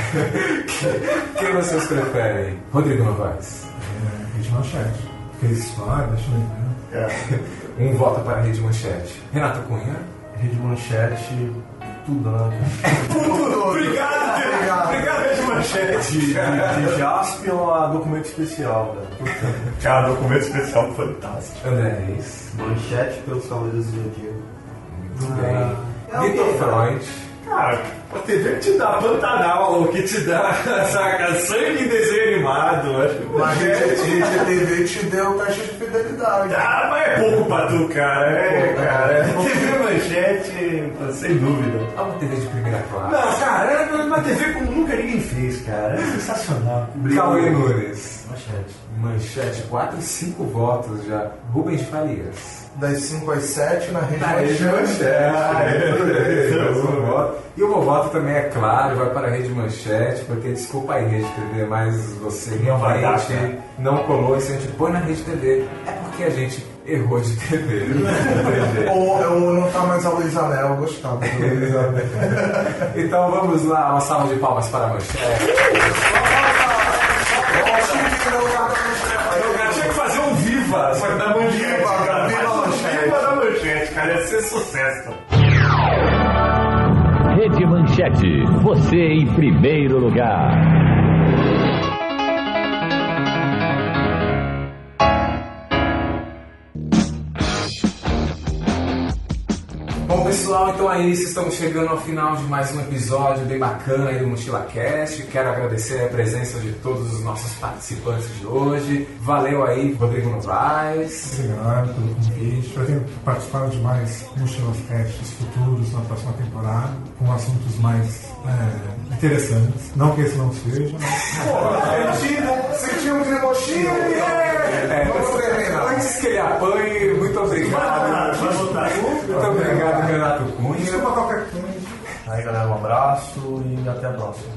[laughs] Quem vocês preferem? Rodrigo Novaes. É, Rede Manchete. Fez história, deixa eu ver. [laughs] Um voto para a Rede Manchete. Renato Cunha. Rede Manchete, tudo, né? Tudo. [laughs] Obrigado, Obrigado. Obrigado, Rede manchete. De, de, de Jaspion a documento especial. Né? Cara, documento especial fantástico. André Reis. Manchete pelos Cavaleiros do Zodíaco. Muito bem. É Vitor o quê? Freund. Cara, a TV que te dá Pantanal, que te dá, saca, sangue em desenho animado. Acho que Mas a manchete- Rede TV te deu taxa de fidelidade. Ah, mas é pouco pra tu, cara. É, cara. [laughs] TV Manchete, sem dúvida. É uma TV de primeira classe. Não, cara, é uma TV como nunca ninguém fez, cara. É sensacional. Cauê Nunes. Manchete. Manchete, 4 e 5 votos já. Rubens Farias. Das 5 às 7 na Rede Na Manchete. [laughs] É. E o meu voto também é claro, vai para a Rede Manchete, porque desculpa aí, Rede TV, mas você vai dar, realmente cara. não colou e se a gente põe na Rede TV, é porque a gente errou de TV. [laughs] Não. Ou, ou não tá mais a Luiz Anel, eu gostava da Luiz Anel. [laughs] Então vamos lá, uma salva de palmas para a Manchete. Eu tinha que fazer só que da manchete. Viva, cara. Manchete. Viva da manchete, cara. Ia ser sucesso. Rede Manchete, você em primeiro lugar. Pessoal, então é isso, estamos chegando ao final de mais um episódio bem bacana aí do Mochila Cast. Quero agradecer a presença de todos os nossos participantes de hoje. Valeu aí, Rodrigo Novaes. Obrigado pelo convite. Pretendo participar de mais mochilas casts futuros na próxima temporada, com assuntos mais é, interessantes. Não que esse não seja, mas. Sentiu um trimoxinho? É, Vamos terminar. antes que ele apanhe, muito obrigado. Muito obrigado, Renato Cunha. Desculpa qualquer coisa. Aí galera, um abraço e até a próxima.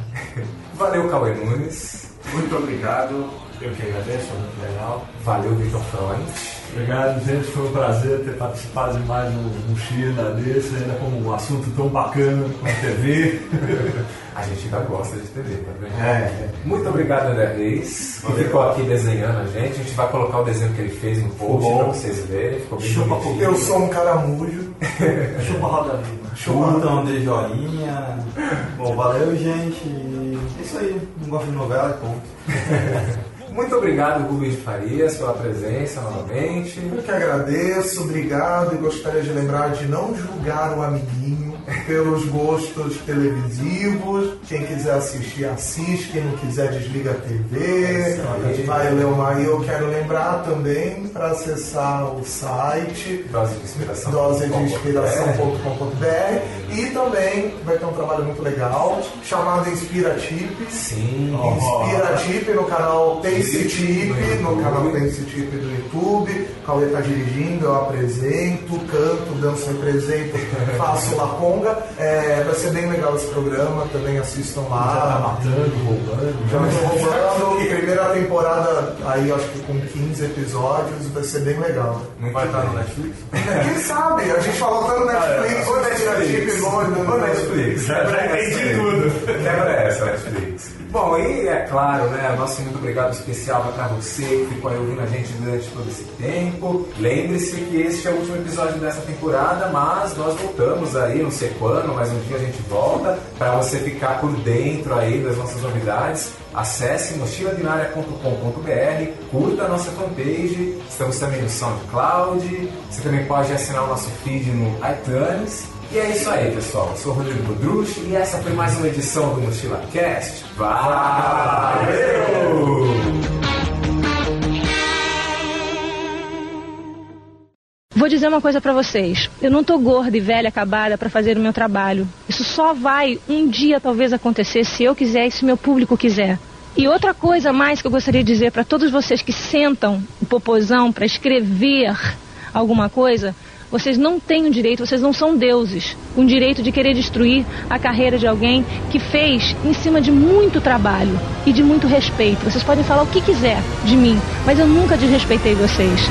Valeu, Cauê Nunes. Muito obrigado. Eu que agradeço, foi muito legal. Valeu, Vitor Freund. Obrigado, gente. Foi um prazer ter participado de mais um mochila desse, ainda com um assunto tão bacana como a TV. [laughs] A gente ainda gosta de TV, tá vendo? É. Muito obrigado, André Reis, que ficou aqui desenhando a gente. A gente vai colocar o desenho que ele fez no post bom. vocês verem. Ficou bem Chupa, bonitinho. eu sou um caramujo. [laughs] Chupa roda viva. Curtam, dê joinha. Bom, valeu, gente. É isso aí. Não gosto de novela e ponto. [laughs] Muito obrigado, Rubens Farias, pela presença novamente. Eu que agradeço, obrigado e gostaria de lembrar de não julgar o amiguinho pelos gostos televisivos. Quem quiser assistir, assiste. Quem não quiser, desliga a TV. Vai ler uma. E eu quero lembrar também para acessar o site Dose de inspiração. dosedeinspiração.com.br e também vai ter um trabalho muito legal chamado Inspira Tip. Sim. Inspira Tip no canal Taste Tip, No canal. Taste Tip do YouTube. O Cauê tá dirigindo, eu apresento, canto, danço, represento, faço la conga. É, vai ser bem legal esse programa, também assistam Já tá lá. matando, roubando. Já tô roubando, primeira temporada aí acho que com 15 episódios, vai ser bem legal. Não vai estar no Netflix? Quem sabe? A gente falou tanto Netflix, Ô, o Netflix, no, no, Ô, Netflix. Já entendi tudo. Quebra essa, Netflix. Bom, e é claro, né? Nosso muito obrigado especial para você que ficou aí ouvindo a gente durante todo esse tempo. Lembre-se que este é o último episódio dessa temporada, mas nós voltamos aí, não sei quando, mas um dia a gente volta para você ficar por dentro aí das nossas novidades. Acesse mochilabinaria.com.br, curta a nossa fanpage, estamos também no SoundCloud, você também pode assinar o nosso feed no iTunes. E é isso aí, pessoal. Eu sou o Rodrigo Budrucci e essa foi mais uma edição do Mochila Cast. Valeu! Vou dizer uma coisa pra vocês. Eu não tô gorda e velha acabada pra fazer o meu trabalho. Isso só vai um dia talvez acontecer se eu quiser e se meu público quiser. E outra coisa mais que eu gostaria de dizer pra todos vocês que sentam o popozão pra escrever alguma coisa, vocês não têm o direito, vocês não são deuses, um direito de querer destruir a carreira de alguém que fez em cima de muito trabalho e de muito respeito. Vocês podem falar o que quiser de mim, mas eu nunca desrespeitei vocês.